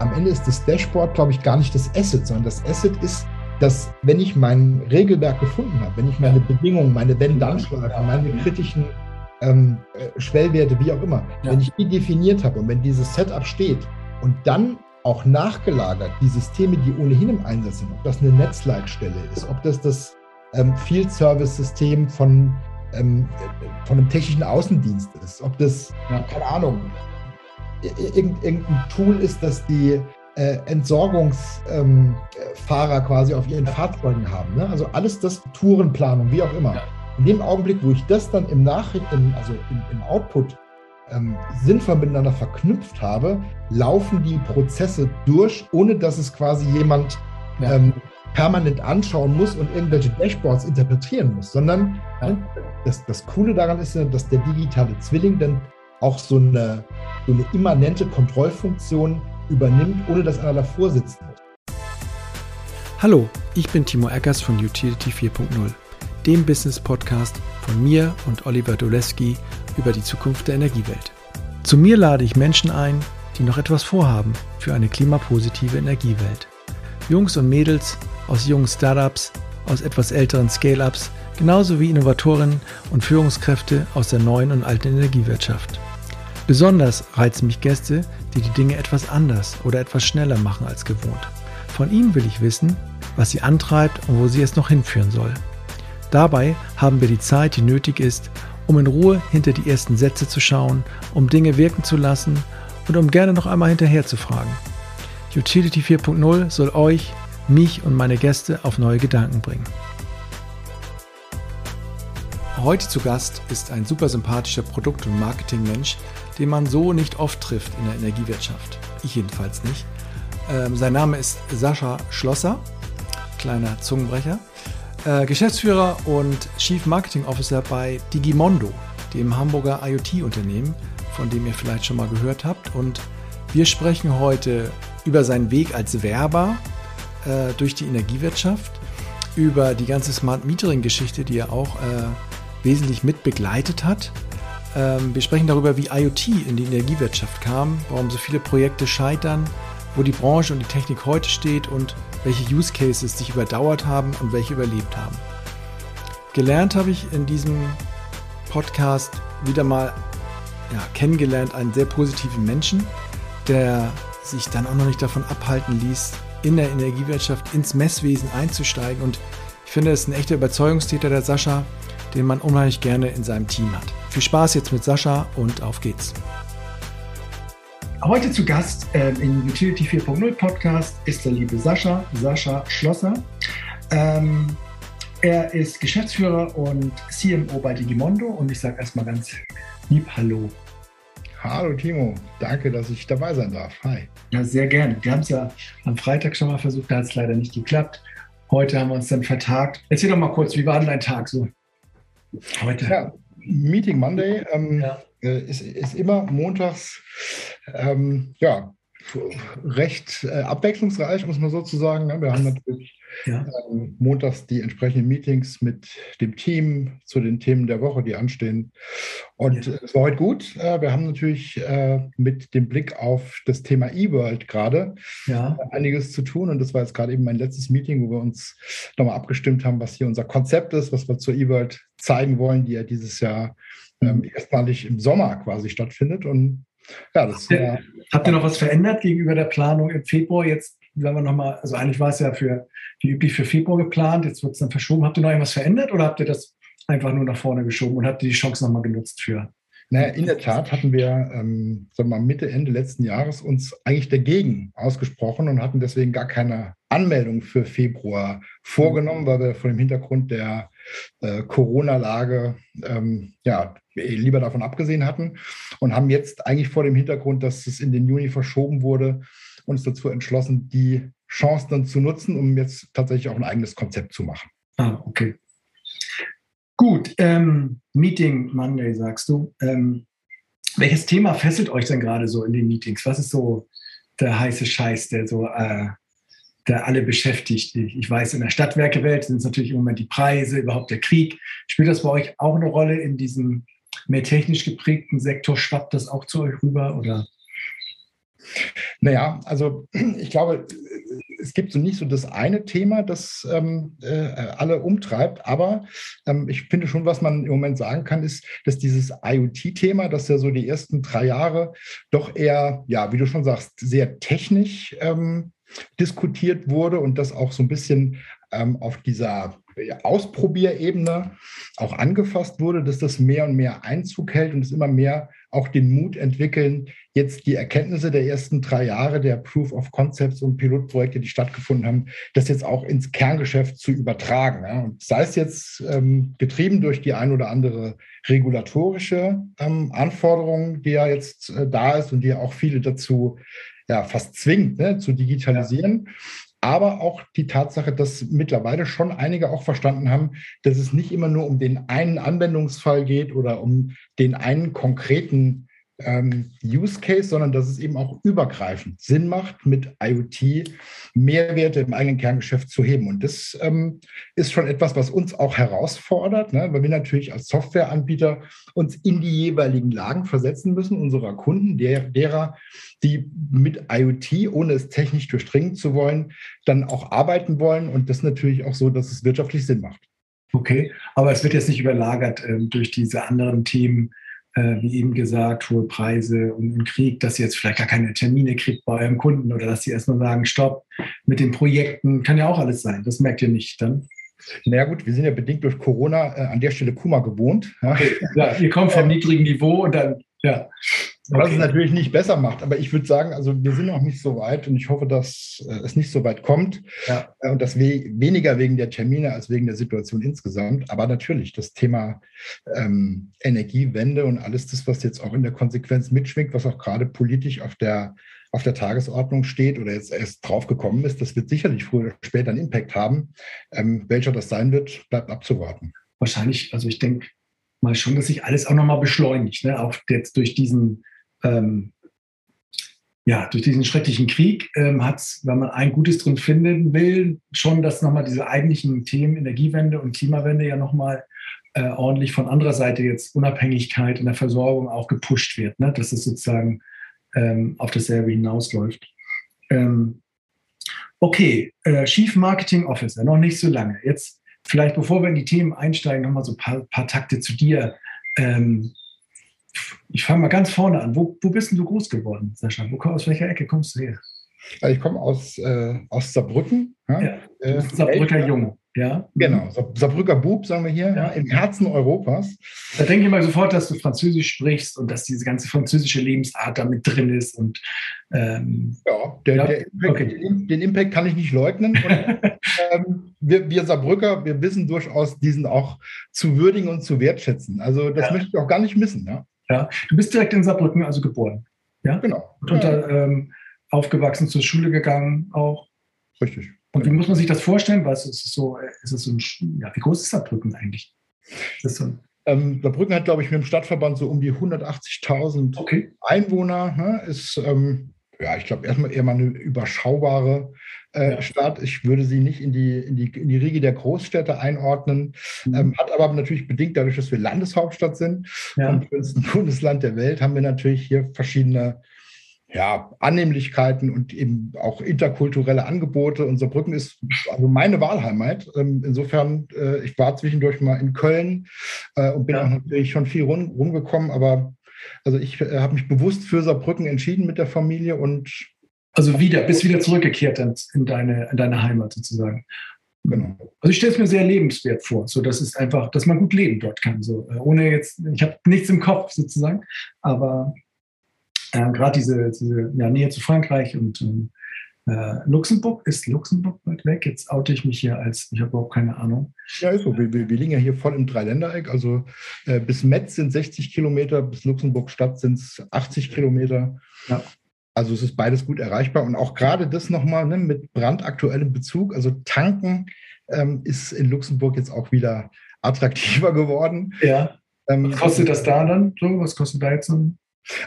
am Ende ist das Dashboard, glaube ich, gar nicht das Asset, sondern das Asset ist, dass wenn ich mein Regelwerk gefunden habe, wenn ich meine Bedingungen, meine Wenn-Dann-Schleifen, meine kritischen ähm, äh, Schwellwerte, wie auch immer, ja. wenn ich die definiert habe und wenn dieses Setup steht und dann auch nachgelagert die Systeme, die ohnehin im Einsatz sind, ob das eine Netzleitstelle ist, ob das das ähm, Field Service System von, ähm, von einem technischen Außendienst ist, ob das, ja. keine Ahnung, irgendein Tool ist, das die äh, Entsorgungsfahrer ähm, quasi auf ihren Fahrzeugen haben. Ne? Also alles das, Tourenplanung, wie auch immer. Ja. In dem Augenblick, wo ich das dann im Nachrichten, also im, im Output ähm, sinnvoll miteinander verknüpft habe, laufen die Prozesse durch, ohne dass es quasi jemand ja. ähm, permanent anschauen muss und irgendwelche Dashboards interpretieren muss, sondern ja. Das, das Coole daran ist ja, dass der digitale Zwilling dann auch so eine, so eine immanente Kontrollfunktion übernimmt, ohne dass einer davor sitzen muss. Hallo, ich bin Timo Eckers von Utility 4.0, dem Business-Podcast von mir und Oliver Doleski über die Zukunft der Energiewelt. Zu mir lade ich Menschen ein, die noch etwas vorhaben für eine klimapositive Energiewelt. Jungs und Mädels aus jungen Startups, aus etwas älteren Scale-ups, genauso wie Innovatorinnen und Führungskräfte aus der neuen und alten Energiewirtschaft. Besonders reizen mich Gäste, die die Dinge etwas anders oder etwas schneller machen als gewohnt. Von ihnen will ich wissen, was sie antreibt und wo sie es noch hinführen soll. Dabei haben wir die Zeit, die nötig ist, um in Ruhe hinter die ersten Sätze zu schauen, um Dinge wirken zu lassen und um gerne noch einmal hinterher zu fragen. Utility 4.0 soll euch, mich und meine Gäste auf neue Gedanken bringen. Heute zu Gast ist ein super sympathischer Produkt- und Marketingmensch, den man so nicht oft trifft in der Energiewirtschaft. Ich jedenfalls nicht. Ähm, sein Name ist Sascha Schlosser, kleiner Zungenbrecher, äh, Geschäftsführer und Chief Marketing Officer bei Digimondo, dem Hamburger IoT-Unternehmen, von dem ihr vielleicht schon mal gehört habt. Und wir sprechen heute über seinen Weg als Werber äh, durch die Energiewirtschaft, über die ganze Smart Metering-Geschichte, die er auch äh, wesentlich mit begleitet hat. Ähm, wir sprechen darüber, wie IoT in die Energiewirtschaft kam, warum so viele Projekte scheitern, wo die Branche und die Technik heute steht und welche Use Cases sich überdauert haben und welche überlebt haben. Gelernt habe ich in diesem Podcast wieder mal ja, kennengelernt einen sehr positiven Menschen, der sich dann auch noch nicht davon abhalten ließ, in der Energiewirtschaft ins Messwesen einzusteigen. Und ich finde, er ist ein echter Überzeugungstäter, der Sascha, den man unheimlich gerne in seinem Team hat. Viel Spaß jetzt mit Sascha und auf geht's. Heute zu Gast äh, im Utility 4.0 Podcast ist der liebe Sascha, Sascha Schlosser. Ähm, er ist Geschäftsführer und CMO bei Digimondo und ich sage erstmal ganz lieb Hallo. Hallo Timo, danke, dass ich dabei sein darf. Hi. Ja, sehr gerne. Wir haben es ja am Freitag schon mal versucht, da hat es leider nicht geklappt. Heute haben wir uns dann vertagt. Erzähl doch mal kurz, wie war denn dein Tag so? Heute. Ja, Meeting Monday ähm, ja. Äh, ist, ist, immer montags ähm, ja, recht äh, abwechslungsreich, muss man sozusagen. Ne? Wir haben natürlich ja. ähm, montags die entsprechenden Meetings mit dem Team zu den Themen der Woche, die anstehen. Und ja. es war heute gut. Äh, wir haben natürlich äh, mit dem Blick auf das Thema E-World gerade ja. Äh, einiges zu tun. Und das war jetzt gerade eben mein letztes Meeting, wo wir uns nochmal abgestimmt haben, was hier unser Konzept ist, was wir zur E-World zeigen wollen, die ja dieses Jahr ähm, erstmalig im Sommer quasi stattfindet. Und ja, das habt ihr, habt ihr noch was verändert gegenüber der Planung im Februar? Jetzt, wenn wir nochmal, also eigentlich war es ja für wie üblich für Februar geplant, jetzt wird es dann verschoben. Habt ihr noch irgendwas verändert oder habt ihr das einfach nur nach vorne geschoben und habt ihr die Chance nochmal genutzt für? Naja, in der Tat hatten wir, ähm, sagen wir mal, Mitte, Ende letzten Jahres uns eigentlich dagegen ausgesprochen und hatten deswegen gar keine Anmeldung für Februar vorgenommen, weil wir vor dem Hintergrund der äh, Corona-Lage ähm, ja, lieber davon abgesehen hatten und haben jetzt eigentlich vor dem Hintergrund, dass es in den Juni verschoben wurde, uns dazu entschlossen, die Chance dann zu nutzen, um jetzt tatsächlich auch ein eigenes Konzept zu machen. Ah, okay. Gut, ähm, Meeting Monday sagst du. Ähm, welches Thema fesselt euch denn gerade so in den Meetings? Was ist so der heiße Scheiß, der so, äh, der alle beschäftigt? Ich weiß, in der Stadtwerkewelt sind es natürlich im Moment die Preise, überhaupt der Krieg. Spielt das bei euch auch eine Rolle in diesem mehr technisch geprägten Sektor? Schwappt das auch zu euch rüber oder? Naja, also ich glaube, es gibt so nicht so das eine Thema, das ähm, äh, alle umtreibt, aber ähm, ich finde schon, was man im Moment sagen kann, ist, dass dieses IoT-Thema, das ja so die ersten drei Jahre doch eher, ja, wie du schon sagst, sehr technisch ähm, diskutiert wurde und das auch so ein bisschen ähm, auf dieser Ausprobierebene auch angefasst wurde, dass das mehr und mehr Einzug hält und es immer mehr auch den Mut entwickeln, jetzt die Erkenntnisse der ersten drei Jahre der Proof of Concepts und Pilotprojekte, die stattgefunden haben, das jetzt auch ins Kerngeschäft zu übertragen. Ja. Und sei es jetzt ähm, getrieben durch die ein oder andere regulatorische ähm, Anforderung, die ja jetzt äh, da ist und die ja auch viele dazu ja, fast zwingt, ne, zu digitalisieren. Ja aber auch die Tatsache, dass mittlerweile schon einige auch verstanden haben, dass es nicht immer nur um den einen Anwendungsfall geht oder um den einen konkreten ähm, Use Case, sondern dass es eben auch übergreifend Sinn macht, mit IoT Mehrwerte im eigenen Kerngeschäft zu heben. Und das ähm, ist schon etwas, was uns auch herausfordert, ne? weil wir natürlich als Softwareanbieter uns in die jeweiligen Lagen versetzen müssen, unserer Kunden, der, derer, die mit IoT, ohne es technisch durchdringen zu wollen, dann auch arbeiten wollen. Und das natürlich auch so, dass es wirtschaftlich Sinn macht. Okay, aber es wird jetzt nicht überlagert ähm, durch diese anderen Themen, äh, wie eben gesagt, hohe Preise und ein Krieg, dass ihr jetzt vielleicht gar keine Termine kriegt bei eurem Kunden oder dass sie erstmal sagen, stopp mit den Projekten, kann ja auch alles sein. Das merkt ihr nicht dann. Na gut, wir sind ja bedingt durch Corona äh, an der Stelle Kuma gewohnt. Ja. Ja, ihr kommt vom niedrigen Niveau und dann, ja. Okay. Was es natürlich nicht besser macht. Aber ich würde sagen, also wir sind noch nicht so weit und ich hoffe, dass äh, es nicht so weit kommt. Ja. Äh, und das we weniger wegen der Termine als wegen der Situation insgesamt. Aber natürlich, das Thema ähm, Energiewende und alles das, was jetzt auch in der Konsequenz mitschwingt, was auch gerade politisch auf der, auf der Tagesordnung steht oder jetzt erst drauf gekommen ist, das wird sicherlich früher oder später einen Impact haben. Ähm, welcher das sein wird, bleibt abzuwarten. Wahrscheinlich, also ich denke mal schon, dass sich alles auch nochmal beschleunigt. Ne? Auch jetzt durch diesen ähm, ja, durch diesen schrecklichen Krieg ähm, hat es, wenn man ein Gutes drin finden will, schon, dass nochmal diese eigentlichen Themen Energiewende und Klimawende ja nochmal äh, ordentlich von anderer Seite jetzt Unabhängigkeit in der Versorgung auch gepusht wird, ne? dass es sozusagen ähm, auf dasselbe hinausläuft. Ähm, okay, äh, Chief Marketing Officer, noch nicht so lange. Jetzt vielleicht, bevor wir in die Themen einsteigen, nochmal so ein paar, paar Takte zu dir. Ähm, ich fange mal ganz vorne an. Wo, wo bist denn du groß geworden, Sascha? Wo, aus welcher Ecke kommst du her? Also ich komme aus, äh, aus Saarbrücken. Ja, ja äh, Saarbrücker Jung. Ja. Genau, Saarbrücker Bub, sagen wir hier, ja. im Herzen Europas. Da denke ich mal sofort, dass du Französisch sprichst und dass diese ganze französische Lebensart da mit drin ist. Und, ähm, ja, der? Der Impact, okay. den, den, Impact kann ich nicht leugnen. Und, ähm, wir, wir Saarbrücker, wir wissen durchaus, diesen auch zu würdigen und zu wertschätzen. Also das möchte ich auch gar nicht missen. Ja? Ja, du bist direkt in Saarbrücken, also geboren. Ja, genau. Und da, ähm, aufgewachsen, zur Schule gegangen auch. Richtig. Und wie muss man sich das vorstellen? Was ist es so? Ist es so ein, ja, wie groß ist Saarbrücken eigentlich? Ist so ähm, Saarbrücken hat, glaube ich, mit dem Stadtverband so um die 180.000 okay. Einwohner. Ne? Ist, ähm, ja, ich glaube, erstmal eher mal eine überschaubare äh, ja. Stadt. Ich würde sie nicht in die, in die, in die Riege der Großstädte einordnen. Mhm. Ähm, hat aber natürlich bedingt, dadurch, dass wir Landeshauptstadt sind, ja. vom schönsten Bundesland der Welt, haben wir natürlich hier verschiedene ja, Annehmlichkeiten und eben auch interkulturelle Angebote. Und Saarbrücken ist also meine Wahlheimat. Ähm, insofern, äh, ich war zwischendurch mal in Köln äh, und bin ja. auch natürlich schon viel rum, rumgekommen, aber also ich äh, habe mich bewusst für Saarbrücken entschieden mit der Familie und also wieder, bist wieder zurückgekehrt in deine, in deine Heimat sozusagen. Genau. Also ich stelle es mir sehr lebenswert vor, so dass es einfach, dass man gut leben dort kann. So ohne jetzt, ich habe nichts im Kopf sozusagen, aber äh, gerade diese, diese ja, Nähe zu Frankreich und ähm, äh, Luxemburg, ist Luxemburg weit weg? Jetzt oute ich mich hier als, ich habe überhaupt keine Ahnung. Ja, ist so. Wir, wir, wir liegen ja hier voll im Dreiländereck. Also äh, bis Metz sind 60 Kilometer, bis Luxemburg Stadt sind es 80 Kilometer. Ja. Also es ist beides gut erreichbar. Und auch gerade das nochmal ne, mit brandaktuellem Bezug, also tanken ähm, ist in Luxemburg jetzt auch wieder attraktiver geworden. Ja. Ähm, Was kostet das da dann so? Was kostet da jetzt so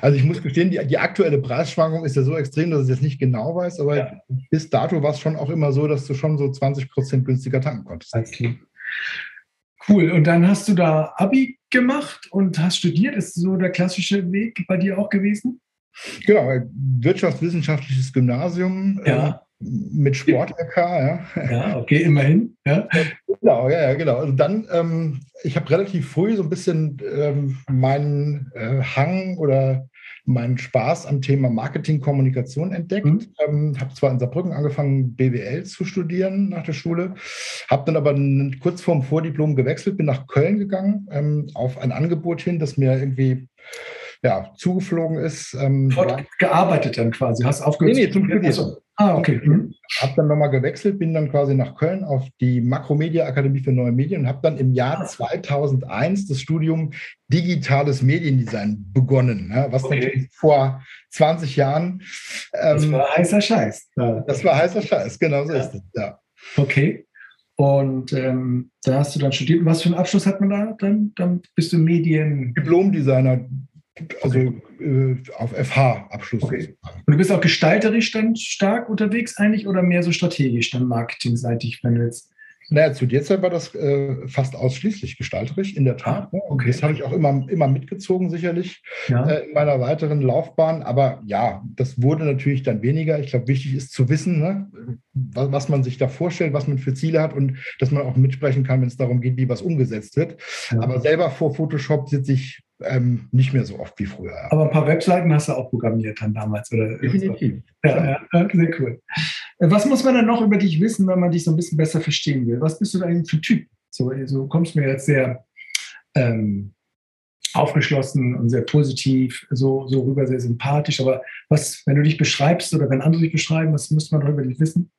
also ich muss gestehen, die, die, aktuelle Preisschwankung ist ja so extrem, dass ich es jetzt nicht genau weiß, aber ja. bis dato war es schon auch immer so, dass du schon so 20 Prozent günstiger tanken konntest. Okay. Cool. Und dann hast du da Abi gemacht und hast studiert. Ist so der klassische Weg bei dir auch gewesen? Genau, wirtschaftswissenschaftliches Gymnasium. Ja. Mit Sport-LK, ja. Ja, okay, immerhin. Ja. Genau, ja, ja, genau. Also dann, ähm, ich habe relativ früh so ein bisschen ähm, meinen äh, Hang oder meinen Spaß am Thema Marketing, Kommunikation entdeckt. Mhm. Ähm, habe zwar in Saarbrücken angefangen, BWL zu studieren nach der Schule, habe dann aber kurz vorm Vordiplom gewechselt, bin nach Köln gegangen ähm, auf ein Angebot hin, das mir irgendwie ja, zugeflogen ist. Ähm, gearbeitet dann quasi, hast aufgehört? Nee, nee, zum Studieren. Ah, okay. Mhm. Habe dann nochmal gewechselt, bin dann quasi nach Köln auf die Makromedia Akademie für neue Medien und habe dann im Jahr 2001 das Studium Digitales Mediendesign begonnen, was okay. natürlich vor 20 Jahren. Ähm, das war heißer Scheiß. Ja. Das war heißer Scheiß, genau so ja. ist es, ja. Okay. Und ähm, da hast du dann studiert. Was für einen Abschluss hat man da? Dann, dann bist du Medien. Diplom-Designer, also äh, auf FH-Abschluss. Okay. Und du bist auch gestalterisch dann stark unterwegs eigentlich oder mehr so strategisch dann marketingseitig, wenn du jetzt naja, zu der Zeit war das äh, fast ausschließlich gestalterisch, in der Tat. Ah, ne? okay. Das habe ich auch immer, immer mitgezogen, sicherlich, ja. äh, in meiner weiteren Laufbahn. Aber ja, das wurde natürlich dann weniger. Ich glaube, wichtig ist zu wissen, ne, was, was, man sich da vorstellt, was man für Ziele hat und dass man auch mitsprechen kann, wenn es darum geht, wie was umgesetzt wird. Ja. Aber selber vor Photoshop sitze ich ähm, nicht mehr so oft wie früher. Aber ein paar Webseiten hast du auch programmiert dann damals, oder? Definitiv. Ja, ja, sehr cool. Äh, was muss man dann noch über dich wissen, wenn man dich so ein bisschen besser verstehen will? Was bist du denn für ein Typ? So, so kommst du mir jetzt sehr ähm, aufgeschlossen und sehr positiv, so, so rüber sehr sympathisch. Aber was, wenn du dich beschreibst oder wenn andere dich beschreiben, was müsste man noch über dich wissen?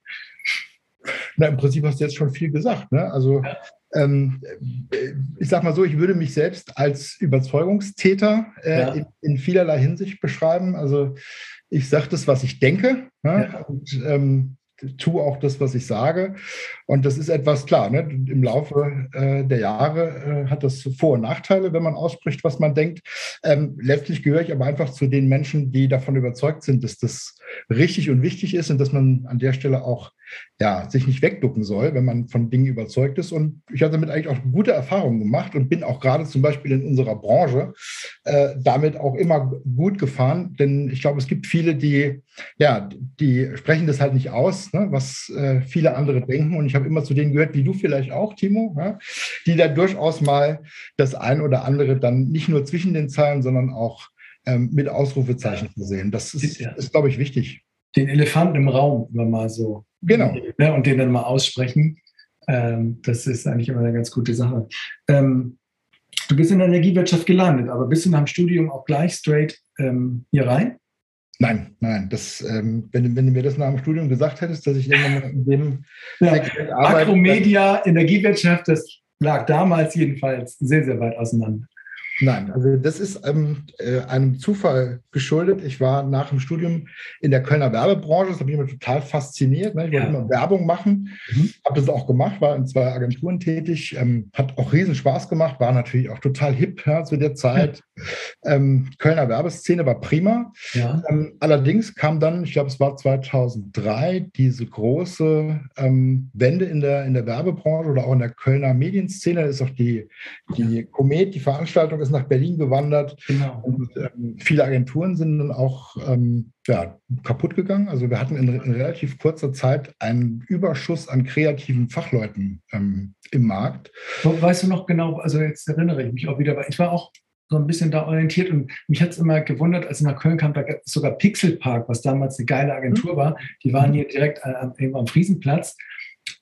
Na, im Prinzip hast du jetzt schon viel gesagt. Ne? Also ja ich sage mal so, ich würde mich selbst als Überzeugungstäter äh, ja. in, in, vielerlei Hinsicht beschreiben. Also ich sage das, was ich denke. Ne? Ja. Und, ähm, tue auch das, was ich sage. Und das ist etwas klar. Ne? Im Laufe äh, der Jahre äh, hat das Vor- und Nachteile, wenn man ausspricht, was man denkt. Ähm, letztlich gehöre ich aber einfach zu den Menschen, die davon überzeugt sind, dass das richtig und wichtig ist und dass man an der Stelle auch ja, sich nicht wegducken soll, wenn man von Dingen überzeugt ist. Und ich habe damit eigentlich auch gute Erfahrungen gemacht und bin auch gerade zum Beispiel in unserer Branche äh, damit auch immer gut gefahren. Denn ich glaube, es gibt viele, die, ja, die sprechen das halt nicht aus, ne, was äh, viele andere denken. Und ich habe immer zu denen gehört, wie du vielleicht auch, Timo, ja, die da durchaus mal das ein oder andere dann nicht nur zwischen den Zeilen, sondern auch ähm, mit Ausrufezeichen versehen. Das ist, ist glaube ich, wichtig. Den Elefanten im Raum immer mal so Genau. Ne, und den dann mal aussprechen. Ähm, das ist eigentlich immer eine ganz gute Sache. Ähm, du bist in der Energiewirtschaft gelandet, aber bist du nach dem Studium auch gleich straight ähm, hier rein? Nein, nein. Das, ähm, wenn, wenn, du mir das nach dem Studium gesagt hättest, dass ich irgendwann in dem ja, arbeite. Akromedia, Energiewirtschaft, das lag damals jedenfalls sehr, sehr weit auseinander. Nein, also das ist ähm, äh, einem Zufall geschuldet. Ich war nach dem Studium in der Kölner Werbebranche, das hat mich immer total fasziniert. Ne? Ich wollte ja. immer Werbung machen, mhm. habe das auch gemacht, war in zwei Agenturen tätig, ähm, hat auch riesen Spaß gemacht, war natürlich auch total hip ja, zu der Zeit. Ja. Ähm, Kölner Werbeszene war prima. Ähm, allerdings kam dann, ich glaube, es war 2003, diese große ähm, Wende in der, in der Werbebranche oder auch in der Kölner Medienszene. Das ist auch die, die Komet, die Veranstaltung ist nach Berlin gewandert. Genau. Und ähm, viele Agenturen sind dann auch ähm, ja, kaputt gegangen. Also wir hatten in, in, relativ kurzer Zeit einen Überschuss an kreativen Fachleuten ähm, im Markt. Weißt du noch genau, also jetzt erinnere ich mich auch wieder, weil ich war auch so ein bisschen da orientiert und mich hat es immer gewundert, als ich nach Köln kam, da gab es sogar Pixel Park, was damals eine geile Agentur mhm. war. Die waren hier direkt äh, am Friesenplatz.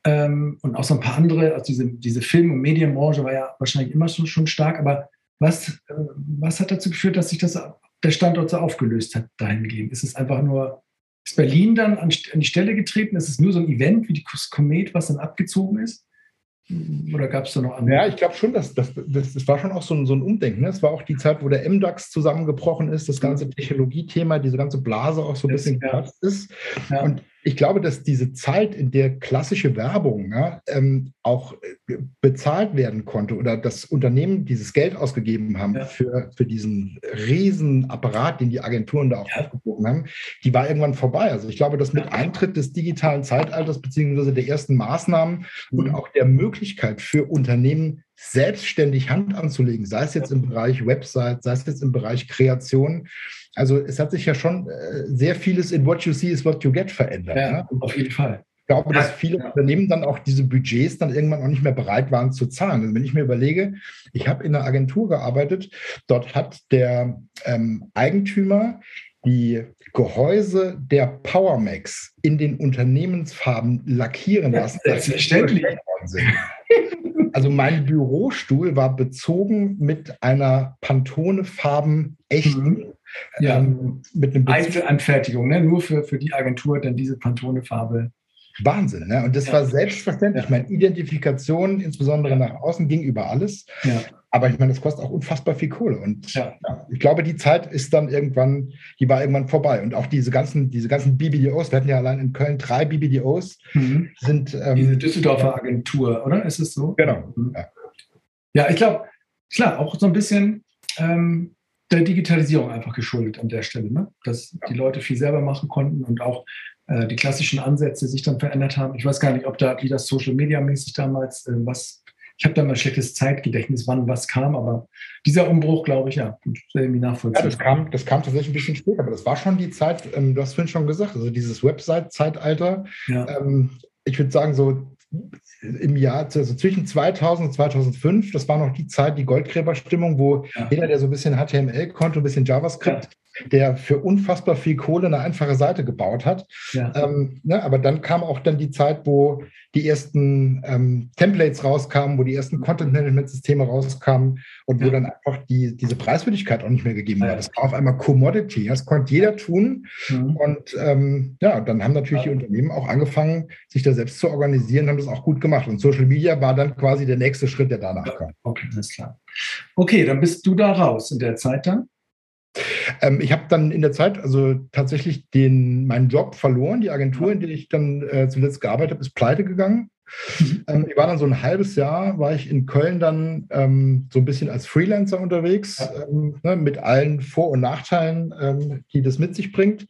Ähm, und auch so ein paar andere, also diese, diese Film- und Medienbranche war ja wahrscheinlich immer schon, schon stark, aber was, äh, was hat dazu geführt, dass sich das, der Standort so aufgelöst hat dahingehend? Ist es einfach nur, ist Berlin dann an, an die Stelle getreten? Ist es nur so ein Event wie die Komet, was dann abgezogen ist? Oder gab es da noch andere? Ja, ich glaube schon, dass das, das, das war schon auch so ein, so ein Umdenken. Ne? Es war auch die Zeit, wo der MDAX zusammengebrochen ist, das ganze Technologiethema, diese ganze Blase auch so ein bisschen geplatzt ist. Ja. Und ich glaube, dass diese Zeit, in der klassische Werbung ja, ähm, auch äh, bezahlt werden konnte oder das Unternehmen dieses Geld ausgegeben haben ja. für, für diesen riesen Apparat, den die Agenturen da auch ja. aufgeboten haben, die war irgendwann vorbei. Also ich glaube, dass mit Eintritt des digitalen Zeitalters beziehungsweise der ersten Maßnahmen mhm. und auch der Möglichkeit für Unternehmen selbstständig Hand anzulegen, sei es jetzt im Bereich Website, sei es jetzt im Bereich Kreation, Also es hat sich ja schon äh, sehr vieles in What You See is What You Get verändert. Ja, ne? Auf jeden Fall. Ich glaube, dass viele ja. Unternehmen dann auch diese Budgets dann irgendwann auch nicht mehr bereit waren zu zahlen. Also wenn ich mir überlege, ich habe in einer Agentur gearbeitet, dort hat der ähm, Eigentümer die Gehäuse der PowerMax in den Unternehmensfarben lackieren lassen. Ja, selbstverständlich. Also mein Bürostuhl war bezogen mit einer Pantone-Farben echten. Mhm. Ja. Ähm, mit einem Einzelanfertigung, ne? nur für, für die Agentur dann diese Pantone-Farbe. Wahnsinn, ne? Und das ja. war selbstverständlich. Ja. Meine Identifikation, insbesondere nach außen, ging über alles. Ja. Aber ich meine, das kostet auch unfassbar viel Kohle. Und ja. Ja, ich glaube, die Zeit ist dann irgendwann, die war irgendwann vorbei. Und auch diese ganzen, diese ganzen BBDOs, wir hatten ja allein in Köln drei BBDOs, mhm. sind. Ähm, diese Düsseldorfer Agentur, oder? Ist es so? Genau. Mhm. Ja. ja, ich glaube, klar, auch so ein bisschen ähm, der Digitalisierung einfach geschuldet an der Stelle, ne? dass die Leute viel selber machen konnten und auch äh, die klassischen Ansätze sich dann verändert haben. Ich weiß gar nicht, ob da, wie das Social Media mäßig damals, äh, was ich habe da mal schlechtes Zeitgedächtnis, wann was kam, aber dieser Umbruch, glaube ich, ja, irgendwie nachvollziehen. Ja, das kam, das kam tatsächlich ein bisschen später, aber das war schon die Zeit, ähm, du hast vorhin schon gesagt, also dieses Website-Zeitalter. Ja. Ähm, ich würde sagen, so im Jahr, also zwischen 2000 und 2005, das war noch die Zeit, die Goldgräberstimmung, wo ja. jeder, der so ein bisschen HTML konnte, ein bisschen JavaScript, der für unfassbar viel Kohle eine einfache Seite gebaut hat. Ja. Ähm, ne, aber dann kam auch dann die Zeit, wo die ersten ähm, Templates rauskamen, wo die ersten Content-Management-Systeme rauskamen und ja. wo dann einfach die, diese Preiswürdigkeit auch nicht mehr gegeben war. Das war auf einmal Commodity. Das konnte jeder tun. Mhm. Und ähm, ja, dann haben natürlich die Unternehmen auch angefangen, sich da selbst zu organisieren, haben das auch gut gemacht. Und Social Media war dann quasi der nächste Schritt, der danach kam. Okay, alles klar. Okay, dann bist du da raus in der Zeit dann? Ähm, ich habe dann in der Zeit also tatsächlich den, meinen Job verloren. Die Agentur, in der ich dann äh, zuletzt gearbeitet habe, ist pleite gegangen. Mhm. Ähm, ich war dann so ein halbes Jahr, war ich in Köln dann ähm, so ein bisschen als Freelancer unterwegs, ähm, ne, mit allen Vor- und Nachteilen, ähm, die das mit sich bringt.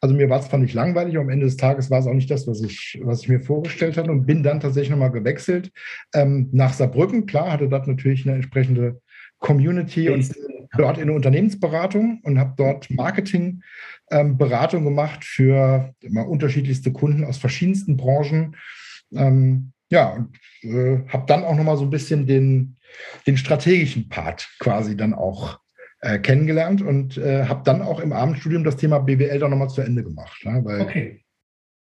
Also mir war es zwar nicht langweilig, aber am Ende des Tages war es auch nicht das, was ich, was ich mir vorgestellt hatte und bin dann tatsächlich nochmal gewechselt ähm, nach Saarbrücken. Klar, hatte dort natürlich eine entsprechende Community und dort in Unternehmensberatung und habe dort Marketingberatung ähm, gemacht für immer unterschiedlichste Kunden aus verschiedensten Branchen. Ähm, ja, und äh, habe dann auch nochmal so ein bisschen den, den strategischen Part quasi dann auch äh, kennengelernt und äh, habe dann auch im Abendstudium das Thema BWL dann nochmal zu Ende gemacht. Ne? Weil, okay.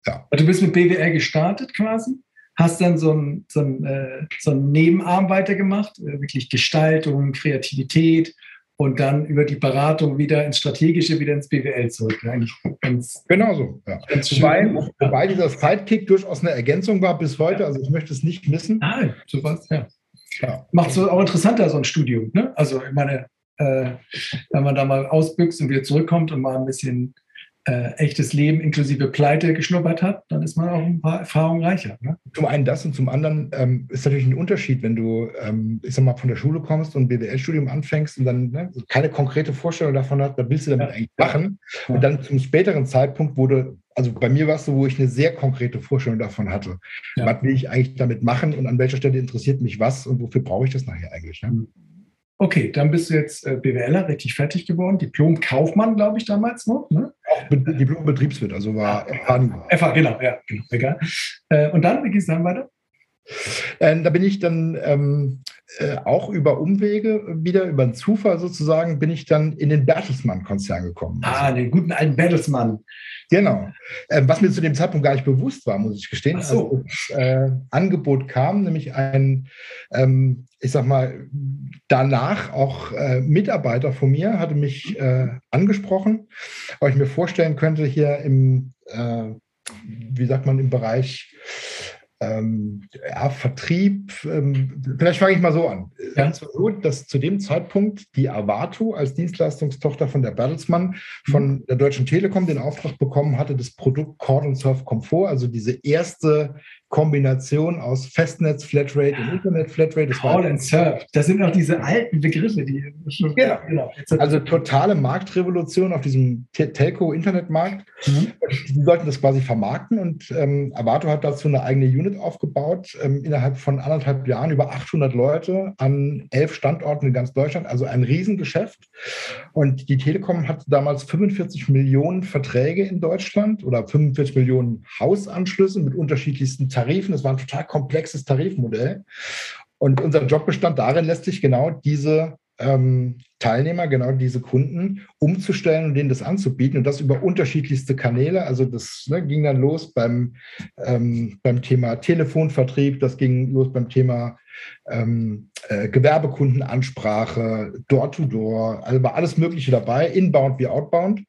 Ja. Du bist mit BWL gestartet quasi? Hast dann so ein, so ein, äh, so ein Nebenarm weitergemacht, äh, wirklich Gestaltung, Kreativität und dann über die Beratung wieder ins Strategische, wieder ins BWL zurück. Eigentlich ganz, genau so. Ja. Wobei, wobei dieser Sidekick durchaus eine Ergänzung war bis heute, also ich möchte es nicht missen. Ah, sowas, ja. ja. Macht es auch interessanter, so ein Studium. Ne? Also ich meine, äh, wenn man da mal ausbüchst und wieder zurückkommt und mal ein bisschen äh, echtes Leben inklusive Pleite geschnuppert hat, dann ist man auch ein paar Erfahrungen reicher. Ne? Zum einen das und zum anderen ähm, ist natürlich ein Unterschied, wenn du, ähm, ich sag mal, von der Schule kommst und BWL-Studium anfängst und dann ne, keine konkrete Vorstellung davon hast, was willst du damit ja. eigentlich machen? Ja. Und dann zum späteren Zeitpunkt wurde, also bei mir war es so, wo ich eine sehr konkrete Vorstellung davon hatte. Ja. Was will ich eigentlich damit machen und an welcher Stelle interessiert mich was und wofür brauche ich das nachher eigentlich? Ne? Okay, dann bist du jetzt äh, BWLer, richtig fertig geworden. Diplom-Kaufmann, glaube ich, damals noch. Ne? Auch Diplom-Betriebswirt, also war FH. FH, genau, ja, genau, egal. Äh, und dann, wie geht es dann weiter? Äh, da bin ich dann ähm, äh, auch über Umwege, wieder über einen Zufall sozusagen, bin ich dann in den Bertelsmann-Konzern gekommen. Ah, also, den guten alten Bertelsmann. Genau. Ähm, was mir zu dem Zeitpunkt gar nicht bewusst war, muss ich gestehen. Ach so. Als das äh, Angebot kam, nämlich ein, ähm, ich sag mal, danach auch äh, Mitarbeiter von mir hatte mich äh, angesprochen, ob ich mir vorstellen könnte, hier im, äh, wie sagt man, im Bereich ähm, ja, Vertrieb, ähm, vielleicht fange ich mal so an. Ja. Es war so, dass zu dem Zeitpunkt die Avato als Dienstleistungstochter von der Bertelsmann von mhm. der Deutschen Telekom den Auftrag bekommen hatte, das Produkt Cord Surf Comfort, also diese erste Kombination aus Festnetz, Flatrate und Internet, Flatrate. Call and Surf. Das sind auch diese alten Begriffe, die. Genau. genau. Also totale Marktrevolution auf diesem Telco-Internetmarkt. Mhm. Die sollten das quasi vermarkten und ähm, Avato hat dazu eine eigene Unit aufgebaut. Ähm, innerhalb von anderthalb Jahren über 800 Leute an elf Standorten in ganz Deutschland. Also ein Riesengeschäft. Und die Telekom hatte damals 45 Millionen Verträge in Deutschland oder 45 Millionen Hausanschlüsse mit unterschiedlichsten Tarifen. Tarifen. Es war ein total komplexes Tarifmodell. Und unser Job bestand darin, letztlich genau diese ähm, Teilnehmer, genau diese Kunden umzustellen und denen das anzubieten und das über unterschiedlichste Kanäle. Also das ne, ging dann los beim, ähm, beim Thema Telefonvertrieb, das ging los beim Thema ähm, äh, Gewerbekundenansprache, Door-to-Door, -Door, also war alles Mögliche dabei, inbound wie outbound.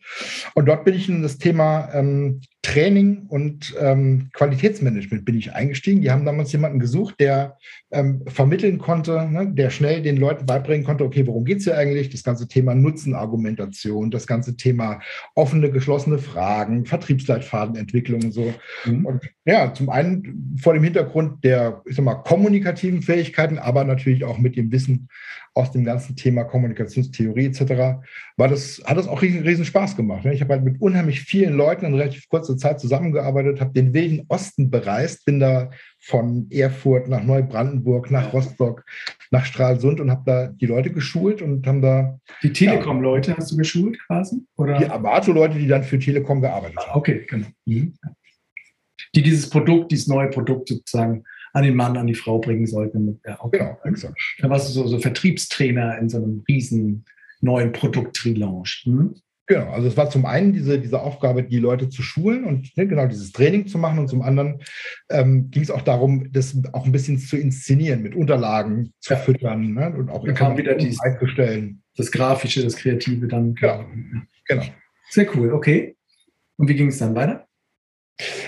Und dort bin ich in das Thema ähm, Training und ähm, Qualitätsmanagement bin ich eingestiegen. Die haben damals jemanden gesucht, der ähm, vermitteln konnte, ne, der schnell den Leuten beibringen konnte, okay, worum geht es hier eigentlich? Das ganze Thema Nutzenargumentation, das ganze Thema offene, geschlossene Fragen, Vertriebsleitfadenentwicklung und so. Mhm. Und ja, zum einen vor dem Hintergrund der, ich sag mal, kommunikativen Fähigkeiten, aber natürlich auch mit dem Wissen aus dem ganzen Thema Kommunikationstheorie etc., war das, hat das auch riesen, riesen Spaß gemacht. Ne? Ich habe halt mit unheimlich vielen Leuten in relativ kurzer Zeit zusammengearbeitet, habe den wilden Osten bereist, bin da von Erfurt nach Neubrandenburg, nach Rostock, nach Stralsund und habe da die Leute geschult und haben da. Die Telekom-Leute ja, hast du geschult quasi? Oder? Die Avato-Leute, die dann für Telekom gearbeitet haben. Okay, genau. Mhm. Die dieses Produkt, dieses neue Produkt sozusagen an den Mann, an die Frau bringen sollten. Ja, okay. Genau, exakt. Da warst du so, so Vertriebstrainer in so einem riesen neuen Produkt-Relaunch. Hm? Genau, also es war zum einen diese, diese Aufgabe, die Leute zu schulen und ne, genau dieses Training zu machen und zum anderen ähm, ging es auch darum, das auch ein bisschen zu inszenieren, mit Unterlagen zu ja. füttern ne, und auch kam wieder dies, Das Grafische, das Kreative dann. Genau. genau. Sehr cool, okay. Und wie ging es dann weiter?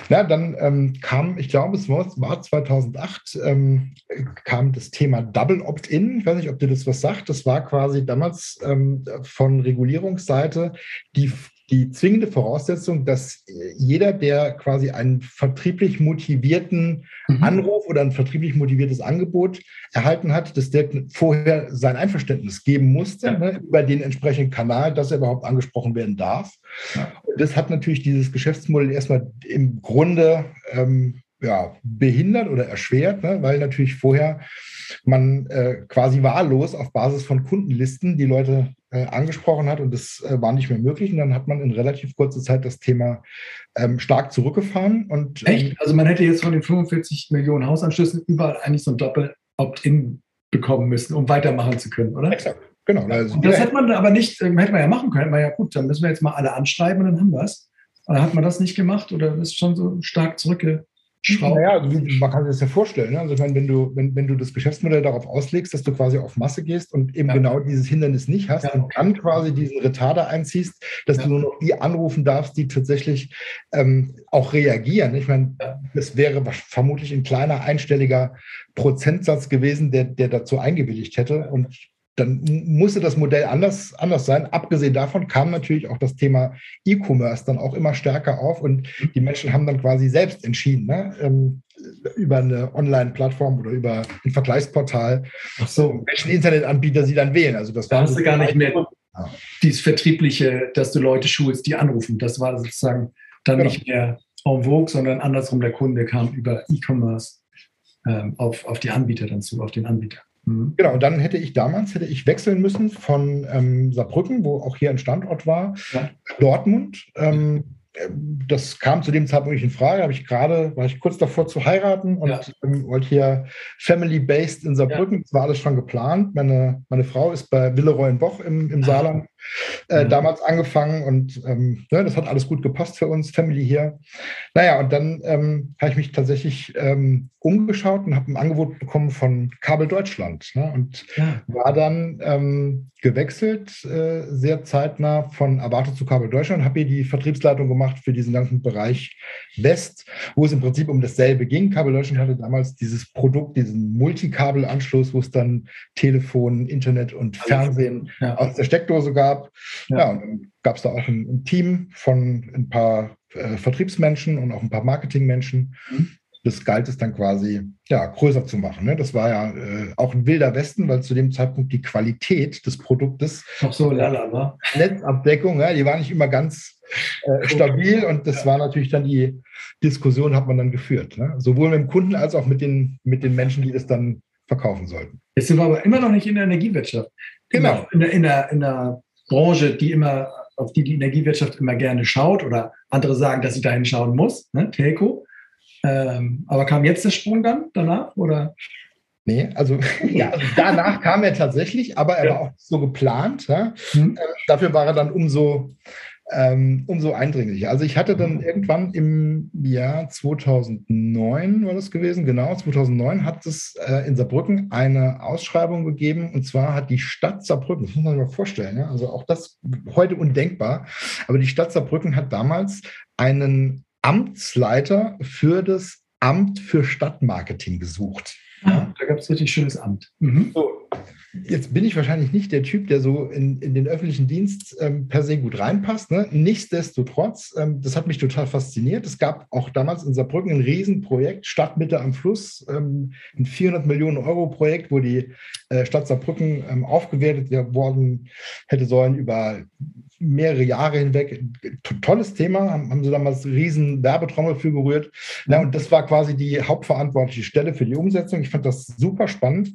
Na, dann ähm, kam, ich glaube, es war 2008, ähm, kam das Thema Double Opt-in. Ich weiß nicht, ob dir das was sagt. Das war quasi damals ähm, von Regulierungsseite die die zwingende Voraussetzung, dass jeder, der quasi einen vertrieblich motivierten mhm. Anruf oder ein vertrieblich motiviertes Angebot erhalten hat, dass der vorher sein Einverständnis geben musste ja. ne, über den entsprechenden Kanal, dass er überhaupt angesprochen werden darf. Ja. Das hat natürlich dieses Geschäftsmodell erstmal im Grunde ähm, ja, behindert oder erschwert, ne, weil natürlich vorher man äh, quasi wahllos auf Basis von Kundenlisten die Leute äh, angesprochen hat und das äh, war nicht mehr möglich. Und dann hat man in relativ kurzer Zeit das Thema ähm, stark zurückgefahren. Und, ähm, Echt? Also man hätte jetzt von den 45 Millionen Hausanschlüssen überall eigentlich so ein Doppel-Opt-in bekommen müssen, um weitermachen zu können, oder? Exakt. Genau. Also das hätte man aber nicht, äh, hätte man ja machen können. Man ja gut, dann müssen wir jetzt mal alle anschreiben und dann haben wir es. Oder hat man das nicht gemacht oder ist schon so stark zurückge Schrauben. Naja, man kann sich das ja vorstellen. Ne? Also ich meine, wenn du, wenn, wenn du das Geschäftsmodell darauf auslegst, dass du quasi auf Masse gehst und eben ja. genau dieses Hindernis nicht hast ja. und dann quasi diesen Retarder einziehst, dass ja. du nur noch die anrufen darfst, die tatsächlich ähm, auch reagieren. Ich meine, das wäre vermutlich ein kleiner einstelliger Prozentsatz gewesen, der, der dazu eingewilligt hätte. Und dann musste das Modell anders, anders sein. Abgesehen davon kam natürlich auch das Thema E-Commerce dann auch immer stärker auf und die Menschen haben dann quasi selbst entschieden, ne, ähm, über eine Online-Plattform oder über ein Vergleichsportal, so. welchen Internetanbieter sie dann wählen. Also das da hast du gar nicht mehr ja. dieses Vertriebliche, dass du Leute schulst, die anrufen. Das war sozusagen dann genau. nicht mehr en vogue, sondern andersrum, der Kunde kam über E-Commerce ähm, auf, auf die Anbieter dann zu, auf den Anbieter. Mhm. Genau, und dann hätte ich damals hätte ich wechseln müssen von ähm, Saarbrücken, wo auch hier ein Standort war, ja. Dortmund. Ähm, das kam zu dem Zeitpunkt nicht in Frage. Habe ich gerade, war ich kurz davor zu heiraten und ja. ähm, wollte hier family-based in Saarbrücken. Ja. Das war alles schon geplant. Meine, meine Frau ist bei Willeroy in Boch im, im Saarland äh, mhm. damals angefangen und ähm, ne, das hat alles gut gepasst für uns, Family hier. Naja, und dann ähm, habe ich mich tatsächlich ähm, umgeschaut und habe ein Angebot bekommen von Kabel Deutschland ne, und ja. war dann ähm, gewechselt, äh, sehr zeitnah von Avato zu Kabel Deutschland, habe hier die Vertriebsleitung gemacht für diesen ganzen Bereich West, wo es im Prinzip um dasselbe ging. Kabel Deutschland hatte damals dieses Produkt, diesen Multikabelanschluss, wo es dann Telefon, Internet und Fernsehen ja. aus der Steckdose gab gab. Ja, ja und dann gab es da auch ein, ein, Team von ein paar äh, Vertriebsmenschen und auch ein paar Marketingmenschen. Mhm. das galt es dann quasi ja, größer zu machen. Ne? Das war ja äh, auch ein wilder Westen, weil zu dem Zeitpunkt die Qualität des Produktes. Auch so lala, war. Netzabdeckung, ja, die war nicht immer ganz äh, stabil und das war natürlich dann die Diskussion, hat man dann geführt. Ne? Sowohl mit dem Kunden als auch mit den, mit den Menschen, die das dann verkaufen sollten. Jetzt sind wir aber immer noch nicht in der Energiewirtschaft. Genau. In der, in der, in der Branche, die immer, auf die die Energiewirtschaft immer gerne schaut oder andere sagen, dass sie dahin schauen muss, ne? Telco. Ähm, aber kam jetzt der Sprung dann danach oder? Nee, also, ja, also danach kam er tatsächlich, aber er ja. war auch so geplant. Ja? Hm. Äh, dafür war er dann umso ähm, umso eindringlicher. Also ich hatte dann irgendwann im Jahr 2009 war das gewesen, genau, 2009 hat es äh, in Saarbrücken eine Ausschreibung gegeben und zwar hat die Stadt Saarbrücken, das muss man sich mal vorstellen, ja, also auch das heute undenkbar, aber die Stadt Saarbrücken hat damals einen Amtsleiter für das Amt für Stadtmarketing gesucht. Ah, da gab es richtig schönes Amt. Mhm. So, Jetzt bin ich wahrscheinlich nicht der Typ, der so in, in den öffentlichen Dienst ähm, per se gut reinpasst. Ne? Nichtsdestotrotz, ähm, das hat mich total fasziniert. Es gab auch damals in Saarbrücken ein Riesenprojekt, Stadtmitte am Fluss, ähm, ein 400 Millionen Euro Projekt, wo die äh, Stadt Saarbrücken ähm, aufgewertet worden hätte sollen über mehrere Jahre hinweg. Tolles Thema, haben, haben sie damals riesen Werbetrommel für gerührt. Ja, und das war quasi die hauptverantwortliche Stelle für die Umsetzung. Ich fand das super spannend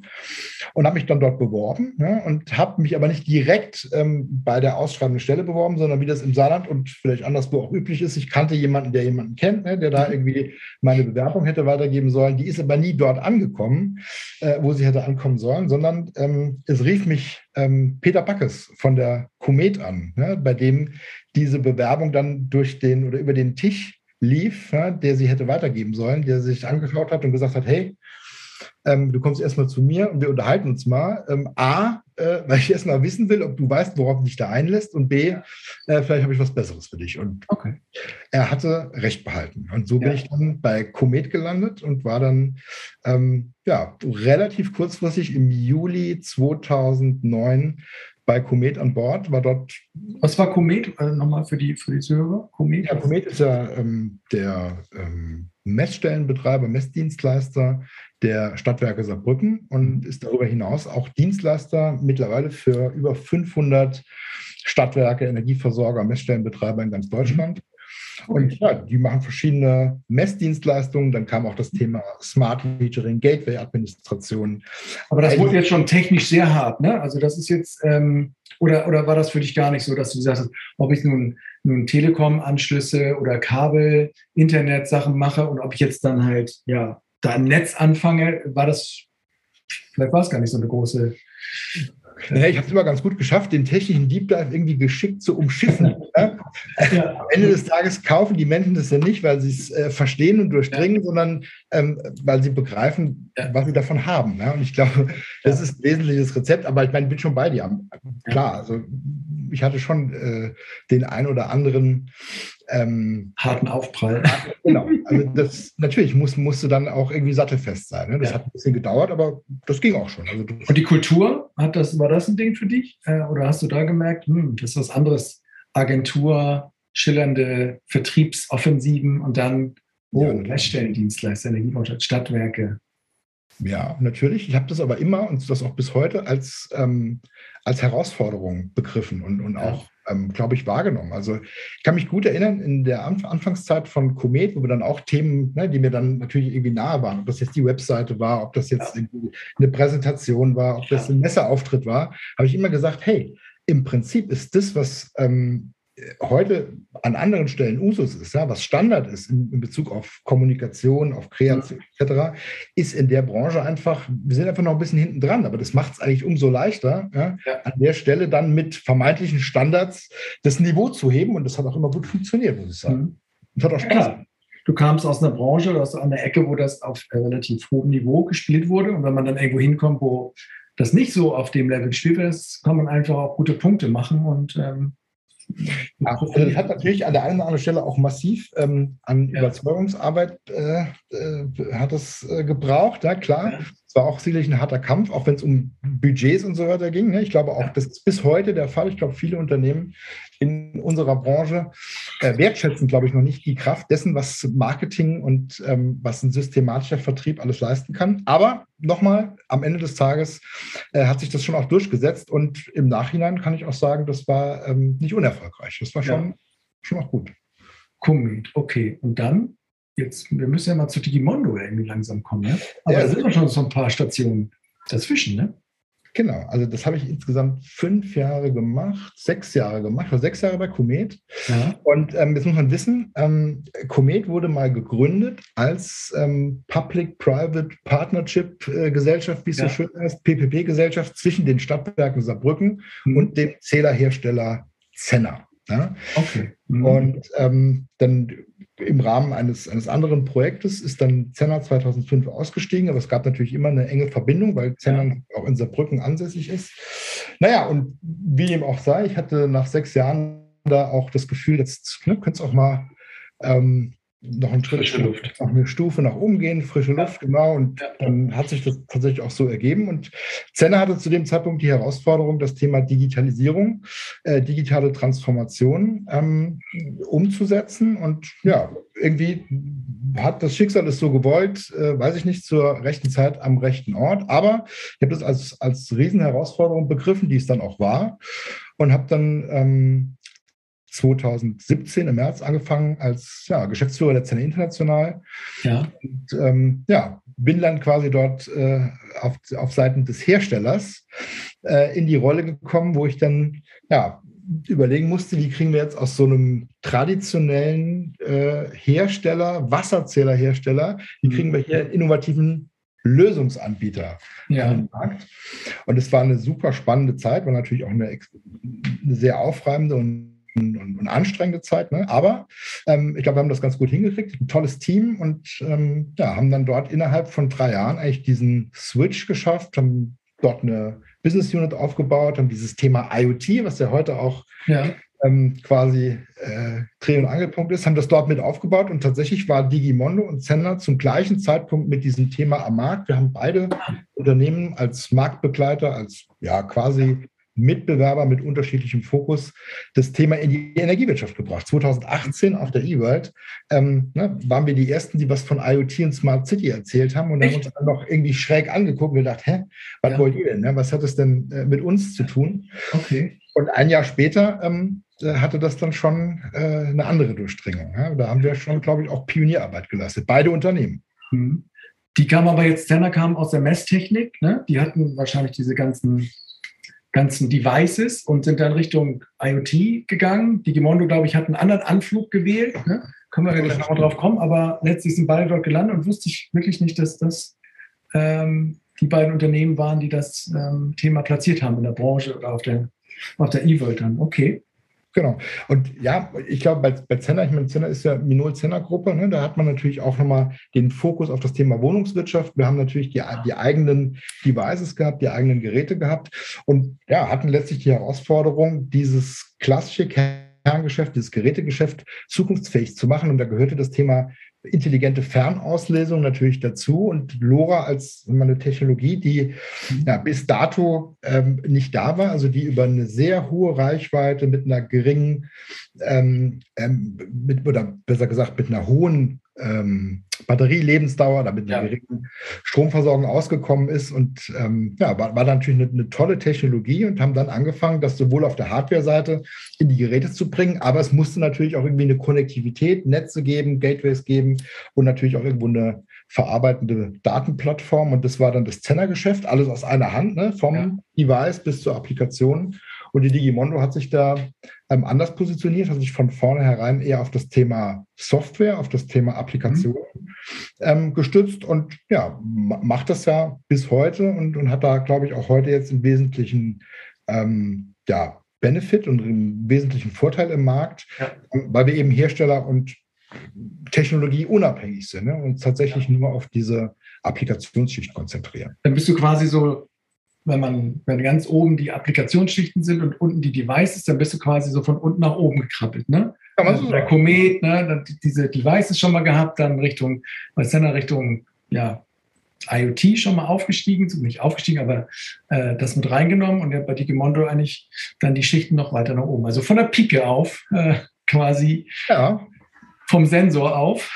und habe mich dann dort beworben ja, und habe mich aber nicht direkt ähm, bei der ausschreibenden Stelle beworben, sondern wie das im Saarland und vielleicht anderswo auch üblich ist. Ich kannte jemanden, der jemanden kennt, ne, der da mhm. irgendwie meine Bewerbung hätte weitergeben sollen. Die ist aber nie dort angekommen, äh, wo sie hätte ankommen sollen, sondern ähm, es rief mich ähm, Peter Backes von der Komet an, ne, bei dem diese Bewerbung dann durch den oder über den Tisch lief, ja, der sie hätte weitergeben sollen, der sich angeschaut hat und gesagt hat, hey, ähm, du kommst erstmal zu mir und wir unterhalten uns mal. Ähm, A, äh, weil ich erstmal wissen will, ob du weißt, worauf du dich da einlässt. Und B, äh, vielleicht habe ich was Besseres für dich. Und okay. er hatte Recht behalten. Und so ja. bin ich dann bei Komet gelandet und war dann ähm, ja, relativ kurzfristig im Juli 2009 bei Komet an Bord, war dort. Was war Komet äh, nochmal für die, für die Zuhörer? Komet? Ja, Komet ist ja ähm, der ähm, Messstellenbetreiber, Messdienstleister der Stadtwerke Saarbrücken und mhm. ist darüber hinaus auch Dienstleister mittlerweile für über 500 Stadtwerke, Energieversorger, Messstellenbetreiber in ganz Deutschland. Und ja, die machen verschiedene Messdienstleistungen. Dann kam auch das Thema Smart Metering, Gateway-Administration. Aber das wurde jetzt schon technisch sehr hart, ne? Also das ist jetzt, ähm, oder, oder war das für dich gar nicht so, dass du gesagt hast, ob ich nun, nun Telekom-Anschlüsse oder Kabel, Internet-Sachen mache und ob ich jetzt dann halt, ja, da im Netz anfange, war das, vielleicht war es gar nicht so eine große. Naja, ich habe es immer ganz gut geschafft, den technischen Deep Dive irgendwie geschickt zu umschiffen. ja? Am Ende des Tages kaufen die Menschen das ja nicht, weil sie es äh, verstehen und durchdringen, ja. sondern ähm, weil sie begreifen, ja. was sie davon haben. Ja? Und ich glaube, das ist ein wesentliches Rezept, aber ich meine, ich bin schon bei dir. Klar, also ich hatte schon äh, den ein oder anderen ähm, harten Aufprall. Genau. Also das natürlich muss, musste dann auch irgendwie sattelfest sein. Ne? Das ja. hat ein bisschen gedauert, aber das ging auch schon. Also Und die Kultur, hat das, war das ein Ding für dich? Äh, oder hast du da gemerkt, hm, das ist was anderes? Agentur, schillernde Vertriebsoffensiven und dann oh, ja, Messstellendienstleister, Stadtwerke. Ja, natürlich. Ich habe das aber immer und das auch bis heute als, ähm, als Herausforderung begriffen und, und auch ähm, glaube ich, wahrgenommen. Also ich kann mich gut erinnern, in der Anfangszeit von Komet, wo wir dann auch Themen, ne, die mir dann natürlich irgendwie nahe waren, ob das jetzt die Webseite war, ob das jetzt ja. eine Präsentation war, ob das ein Messeauftritt war, habe ich immer gesagt, hey, im Prinzip ist das, was ähm, heute an anderen Stellen Usus ist, ja, was Standard ist in, in Bezug auf Kommunikation, auf Kreation mhm. etc., ist in der Branche einfach, wir sind einfach noch ein bisschen hinten dran, aber das macht es eigentlich umso leichter, ja, ja. an der Stelle dann mit vermeintlichen Standards das Niveau zu heben und das hat auch immer gut funktioniert, muss ich sagen. Mhm. Hat auch Spaß. Du kamst aus einer Branche oder aus einer Ecke, wo das auf relativ hohem Niveau gespielt wurde. Und wenn man dann irgendwo hinkommt, wo das nicht so auf dem Level gespielt wird, kann man einfach auch gute Punkte machen und ähm, ja, also das hat natürlich an der einen oder anderen Stelle auch massiv ähm, an ja. Überzeugungsarbeit äh, äh, hat es äh, gebraucht, ja klar. Es war auch sicherlich ein harter Kampf, auch wenn es um Budgets und so weiter ging. Ne? Ich glaube auch, das ist bis heute der Fall. Ich glaube, viele Unternehmen in unserer Branche äh, wertschätzen, glaube ich, noch nicht die Kraft dessen, was Marketing und ähm, was ein systematischer Vertrieb alles leisten kann. Aber nochmal, am Ende des Tages äh, hat sich das schon auch durchgesetzt und im Nachhinein kann ich auch sagen, das war ähm, nicht unerfolgreich. Das war schon, ja. schon auch gut. Commit, okay. Und dann jetzt, wir müssen ja mal zu Digimondo irgendwie langsam kommen, ne? Aber ja, da sind doch schon so ein paar Stationen dazwischen, ne? Genau, also das habe ich insgesamt fünf Jahre gemacht, sechs Jahre gemacht, oder sechs Jahre bei Komet. Ja. Und ähm, jetzt muss man wissen, ähm, Komet wurde mal gegründet als ähm, Public-Private Partnership äh, Gesellschaft, wie es ja. so schön heißt, PPP-Gesellschaft zwischen den Stadtwerken Saarbrücken mhm. und dem Zählerhersteller Zenner. Ja? Okay. Mhm. Und ähm, dann im Rahmen eines, eines anderen Projektes ist dann Zenner 2005 ausgestiegen, aber es gab natürlich immer eine enge Verbindung, weil Zenner ja. auch in Saarbrücken ansässig ist. Naja, und wie dem auch sei, ich hatte nach sechs Jahren da auch das Gefühl, jetzt ne, könnte es auch mal ähm, noch einen Schritt, noch eine Stufe nach oben gehen, frische Luft, genau. Und ja. dann hat sich das tatsächlich auch so ergeben. Und Zenner hatte zu dem Zeitpunkt die Herausforderung, das Thema Digitalisierung, äh, digitale Transformation ähm, umzusetzen. Und ja, irgendwie hat das Schicksal es so gewollt, äh, weiß ich nicht, zur rechten Zeit am rechten Ort. Aber ich habe das als, als Riesenherausforderung begriffen, die es dann auch war. Und habe dann ähm, 2017 im März angefangen als ja, Geschäftsführer der Zelle International. Ja. Und ähm, ja, bin dann quasi dort äh, auf, auf Seiten des Herstellers äh, in die Rolle gekommen, wo ich dann ja, überlegen musste, wie kriegen wir jetzt aus so einem traditionellen äh, Hersteller, Wasserzählerhersteller, wie mhm. kriegen wir hier einen innovativen Lösungsanbieter ja. an den Markt. Und es war eine super spannende Zeit, war natürlich auch eine, eine sehr aufreibende und und, und anstrengende Zeit. Ne? Aber ähm, ich glaube, wir haben das ganz gut hingekriegt. Ein tolles Team und ähm, ja, haben dann dort innerhalb von drei Jahren eigentlich diesen Switch geschafft, haben dort eine Business Unit aufgebaut, haben dieses Thema IoT, was ja heute auch ja. ähm, quasi äh, Dreh- und Angelpunkt ist, haben das dort mit aufgebaut und tatsächlich war Digimondo und Zender zum gleichen Zeitpunkt mit diesem Thema am Markt. Wir haben beide Unternehmen als Marktbegleiter, als ja quasi Mitbewerber mit unterschiedlichem Fokus das Thema in die Energiewirtschaft gebracht. 2018 auf der E-World ähm, ne, waren wir die Ersten, die was von IoT und Smart City erzählt haben und Echt? haben uns dann noch irgendwie schräg angeguckt und gedacht, hä, was ja. wollt ihr denn? Ne? Was hat es denn äh, mit uns zu tun? Okay. Und ein Jahr später ähm, äh, hatte das dann schon äh, eine andere Durchdringung. Ja? Da haben wir schon, glaube ich, auch Pionierarbeit geleistet. Beide Unternehmen. Mhm. Die kamen aber jetzt, Zenner kam aus der Messtechnik, ne? die hatten wahrscheinlich diese ganzen ganzen Devices und sind dann Richtung IoT gegangen. Digimondo, glaube ich, hat einen anderen Anflug gewählt. Ne? Können wir gleich nochmal drauf kommen, aber letztlich sind beide dort gelandet und wusste ich wirklich nicht, dass das ähm, die beiden Unternehmen waren, die das ähm, Thema platziert haben in der Branche oder auf der, auf der E-World dann. Okay. Genau. Und ja, ich glaube, bei, bei Zenner, ich meine, Zenner ist ja Minol-Zenner-Gruppe, ne? da hat man natürlich auch nochmal den Fokus auf das Thema Wohnungswirtschaft. Wir haben natürlich die, die eigenen Devices gehabt, die eigenen Geräte gehabt und ja, hatten letztlich die Herausforderung, dieses klassische Kerngeschäft, dieses Gerätegeschäft zukunftsfähig zu machen. Und da gehörte das Thema intelligente Fernauslesung natürlich dazu und LoRa als eine Technologie, die ja, bis dato ähm, nicht da war, also die über eine sehr hohe Reichweite mit einer geringen, ähm, ähm, mit, oder besser gesagt mit einer hohen ähm, Batterielebensdauer oder mit einer ja. geringen Stromversorgung ausgekommen ist. Und ähm, ja, war, war natürlich eine, eine, tolle Technologie und haben dann angefangen, das sowohl auf der Hardware-Seite in die Geräte zu bringen, aber es musste natürlich auch irgendwie eine Konnektivität, Netze geben, Gateways geben und natürlich auch irgendwo eine verarbeitende Datenplattform. Und das war dann das Zenner-Geschäft, alles aus einer Hand, ne? vom ja. Device bis zur Applikation. Und die Digimondo hat sich da ähm, anders positioniert, hat sich von vornherein eher auf das Thema Software, auf das Thema Applikation mhm. ähm, gestützt und ja, macht das ja bis heute und, und hat da, glaube ich, auch heute jetzt im Wesentlichen ähm, ja, Benefit und einen wesentlichen Vorteil im Markt, ja. weil wir eben Hersteller und Technologie unabhängig sind ne, und tatsächlich ja. nur auf diese Applikationsschicht konzentrieren. Dann bist du quasi so wenn man, wenn ganz oben die Applikationsschichten sind und unten die Devices, dann bist du quasi so von unten nach oben gekrabbelt. Ne? Ja, also der Komet, ne, diese Devices schon mal gehabt, dann Richtung, bei Senna Richtung, ja, IoT schon mal aufgestiegen, nicht aufgestiegen, aber äh, das mit reingenommen und bei Digimondo eigentlich dann die Schichten noch weiter nach oben. Also von der Pike auf äh, quasi ja. vom Sensor auf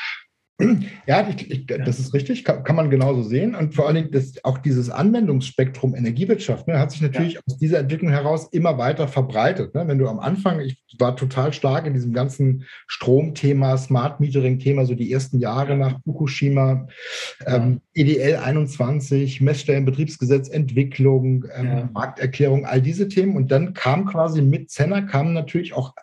ja, ich, ich, das ist richtig, kann, kann, man genauso sehen. Und vor allen Dingen das, auch dieses Anwendungsspektrum Energiewirtschaft ne, hat sich natürlich ja. aus dieser Entwicklung heraus immer weiter verbreitet. Ne? Wenn du am Anfang, ich war total stark in diesem ganzen Stromthema, Smart Metering-Thema, so die ersten Jahre nach Fukushima, ähm, EDL 21, Messstellenbetriebsgesetz, Entwicklung, ähm, ja. Markterklärung, all diese Themen. Und dann kam quasi mit Zenner kamen natürlich auch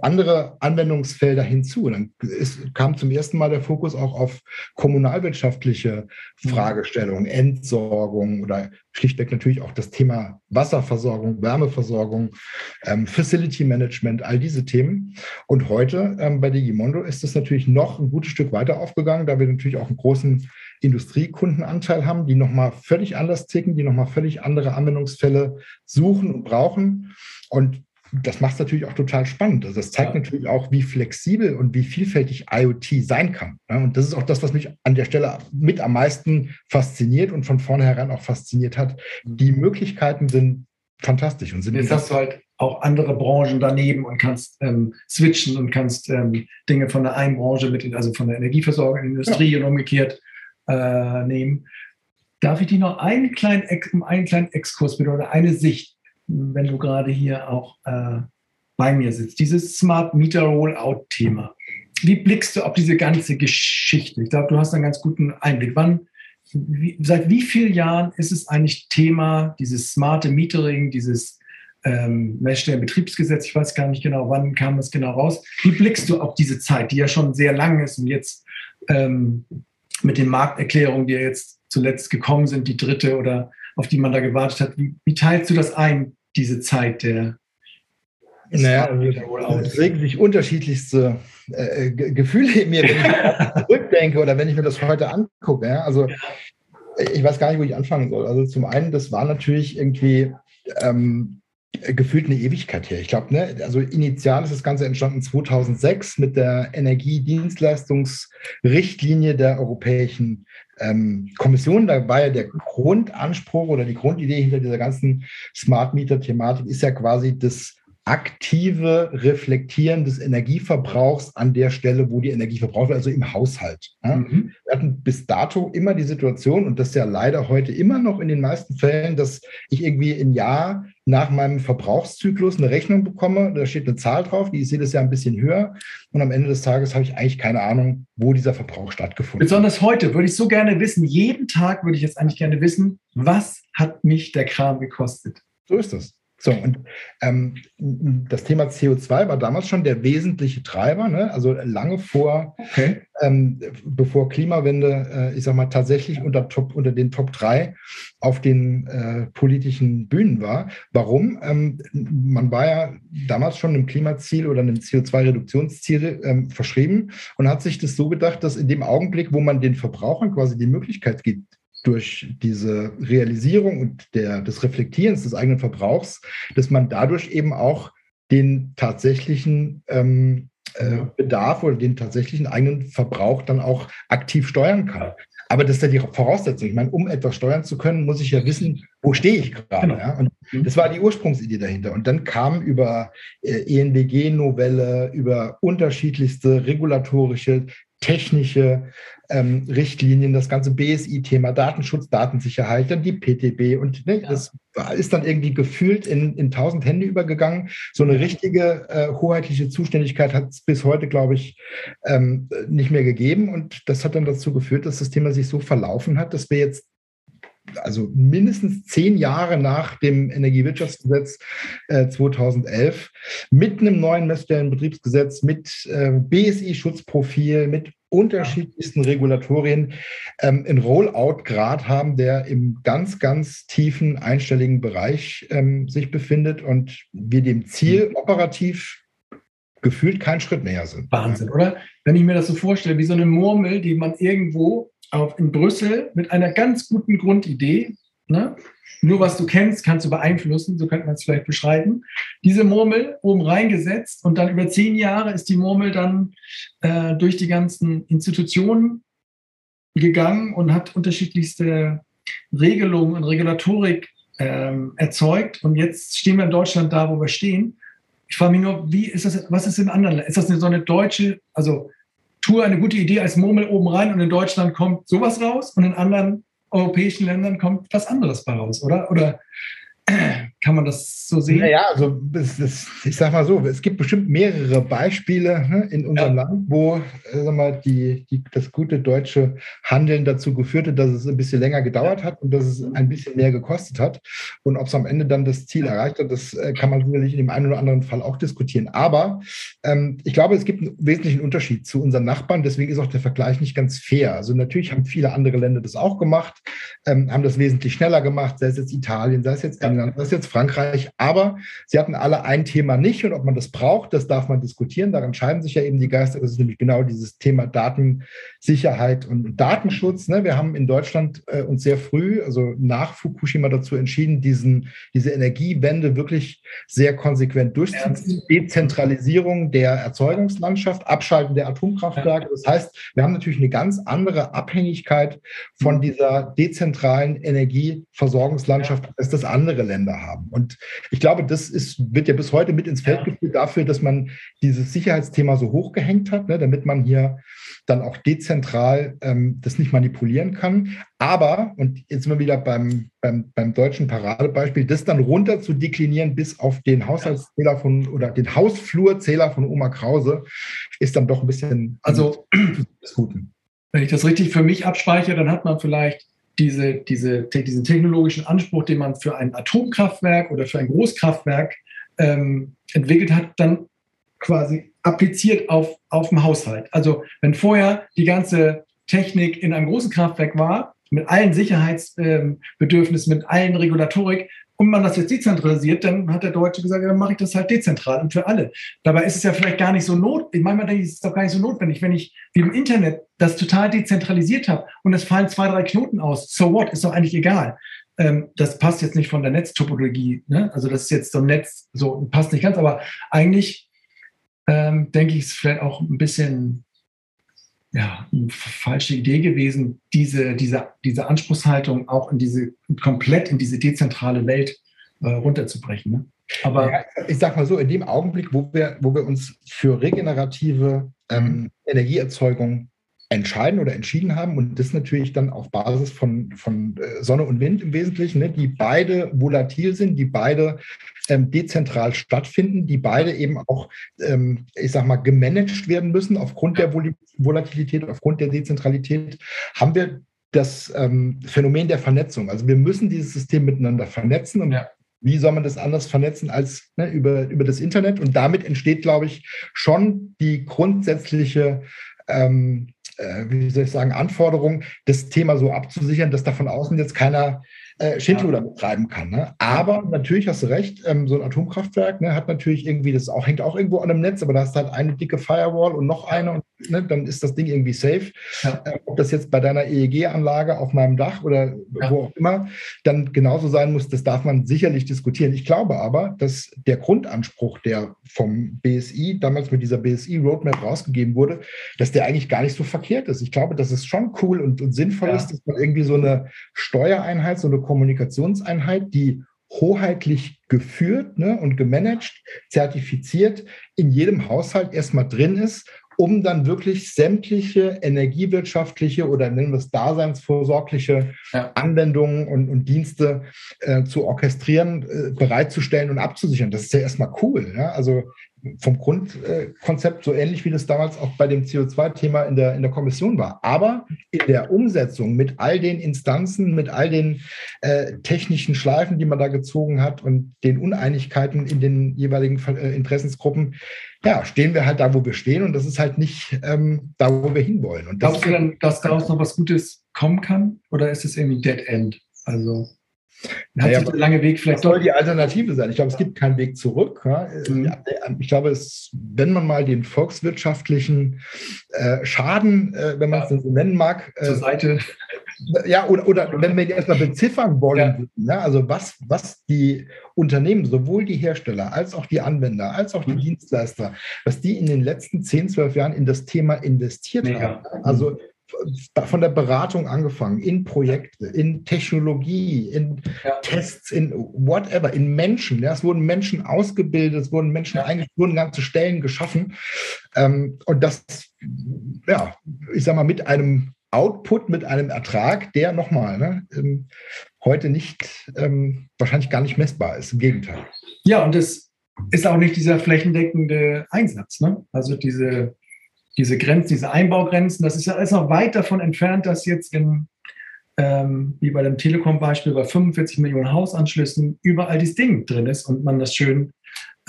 andere Anwendungsfelder hinzu. Und dann ist, kam zum ersten Mal der Fokus auch auf kommunalwirtschaftliche. Fragestellungen, Entsorgung oder schlichtweg natürlich auch das Thema Wasserversorgung, Wärmeversorgung, ähm, Facility Management, all diese Themen. Und heute ähm, bei Digimondo ist es natürlich noch ein gutes Stück weiter aufgegangen, da wir natürlich auch einen großen Industriekundenanteil haben, die nochmal völlig anders ticken, die nochmal völlig andere Anwendungsfälle suchen und brauchen. Und das macht es natürlich auch total spannend. Also das zeigt ja. natürlich auch, wie flexibel und wie vielfältig IoT sein kann. Und das ist auch das, was mich an der Stelle mit am meisten fasziniert und von vornherein auch fasziniert hat. Die mhm. Möglichkeiten sind fantastisch und sind. Jetzt hast du halt auch andere Branchen daneben und kannst ähm, switchen und kannst ähm, Dinge von der einen Branche mit, also von der Energieversorgung in die Industrie ja. und umgekehrt äh, nehmen. Darf ich dich noch einen kleinen, einen kleinen Exkurs bitte oder eine Sicht wenn du gerade hier auch äh, bei mir sitzt. Dieses Smart Meter Rollout-Thema. Wie blickst du auf diese ganze Geschichte? Ich glaube, du hast einen ganz guten Einblick. Wann, wie, seit wie vielen Jahren ist es eigentlich Thema, dieses smarte Metering, dieses ähm, Messstellenbetriebsgesetz? Ich weiß gar nicht genau, wann kam das genau raus. Wie blickst du auf diese Zeit, die ja schon sehr lang ist und jetzt ähm, mit den Markterklärungen, die ja jetzt zuletzt gekommen sind, die dritte oder auf die man da gewartet hat. Wie, wie teilst du das ein, diese Zeit der? Naja, es regen sich unterschiedlichste äh, Gefühle in mir, wenn ich zurückdenke oder wenn ich mir das heute angucke. Ja? Also ich weiß gar nicht, wo ich anfangen soll. Also zum einen, das war natürlich irgendwie ähm, gefühlt eine Ewigkeit her. Ich glaube, ne, also initial ist das Ganze entstanden 2006 mit der Energiedienstleistungsrichtlinie der Europäischen ähm, Kommission. Da war ja der Grundanspruch oder die Grundidee hinter dieser ganzen Smart Meter-Thematik ist ja quasi das aktive Reflektieren des Energieverbrauchs an der Stelle, wo die Energie verbraucht wird, also im Haushalt. Ja? Mhm. Wir hatten bis dato immer die Situation, und das ist ja leider heute immer noch in den meisten Fällen, dass ich irgendwie ein Jahr nach meinem Verbrauchszyklus eine Rechnung bekomme, da steht eine Zahl drauf, die ist jedes Jahr ein bisschen höher und am Ende des Tages habe ich eigentlich keine Ahnung, wo dieser Verbrauch stattgefunden hat. Besonders heute würde ich so gerne wissen, jeden Tag würde ich jetzt eigentlich gerne wissen, was hat mich der Kram gekostet? So ist das. So, und ähm, das Thema CO2 war damals schon der wesentliche Treiber, ne? also lange vor, okay. ähm, bevor Klimawende, äh, ich sag mal, tatsächlich unter, Top, unter den Top 3 auf den äh, politischen Bühnen war. Warum? Ähm, man war ja damals schon einem Klimaziel oder einem CO2-Reduktionsziel ähm, verschrieben und hat sich das so gedacht, dass in dem Augenblick, wo man den Verbrauchern quasi die Möglichkeit gibt, durch diese Realisierung und der, des Reflektierens des eigenen Verbrauchs, dass man dadurch eben auch den tatsächlichen ähm, äh, Bedarf oder den tatsächlichen eigenen Verbrauch dann auch aktiv steuern kann. Aber das ist ja die Voraussetzung. Ich meine, um etwas steuern zu können, muss ich ja wissen, wo stehe ich gerade. Genau. Ja? Und mhm. das war die Ursprungsidee dahinter. Und dann kam über äh, ENBG-Novelle, über unterschiedlichste regulatorische, technische ähm, Richtlinien, das ganze BSI-Thema, Datenschutz, Datensicherheit, dann die PTB und ne, ja. das ist dann irgendwie gefühlt in, in tausend Hände übergegangen. So eine richtige äh, hoheitliche Zuständigkeit hat es bis heute, glaube ich, ähm, nicht mehr gegeben und das hat dann dazu geführt, dass das Thema sich so verlaufen hat, dass wir jetzt also mindestens zehn Jahre nach dem Energiewirtschaftsgesetz äh, 2011 mit einem neuen Messstellenbetriebsgesetz, mit äh, BSI-Schutzprofil, mit unterschiedlichsten Regulatorien ähm, einen Rollout-Grad haben, der im ganz, ganz tiefen einstelligen Bereich ähm, sich befindet und wir dem Ziel mhm. operativ gefühlt keinen Schritt näher sind. Wahnsinn, oder? Wenn ich mir das so vorstelle, wie so eine Murmel, die man irgendwo auf, in Brüssel mit einer ganz guten Grundidee, ne? nur was du kennst, kannst du beeinflussen, so könnte man es vielleicht beschreiben, diese Murmel oben reingesetzt und dann über zehn Jahre ist die Murmel dann äh, durch die ganzen Institutionen gegangen und hat unterschiedlichste Regelungen und Regulatorik ähm, erzeugt. Und jetzt stehen wir in Deutschland da, wo wir stehen. Ich frage mich nur, wie ist das, was ist in anderen Ländern? Ist das eine, so eine deutsche, also Tour eine gute Idee als Murmel oben rein und in Deutschland kommt sowas raus und in anderen europäischen Ländern kommt was anderes bei raus, oder? Oder kann man das so sehen? Naja, also es, es, ich sag mal so, es gibt bestimmt mehrere Beispiele ne, in unserem ja. Land, wo äh, sag mal, die, die, das gute deutsche Handeln dazu geführt hat, dass es ein bisschen länger gedauert hat und dass es ein bisschen mehr gekostet hat. Und ob es am Ende dann das Ziel erreicht hat, das äh, kann man sicherlich in dem einen oder anderen Fall auch diskutieren. Aber ähm, ich glaube, es gibt einen wesentlichen Unterschied zu unseren Nachbarn. Deswegen ist auch der Vergleich nicht ganz fair. Also natürlich haben viele andere Länder das auch gemacht, ähm, haben das wesentlich schneller gemacht, sei es jetzt Italien, sei es jetzt England, sei es jetzt Frankreich. Aber sie hatten alle ein Thema nicht und ob man das braucht, das darf man diskutieren. Daran scheiden sich ja eben die Geister. Das ist nämlich genau dieses Thema Datensicherheit und Datenschutz. Ne? Wir haben in Deutschland äh, uns sehr früh, also nach Fukushima dazu entschieden, diesen, diese Energiewende wirklich sehr konsequent durchzuziehen. Dezentralisierung der Erzeugungslandschaft, Abschalten der Atomkraftwerke. Das heißt, wir haben natürlich eine ganz andere Abhängigkeit von dieser dezentralen Energieversorgungslandschaft, als das andere Länder haben. Und und ich glaube, das ist, wird ja bis heute mit ins Feld ja. geführt dafür, dass man dieses Sicherheitsthema so hochgehängt hat, ne, damit man hier dann auch dezentral ähm, das nicht manipulieren kann. Aber, und jetzt sind wir wieder beim, beim, beim deutschen Paradebeispiel, das dann runter zu deklinieren bis auf den Haushaltszähler von oder den Hausflurzähler von Oma Krause, ist dann doch ein bisschen also des Guten. Wenn ich das richtig für mich abspeichere, dann hat man vielleicht diese, diese, diesen technologischen Anspruch, den man für ein Atomkraftwerk oder für ein Großkraftwerk ähm, entwickelt hat, dann quasi appliziert auf, auf den Haushalt. Also wenn vorher die ganze Technik in einem großen Kraftwerk war, mit allen Sicherheitsbedürfnissen, ähm, mit allen Regulatorik, und man das jetzt dezentralisiert, dann hat der Deutsche gesagt, dann mache ich das halt dezentral und für alle. Dabei ist es ja vielleicht gar nicht so notwendig. Manchmal denke ich, es ist doch gar nicht so notwendig, wenn ich wie im Internet das total dezentralisiert habe und es fallen zwei, drei Knoten aus. So what? Ist doch eigentlich egal. Ähm, das passt jetzt nicht von der Netztopologie. Ne? Also das ist jetzt so ein Netz, so passt nicht ganz, aber eigentlich ähm, denke ich, ist vielleicht auch ein bisschen ja, eine falsche Idee gewesen, diese, diese, diese Anspruchshaltung auch in diese, komplett in diese dezentrale Welt äh, runterzubrechen. Ne? Aber ja, ich sag mal so, in dem Augenblick, wo wir, wo wir uns für regenerative ähm, Energieerzeugung entscheiden oder entschieden haben und das natürlich dann auf Basis von, von äh, Sonne und Wind im Wesentlichen, ne, die beide volatil sind, die beide ähm, dezentral stattfinden, die beide eben auch, ähm, ich sag mal, gemanagt werden müssen aufgrund der Volatilität, aufgrund der Dezentralität, haben wir das ähm, Phänomen der Vernetzung. Also wir müssen dieses System miteinander vernetzen und ja. Wie soll man das anders vernetzen als ne, über, über das Internet? Und damit entsteht, glaube ich, schon die grundsätzliche ähm, äh, wie soll ich sagen, Anforderung, das Thema so abzusichern, dass da von außen jetzt keiner äh, Schindluder ja. betreiben kann. Ne? Aber natürlich hast du recht, ähm, so ein Atomkraftwerk ne, hat natürlich irgendwie, das auch, hängt auch irgendwo an dem Netz, aber da hast du halt eine dicke Firewall und noch eine und ne, dann ist das Ding irgendwie safe. Ja. Äh, ob das jetzt bei deiner EEG-Anlage auf meinem Dach oder ja. wo auch immer dann genauso sein muss, das darf man sicherlich diskutieren. Ich glaube aber, dass der Grundanspruch, der vom BSI damals mit dieser BSI-Roadmap rausgegeben wurde, dass der eigentlich gar nicht so verkehrt ist. Ich glaube, dass es schon cool und, und sinnvoll ist, dass man irgendwie so eine Steuereinheit, so eine Kommunikationseinheit, die hoheitlich geführt ne, und gemanagt, zertifiziert in jedem Haushalt erstmal drin ist, um dann wirklich sämtliche energiewirtschaftliche oder nennen wir es daseinsvorsorgliche ja. Anwendungen und, und Dienste äh, zu orchestrieren, äh, bereitzustellen und abzusichern. Das ist ja erstmal cool. Ja? Also vom Grundkonzept so ähnlich wie das damals auch bei dem CO2-Thema in der, in der Kommission war. Aber in der Umsetzung mit all den Instanzen, mit all den äh, technischen Schleifen, die man da gezogen hat und den Uneinigkeiten in den jeweiligen äh, Interessensgruppen, ja, stehen wir halt da, wo wir stehen und das ist halt nicht ähm, da, wo wir hinwollen. Und Glaubst du dann, dass daraus noch was Gutes kommen kann oder ist es irgendwie Dead End? Also hat naja, sich der lange Weg vielleicht soll die Alternative sein. Ich glaube, es gibt keinen Weg zurück. Mhm. Ich glaube, es, wenn man mal den volkswirtschaftlichen äh, Schaden, äh, wenn man es so nennen mag, äh, zur Seite. Ja, oder, oder wenn wir ihn erstmal beziffern wollen, ja. ja. also was, was die Unternehmen, sowohl die Hersteller als auch die Anwender, als auch die mhm. Dienstleister, was die in den letzten 10, 12 Jahren in das Thema investiert Mega. haben. Also von der Beratung angefangen, in Projekte, in Technologie, in ja. Tests, in whatever, in Menschen. Ja, es wurden Menschen ausgebildet, es wurden Menschen ja. eigentlich, wurden ganze Stellen geschaffen. Ähm, und das, ja, ich sag mal, mit einem Output, mit einem Ertrag, der nochmal ne, ähm, heute nicht, ähm, wahrscheinlich gar nicht messbar ist. Im Gegenteil. Ja, und es ist auch nicht dieser flächendeckende Einsatz. Ne? Also diese diese Grenzen, diese Einbaugrenzen, das ist ja alles noch weit davon entfernt, dass jetzt in, ähm, wie bei dem Telekom-Beispiel, bei 45 Millionen Hausanschlüssen überall dieses Ding drin ist und man das schön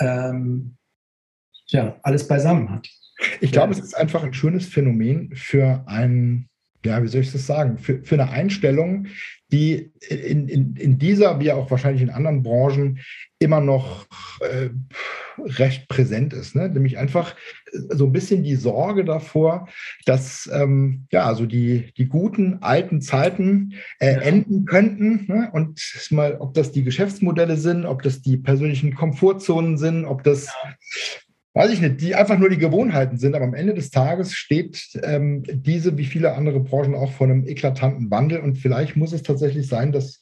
ähm, ja, alles beisammen hat. Ich glaube, es ist einfach ein schönes Phänomen für ein, ja, wie soll ich das sagen, für, für eine Einstellung, die in, in, in dieser, wie auch wahrscheinlich in anderen Branchen, immer noch äh, recht präsent ist. Ne? Nämlich einfach so ein bisschen die Sorge davor, dass ähm, ja, also die, die guten alten Zeiten äh, ja. enden könnten. Ne? Und mal, ob das die Geschäftsmodelle sind, ob das die persönlichen Komfortzonen sind, ob das weiß ich nicht, die einfach nur die Gewohnheiten sind. Aber am Ende des Tages steht ähm, diese, wie viele andere Branchen, auch vor einem eklatanten Wandel. Und vielleicht muss es tatsächlich sein, dass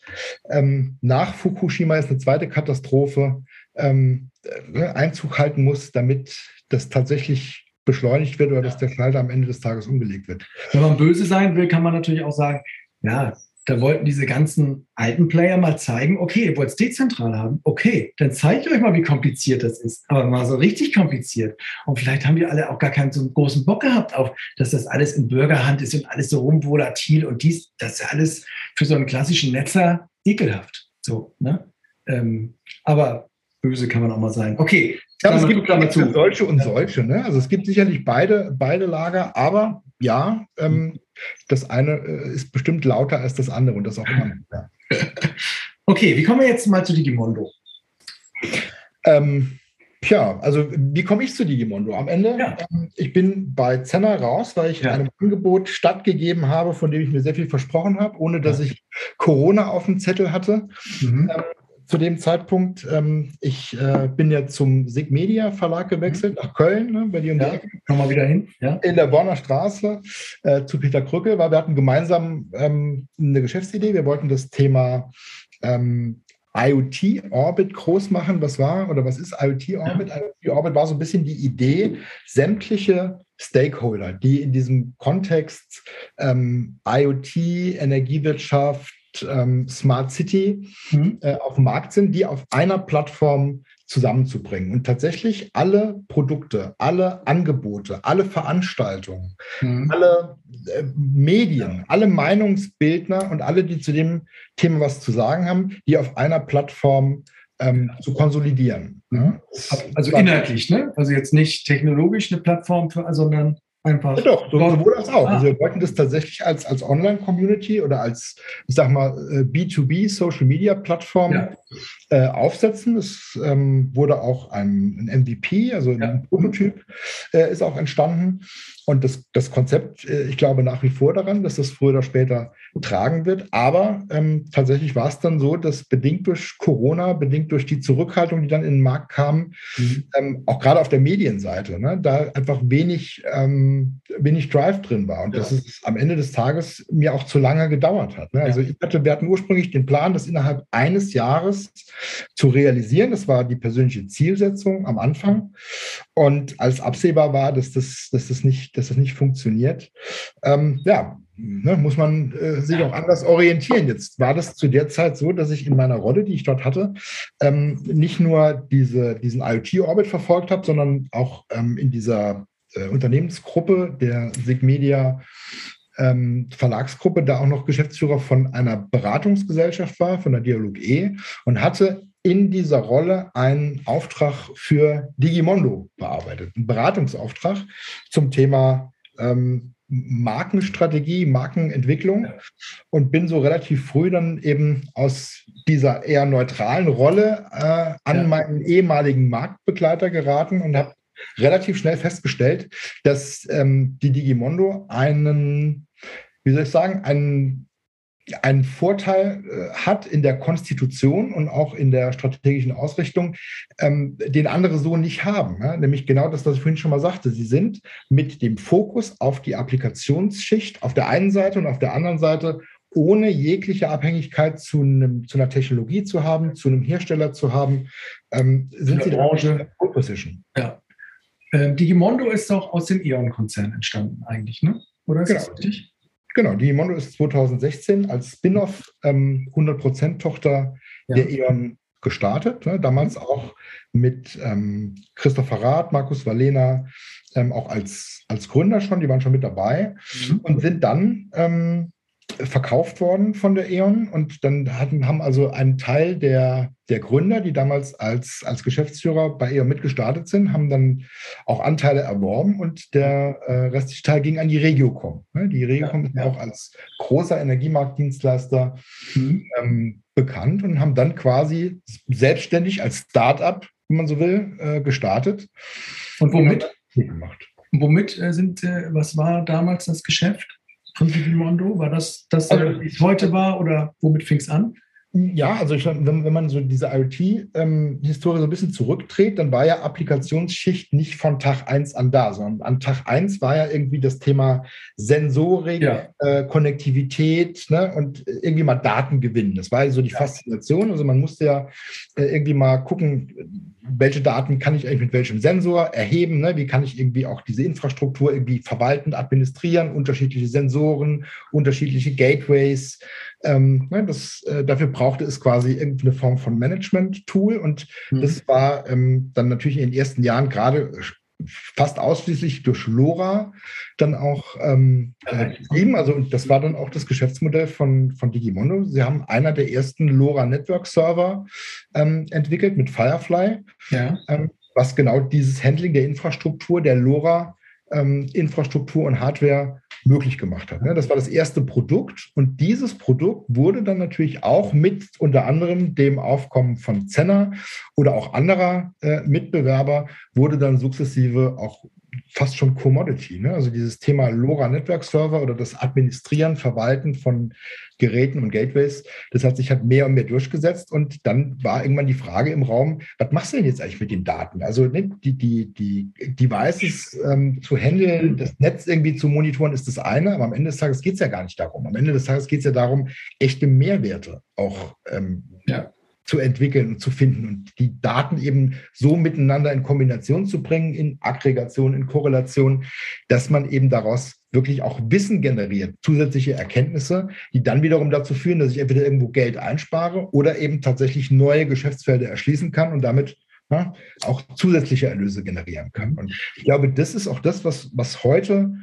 ähm, nach Fukushima jetzt eine zweite Katastrophe ähm, äh, Einzug halten muss, damit das tatsächlich beschleunigt wird oder dass der Schalter am Ende des Tages umgelegt wird. Wenn man böse sein will, kann man natürlich auch sagen, ja, da wollten diese ganzen alten Player mal zeigen, okay, ihr wollt es dezentral haben, okay, dann zeigt euch mal, wie kompliziert das ist. Aber mal so richtig kompliziert. Und vielleicht haben die alle auch gar keinen so großen Bock gehabt auf, dass das alles in Bürgerhand ist und alles so rumvolatil und dies, das ist alles für so einen klassischen Netzer ekelhaft. So, ne? Ähm, aber böse kann man auch mal sein. Okay. Ja, es gibt zu. solche und solche. Ne? Also es gibt sicherlich beide, beide Lager, aber ja, ähm, das eine äh, ist bestimmt lauter als das andere und das auch immer. Ja. Okay, wie kommen wir jetzt mal zu Digimondo? Ähm, Tja, also wie komme ich zu Digimondo? Am Ende, ja. ähm, ich bin bei Zenner raus, weil ich ja. einem Angebot stattgegeben habe, von dem ich mir sehr viel versprochen habe, ohne dass ich Corona auf dem Zettel hatte. Mhm. Ähm, zu dem Zeitpunkt. Ähm, ich äh, bin ja zum Sig Media Verlag gewechselt, nach Köln, ne, bei dir um ja, Komm mal wieder hin. Ja. In der Borner Straße äh, zu Peter Krückel, weil wir hatten gemeinsam ähm, eine Geschäftsidee. Wir wollten das Thema ähm, IoT Orbit groß machen. Was war oder was ist IoT Orbit? Ja. IoT Orbit war so ein bisschen die Idee, sämtliche Stakeholder, die in diesem Kontext ähm, IoT, Energiewirtschaft, ähm, Smart City mhm. äh, auf dem Markt sind, die auf einer Plattform zusammenzubringen und tatsächlich alle Produkte, alle Angebote, alle Veranstaltungen, mhm. alle äh, Medien, alle Meinungsbildner und alle, die zu dem Thema was zu sagen haben, die auf einer Plattform ähm, zu konsolidieren. Mhm. Also inhaltlich, ne? Also jetzt nicht technologisch eine Plattform, für, sondern Einfach. Ja, doch, sowohl als auch. Ah. Also wir wollten das tatsächlich als, als Online-Community oder als, ich sag mal, B2B Social Media Plattform ja. äh, aufsetzen. Es ähm, wurde auch ein, ein MVP, also ein ja. Prototyp, äh, ist auch entstanden. Und das, das Konzept, äh, ich glaube nach wie vor daran, dass das früher oder später tragen wird. Aber ähm, tatsächlich war es dann so, dass bedingt durch Corona, bedingt durch die Zurückhaltung, die dann in den Markt kam, mhm. ähm, auch gerade auf der Medienseite, ne, da einfach wenig, ähm, wenig Drive drin war. Und ja. dass es am Ende des Tages mir auch zu lange gedauert hat. Ne? Also ja. ich hatte, wir hatten ursprünglich den Plan, das innerhalb eines Jahres zu realisieren. Das war die persönliche Zielsetzung am Anfang. Und als absehbar war, dass das, dass das, nicht, dass das nicht funktioniert, ähm, ja, ne, muss man äh, sich auch anders orientieren. Jetzt war das zu der Zeit so, dass ich in meiner Rolle, die ich dort hatte, ähm, nicht nur diese, diesen IoT-Orbit verfolgt habe, sondern auch ähm, in dieser äh, Unternehmensgruppe der Sigmedia ähm, Verlagsgruppe da auch noch Geschäftsführer von einer Beratungsgesellschaft war, von der Dialog E und hatte in dieser Rolle einen Auftrag für Digimondo bearbeitet, einen Beratungsauftrag zum Thema ähm, Markenstrategie, Markenentwicklung. Und bin so relativ früh dann eben aus dieser eher neutralen Rolle äh, an ja. meinen ehemaligen Marktbegleiter geraten und habe relativ schnell festgestellt, dass ähm, die Digimondo einen, wie soll ich sagen, einen einen Vorteil äh, hat in der Konstitution und auch in der strategischen Ausrichtung, ähm, den andere so nicht haben. Ja? Nämlich genau das, was ich vorhin schon mal sagte. Sie sind mit dem Fokus auf die Applikationsschicht auf der einen Seite und auf der anderen Seite ohne jegliche Abhängigkeit zu, einem, zu einer Technologie zu haben, zu einem Hersteller zu haben, ähm, sind sie Branche. in der Pole Position. Ja. Ähm, Digimondo ist doch aus dem E.ON-Konzern entstanden eigentlich, ne? Oder ist genau. das richtig? Genau, Digimondo ist 2016 als Spin-off ähm, 100% Tochter ja. der E.ON gestartet. Ne? Damals auch mit ähm, Christopher Rath, Markus Valena, ähm, auch als, als Gründer schon, die waren schon mit dabei mhm. und sind dann ähm, verkauft worden von der E.ON und dann hatten, haben also einen Teil der, der Gründer, die damals als, als Geschäftsführer bei E.ON mitgestartet sind, haben dann auch Anteile erworben und der äh, restliche Teil ging an die Regiocom. Ne? Die Regiocom ja, ist ja. auch als großer Energiemarktdienstleister mhm. ähm, bekannt und haben dann quasi selbstständig als Start-up, wenn man so will, äh, gestartet. Und womit? Und. Womit äh, sind, äh, was war damals das Geschäft? Von Mondo? War das das, also, wie es heute war oder womit fing es an? Ja, also ich, wenn, wenn man so diese IoT-Historie ähm, so ein bisschen zurückdreht, dann war ja Applikationsschicht nicht von Tag 1 an da, sondern an Tag 1 war ja irgendwie das Thema Sensorik, ja. äh, Konnektivität ne, und irgendwie mal Daten gewinnen. Das war ja so die ja. Faszination. Also man musste ja äh, irgendwie mal gucken, welche Daten kann ich eigentlich mit welchem Sensor erheben, ne? wie kann ich irgendwie auch diese Infrastruktur irgendwie verwalten, administrieren, unterschiedliche Sensoren, unterschiedliche Gateways. Ähm, ne? das, äh, dafür brauchte es quasi irgendeine Form von Management-Tool und mhm. das war ähm, dann natürlich in den ersten Jahren gerade fast ausschließlich durch LoRa dann auch ähm, äh, Also das war dann auch das Geschäftsmodell von, von Digimondo. Sie haben einer der ersten LoRa Network Server ähm, entwickelt mit Firefly, ja. ähm, was genau dieses Handling der Infrastruktur, der LoRa ähm, Infrastruktur und Hardware möglich gemacht hat. Ne? Das war das erste Produkt und dieses Produkt wurde dann natürlich auch mit unter anderem dem Aufkommen von Zenner oder auch anderer äh, Mitbewerber wurde dann sukzessive auch fast schon Commodity. Ne? Also dieses Thema LoRa Network Server oder das Administrieren, Verwalten von Geräten und Gateways, das hat sich halt mehr und mehr durchgesetzt. Und dann war irgendwann die Frage im Raum, was machst du denn jetzt eigentlich mit den Daten? Also ne, die, die, die Devices ähm, zu handeln, das Netz irgendwie zu monitoren, ist das eine, aber am Ende des Tages geht es ja gar nicht darum. Am Ende des Tages geht es ja darum, echte Mehrwerte auch ähm, ja zu entwickeln und zu finden und die Daten eben so miteinander in Kombination zu bringen, in Aggregation, in Korrelation, dass man eben daraus wirklich auch Wissen generiert, zusätzliche Erkenntnisse, die dann wiederum dazu führen, dass ich entweder irgendwo Geld einspare oder eben tatsächlich neue Geschäftsfelder erschließen kann und damit ja, auch zusätzliche Erlöse generieren kann. Und ich glaube, das ist auch das, was, was heute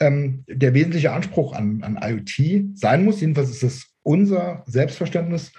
ähm, der wesentliche Anspruch an, an IoT sein muss. Jedenfalls ist es unser Selbstverständnis,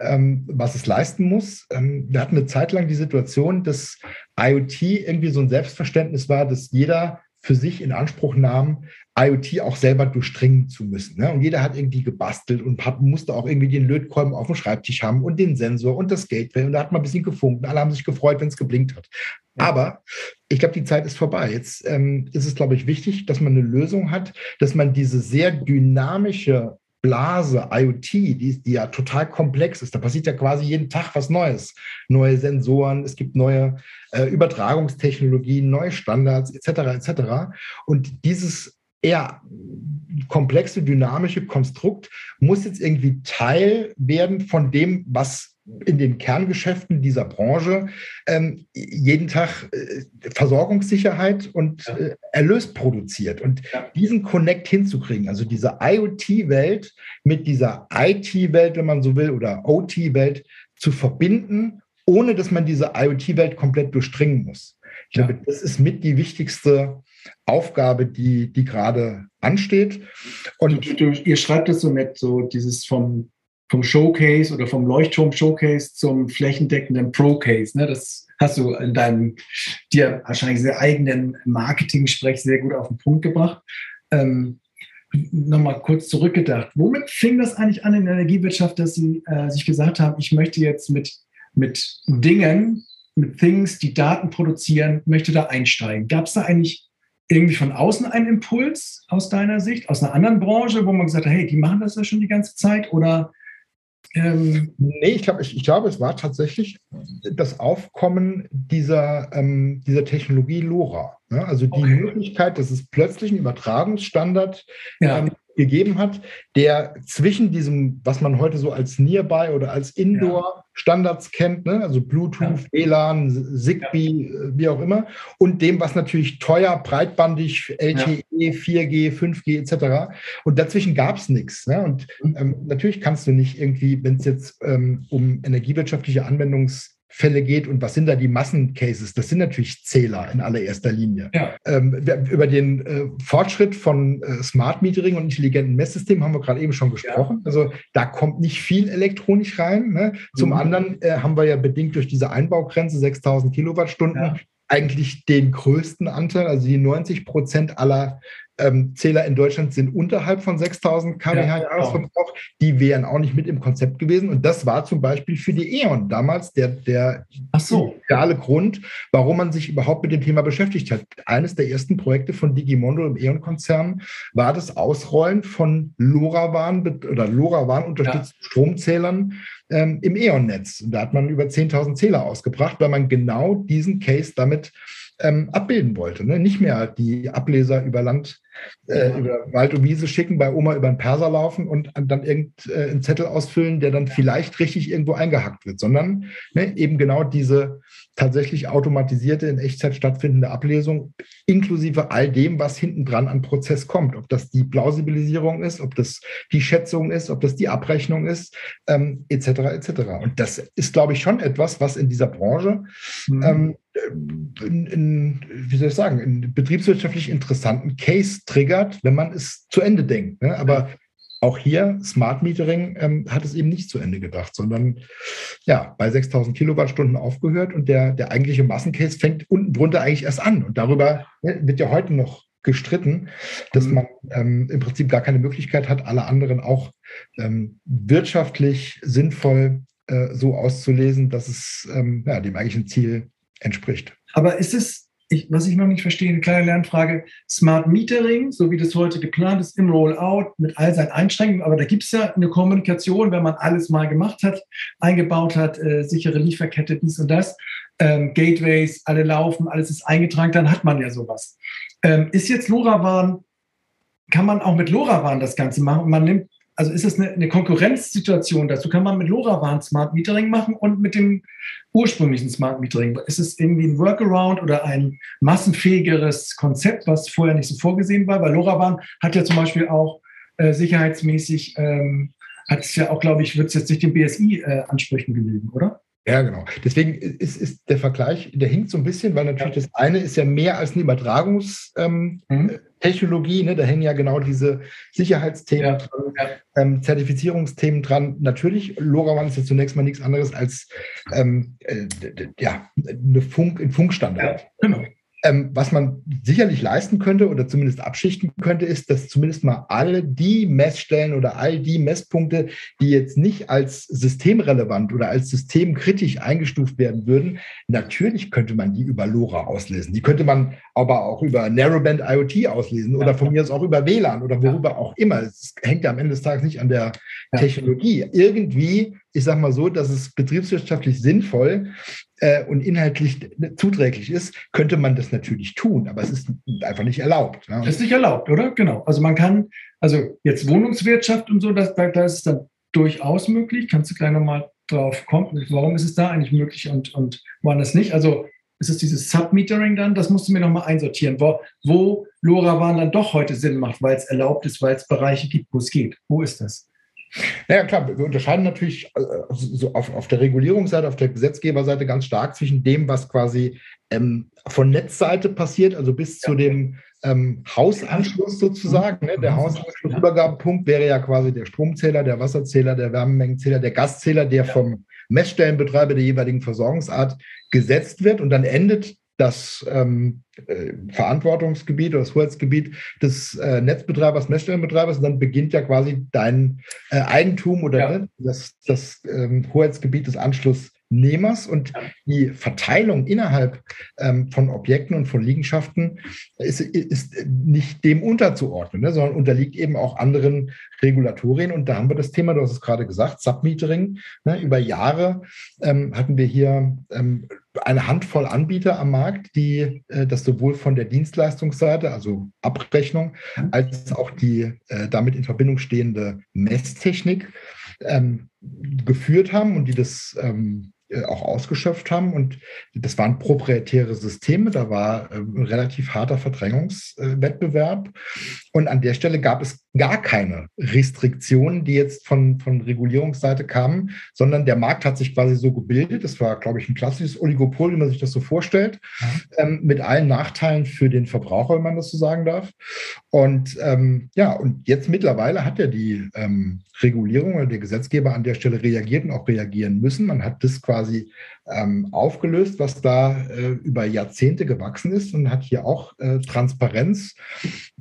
ähm, was es leisten muss. Ähm, wir hatten eine Zeit lang die Situation, dass IoT irgendwie so ein Selbstverständnis war, dass jeder für sich in Anspruch nahm, IoT auch selber durchdringen zu müssen. Ne? Und jeder hat irgendwie gebastelt und hat, musste auch irgendwie den Lötkolben auf dem Schreibtisch haben und den Sensor und das Gateway. Und da hat man ein bisschen gefunkt. Alle haben sich gefreut, wenn es geblinkt hat. Ja. Aber ich glaube, die Zeit ist vorbei. Jetzt ähm, ist es, glaube ich, wichtig, dass man eine Lösung hat, dass man diese sehr dynamische Blase, IoT, die, die ja total komplex ist. Da passiert ja quasi jeden Tag was Neues. Neue Sensoren, es gibt neue äh, Übertragungstechnologien, neue Standards etc. etc. Und dieses eher komplexe, dynamische Konstrukt muss jetzt irgendwie Teil werden von dem, was in den Kerngeschäften dieser Branche ähm, jeden Tag äh, Versorgungssicherheit und ja. äh, Erlös produziert. Und ja. diesen Connect hinzukriegen, also diese IoT-Welt mit dieser IT-Welt, wenn man so will, oder OT-Welt zu verbinden, ohne dass man diese IoT-Welt komplett durchdringen muss. Ich ja. glaube, das ist mit die wichtigste Aufgabe, die, die gerade ansteht. Und du, du, ihr schreibt es so nett, so dieses vom vom Showcase oder vom Leuchtturm-Showcase zum flächendeckenden Pro-Case. Ne? Das hast du in deinem dir wahrscheinlich sehr eigenen Marketing-Sprech sehr gut auf den Punkt gebracht. Ähm, Nochmal kurz zurückgedacht. Womit fing das eigentlich an in der Energiewirtschaft, dass Sie äh, sich gesagt haben, ich möchte jetzt mit, mit Dingen, mit Things, die Daten produzieren, möchte da einsteigen? Gab es da eigentlich irgendwie von außen ein Impuls aus deiner Sicht, aus einer anderen Branche, wo man gesagt hat, hey, die machen das ja schon die ganze Zeit? Oder ähm, nee, ich glaube, ich, ich glaube, es war tatsächlich das Aufkommen dieser, ähm, dieser Technologie LoRa. Ne? Also die okay. Möglichkeit, dass es plötzlich einen Übertragungsstandard ja. ähm, gegeben hat, der zwischen diesem, was man heute so als Nearby oder als Indoor-Standards kennt, ne? also Bluetooth, ja. WLAN, Zigbee, ja. Äh, wie auch immer, und dem, was natürlich teuer, breitbandig, LTE, ja. 4G, 5G etc. Und dazwischen gab es nichts. Ne? Und mhm. ähm, natürlich kannst du nicht irgendwie, wenn es jetzt ähm, um energiewirtschaftliche Anwendungs Fälle geht und was sind da die Massencases? Das sind natürlich Zähler in allererster Linie. Ja. Ähm, über den äh, Fortschritt von äh, Smart Metering und intelligenten Messsystemen haben wir gerade eben schon gesprochen. Ja. Also da kommt nicht viel elektronisch rein. Ne? Zum mhm. anderen äh, haben wir ja bedingt durch diese Einbaugrenze 6000 Kilowattstunden ja. eigentlich den größten Anteil, also die 90 Prozent aller ähm, Zähler in Deutschland sind unterhalb von 6000 kWh ja, Jahresverbrauch. Die wären auch nicht mit im Konzept gewesen. Und das war zum Beispiel für die E.ON damals der, der so. ideale Grund, warum man sich überhaupt mit dem Thema beschäftigt hat. Eines der ersten Projekte von Digimondo im E.ON-Konzern war das Ausrollen von LoRaWAN oder LoRaWAN unterstützten ja. Stromzählern ähm, im E.ON-Netz. Und da hat man über 10.000 Zähler ausgebracht, weil man genau diesen Case damit ähm, abbilden wollte. Ne? Nicht mehr die Ableser über Land, äh, ja. über Wald und Wiese schicken, bei Oma über den Perser laufen und dann irgendeinen äh, Zettel ausfüllen, der dann vielleicht richtig irgendwo eingehackt wird, sondern ne, eben genau diese tatsächlich automatisierte, in Echtzeit stattfindende Ablesung, inklusive all dem, was hinten dran an Prozess kommt. Ob das die Plausibilisierung ist, ob das die Schätzung ist, ob das die Abrechnung ist, ähm, etc. etc. Und das ist, glaube ich, schon etwas, was in dieser Branche mhm. ähm, in, in, wie soll ich sagen, in betriebswirtschaftlich interessanten Case triggert, wenn man es zu Ende denkt. Ne? Aber auch hier, Smart Metering ähm, hat es eben nicht zu Ende gedacht, sondern ja, bei 6000 Kilowattstunden aufgehört und der, der eigentliche Massencase fängt unten drunter eigentlich erst an. Und darüber wird ja heute noch gestritten, dass mhm. man ähm, im Prinzip gar keine Möglichkeit hat, alle anderen auch ähm, wirtschaftlich sinnvoll äh, so auszulesen, dass es ähm, ja, dem eigentlichen Ziel entspricht. Aber ist es, ich, was ich noch nicht verstehe, eine kleine Lernfrage, Smart Metering, so wie das heute geplant ist im Rollout mit all seinen Einschränkungen, aber da gibt es ja eine Kommunikation, wenn man alles mal gemacht hat, eingebaut hat, äh, sichere Lieferkette, dies und das, ähm, Gateways, alle laufen, alles ist eingetragen, dann hat man ja sowas. Ähm, ist jetzt LoRaWAN, kann man auch mit LoRaWAN das Ganze machen? Man nimmt also ist es eine, eine, Konkurrenzsituation dazu? Kann man mit LoRaWAN Smart Metering machen und mit dem ursprünglichen Smart Metering? Ist es irgendwie ein Workaround oder ein massenfähigeres Konzept, was vorher nicht so vorgesehen war? Weil LoRaWAN hat ja zum Beispiel auch äh, sicherheitsmäßig, ähm, hat es ja auch, glaube ich, wird es jetzt nicht den BSI-Ansprüchen äh, genügen, oder? Ja, genau. Deswegen ist, ist der Vergleich, der hinkt so ein bisschen, weil natürlich ja. das eine ist ja mehr als eine Übertragungstechnologie. Ähm, mhm. Ne? Da hängen ja genau diese Sicherheitsthemen ja. dran, ähm, Zertifizierungsthemen dran. Natürlich, LoRaWAN ist ja zunächst mal nichts anderes als ähm, äh, ja, eine Funk, ein Funkstandard. Ja, genau. Ähm, was man sicherlich leisten könnte oder zumindest abschichten könnte, ist, dass zumindest mal alle die Messstellen oder all die Messpunkte, die jetzt nicht als systemrelevant oder als systemkritisch eingestuft werden würden, natürlich könnte man die über LoRa auslesen. Die könnte man aber auch über Narrowband IoT auslesen oder von mir aus auch über WLAN oder worüber auch immer. Es hängt ja am Ende des Tages nicht an der Technologie. Irgendwie, ich sage mal so, dass es betriebswirtschaftlich sinnvoll äh, und inhaltlich zuträglich ist, könnte man das natürlich tun, aber es ist einfach nicht erlaubt. Ne? Das ist nicht erlaubt, oder? Genau. Also man kann, also jetzt Wohnungswirtschaft und so, das, da, da ist es dann durchaus möglich. Kannst du gleich nochmal drauf kommen? Warum ist es da eigentlich möglich und, und woanders nicht? Also ist es dieses Submetering dann? Das musst du mir nochmal einsortieren, wo, wo LoRaWAN dann doch heute Sinn macht, weil es erlaubt ist, weil es Bereiche gibt, wo es geht. Wo ist das? Naja, klar, wir unterscheiden natürlich äh, so auf, auf der Regulierungsseite, auf der Gesetzgeberseite ganz stark zwischen dem, was quasi ähm, von Netzseite passiert, also bis ja. zu dem ähm, Hausanschluss sozusagen. Ne? Der Hausanschlussübergabepunkt wäre ja quasi der Stromzähler, der Wasserzähler, der Wärmemengenzähler, der Gaszähler, der vom Messstellenbetreiber der jeweiligen Versorgungsart gesetzt wird und dann endet das ähm, äh, Verantwortungsgebiet oder das Hoheitsgebiet des äh, Netzbetreibers, Messstellenbetreibers, und dann beginnt ja quasi dein äh, Eigentum oder ja. ne, das, das ähm, Hoheitsgebiet des Anschlusses Nehmers und die Verteilung innerhalb ähm, von Objekten und von Liegenschaften ist, ist nicht dem unterzuordnen, ne, sondern unterliegt eben auch anderen Regulatorien. Und da haben wir das Thema, du hast es gerade gesagt, Submetering. Ne, über Jahre ähm, hatten wir hier ähm, eine Handvoll Anbieter am Markt, die äh, das sowohl von der Dienstleistungsseite, also Abrechnung, als auch die äh, damit in Verbindung stehende Messtechnik ähm, geführt haben und die das ähm, äh, auch ausgeschöpft haben. Und das waren proprietäre Systeme, da war äh, ein relativ harter Verdrängungswettbewerb. Und an der Stelle gab es gar keine Restriktionen, die jetzt von, von Regulierungsseite kamen, sondern der Markt hat sich quasi so gebildet. Das war, glaube ich, ein klassisches Oligopol, wie man sich das so vorstellt, ähm, mit allen Nachteilen für den Verbraucher, wenn man das so sagen darf. Und ähm, ja, und jetzt mittlerweile hat ja die ähm, Regulierung oder der Gesetzgeber an der Stelle reagiert und auch reagieren müssen. Man hat das quasi ähm, aufgelöst, was da äh, über Jahrzehnte gewachsen ist und hat hier auch äh, Transparenz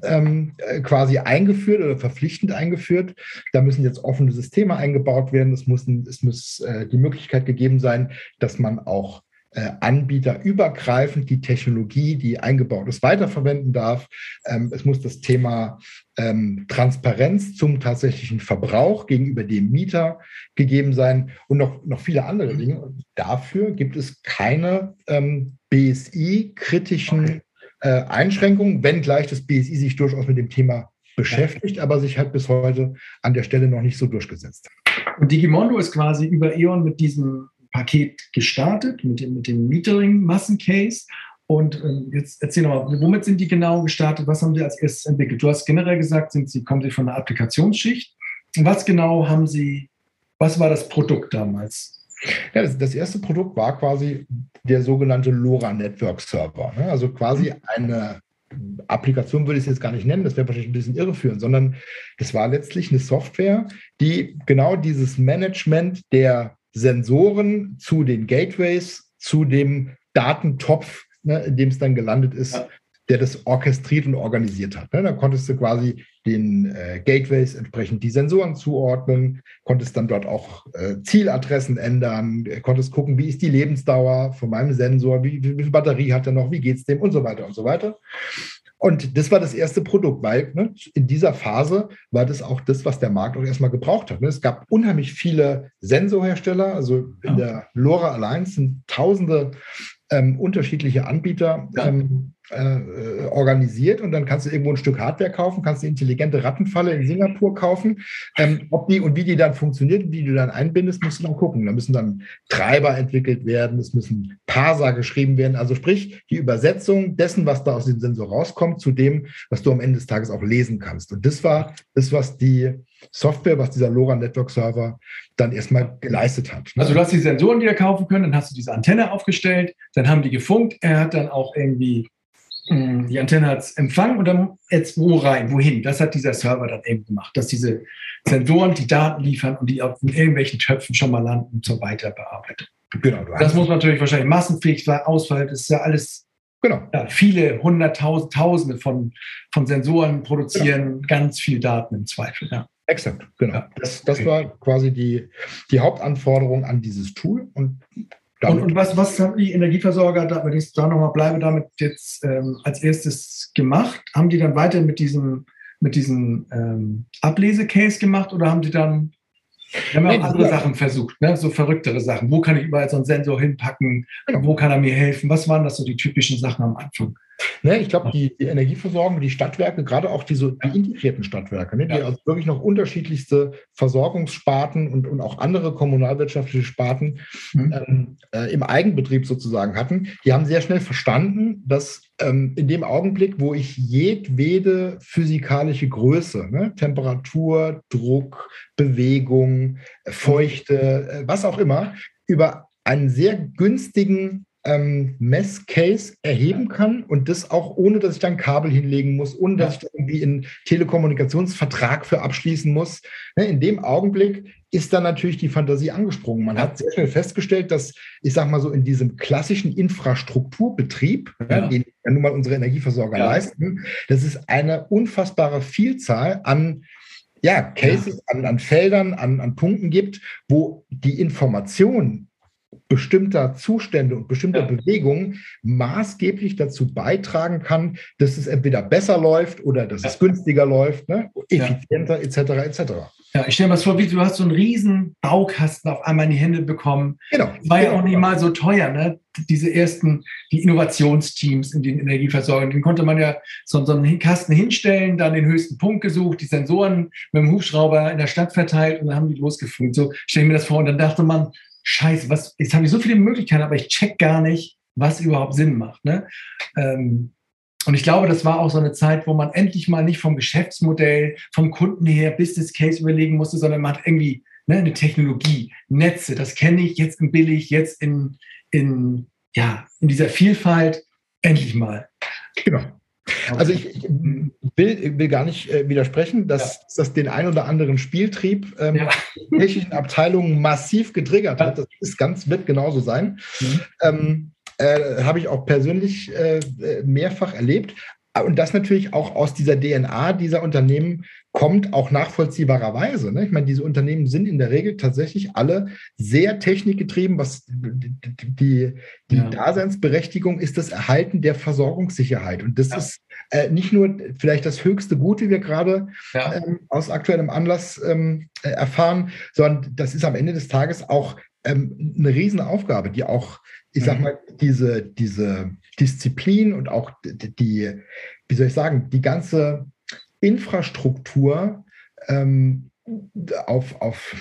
ähm, äh, quasi eingeführt oder verpflichtend eingeführt. Da müssen jetzt offene Systeme eingebaut werden. Es muss, es muss äh, die Möglichkeit gegeben sein, dass man auch äh, anbieterübergreifend die Technologie, die eingebaut ist, weiterverwenden darf. Ähm, es muss das Thema ähm, Transparenz zum tatsächlichen Verbrauch gegenüber dem Mieter gegeben sein und noch, noch viele andere Dinge. Und dafür gibt es keine ähm, BSI-kritischen äh, Einschränkungen, wenngleich das BSI sich durchaus mit dem Thema beschäftigt, aber sich halt bis heute an der Stelle noch nicht so durchgesetzt. Und Digimondo ist quasi über E.ON mit diesem Paket gestartet mit dem, mit dem Metering-Massencase. Und ähm, jetzt erzähl nochmal, womit sind die genau gestartet? Was haben Sie als erstes entwickelt? Du hast generell gesagt, sind Sie, kommen Sie von der Applikationsschicht. Was genau haben Sie, was war das Produkt damals? Ja, das, das erste Produkt war quasi der sogenannte LoRa Network Server. Ne? Also quasi eine Applikation würde ich es jetzt gar nicht nennen, das wäre wahrscheinlich ein bisschen irreführend, sondern es war letztlich eine Software, die genau dieses Management der Sensoren zu den Gateways, zu dem Datentopf, ne, in dem es dann gelandet ist, ja. der das orchestriert und organisiert hat. Ne? Da konntest du quasi den äh, Gateways entsprechend die Sensoren zuordnen, konntest dann dort auch äh, Zieladressen ändern, konntest gucken, wie ist die Lebensdauer von meinem Sensor, wie, wie viel Batterie hat er noch, wie geht es dem und so weiter und so weiter. Und das war das erste Produkt, weil ne, in dieser Phase war das auch das, was der Markt auch erstmal gebraucht hat. Ne? Es gab unheimlich viele Sensorhersteller, also in ja. der LoRa Alliance sind tausende ähm, unterschiedliche Anbieter ja. ähm, äh, organisiert und dann kannst du irgendwo ein Stück Hardware kaufen, kannst eine intelligente Rattenfalle in Singapur kaufen. Ähm, ob die und wie die dann funktioniert, wie du dann einbindest, musst du dann gucken. Da müssen dann Treiber entwickelt werden, es müssen Parser geschrieben werden. Also sprich, die Übersetzung dessen, was da aus dem Sensor rauskommt, zu dem, was du am Ende des Tages auch lesen kannst. Und das war das, was die Software, was dieser LoRa Network Server dann erstmal geleistet hat. Ne? Also du hast die Sensoren, die er kaufen können, dann hast du diese Antenne aufgestellt, dann haben die gefunkt, er hat dann auch irgendwie die Antenne hat es empfangen und dann jetzt wo rein, wohin? Das hat dieser Server dann eben gemacht, dass diese Sensoren die Daten liefern und die auf irgendwelchen Töpfen schon mal landen zur Weiterbearbeitung. Genau. Das muss natürlich wahrscheinlich massenfähig sein, Ausfall, das ist ja alles Genau. Ja, viele hunderttausend, tausende von, von Sensoren produzieren genau. ganz viel Daten im Zweifel. Ja. Exakt, genau. Ja. Das, das okay. war quasi die, die Hauptanforderung an dieses Tool. Und, und, und, was, was haben die Energieversorger, da, wenn ich da nochmal bleibe, damit jetzt ähm, als erstes gemacht? Haben die dann weiter mit diesem, mit diesem ähm, Ablesecase gemacht oder haben die dann wir haben auch andere Sachen versucht, ne? so verrücktere Sachen. Wo kann ich überall so einen Sensor hinpacken? Wo kann er mir helfen? Was waren das so die typischen Sachen am Anfang? Ne, ich glaube, die, die, Energieversorgung, die Stadtwerke, gerade auch diese die integrierten Stadtwerke, ne, die ja. also wirklich noch unterschiedlichste Versorgungssparten und, und auch andere kommunalwirtschaftliche Sparten mhm. ähm, äh, im Eigenbetrieb sozusagen hatten, die haben sehr schnell verstanden, dass ähm, in dem Augenblick, wo ich jedwede physikalische Größe, ne, Temperatur, Druck, Bewegung, Feuchte, äh, was auch immer, über einen sehr günstigen ähm, Messcase erheben kann und das auch ohne, dass ich dann Kabel hinlegen muss, ohne dass ich da irgendwie einen Telekommunikationsvertrag für abschließen muss. Ne, in dem Augenblick ist dann natürlich die Fantasie angesprungen. Man hat sehr schnell festgestellt, dass, ich sag mal so, in diesem klassischen Infrastrukturbetrieb, ja. den ja nun mal unsere Energieversorger ja. leisten, das ist eine unfassbare Vielzahl an ja, Cases. An, an Feldern, an, an Punkten gibt, wo die Information bestimmter Zustände und bestimmter ja. Bewegungen maßgeblich dazu beitragen kann, dass es entweder besser läuft oder dass ja. es günstiger läuft, ne? effizienter ja. etc. etc. Ja, ich stelle mir das vor, wie du hast so einen riesen Baukasten auf einmal in die Hände bekommen. Genau. War ja auch nicht mal so teuer, ne? Diese ersten, die Innovationsteams in den Energieversorgern, den konnte man ja so, so einen Kasten hinstellen, dann den höchsten Punkt gesucht, die Sensoren mit dem Hubschrauber in der Stadt verteilt und dann haben die losgefunkt. So stelle ich mir das vor. Und dann dachte man, scheiße, was, jetzt habe ich so viele Möglichkeiten, aber ich check gar nicht, was überhaupt Sinn macht. Ne? Ähm, und ich glaube, das war auch so eine Zeit, wo man endlich mal nicht vom Geschäftsmodell, vom Kunden her Business Case überlegen musste, sondern man hat irgendwie ne, eine Technologie, Netze, das kenne ich jetzt in billig, jetzt in, in, ja, in dieser Vielfalt, endlich mal. Genau. Also ich, ich will, will, gar nicht äh, widersprechen, dass ja. das den ein oder anderen Spieltrieb ähm, ja. technischen Abteilungen massiv getriggert hat. Das ist ganz, wird genauso sein. Mhm. Ähm, äh, Habe ich auch persönlich äh, mehrfach erlebt. Und das natürlich auch aus dieser DNA dieser Unternehmen kommt, auch nachvollziehbarerweise. Ne? Ich meine, diese Unternehmen sind in der Regel tatsächlich alle sehr technikgetrieben. Was die, die ja. Daseinsberechtigung ist das Erhalten der Versorgungssicherheit. Und das ja. ist äh, nicht nur vielleicht das höchste Gut, wie wir gerade ja. ähm, aus aktuellem Anlass ähm, äh, erfahren, sondern das ist am Ende des Tages auch ähm, eine Riesenaufgabe, die auch ich sag mhm. mal, diese, diese Disziplin und auch die, wie soll ich sagen, die ganze Infrastruktur ähm, auf, auf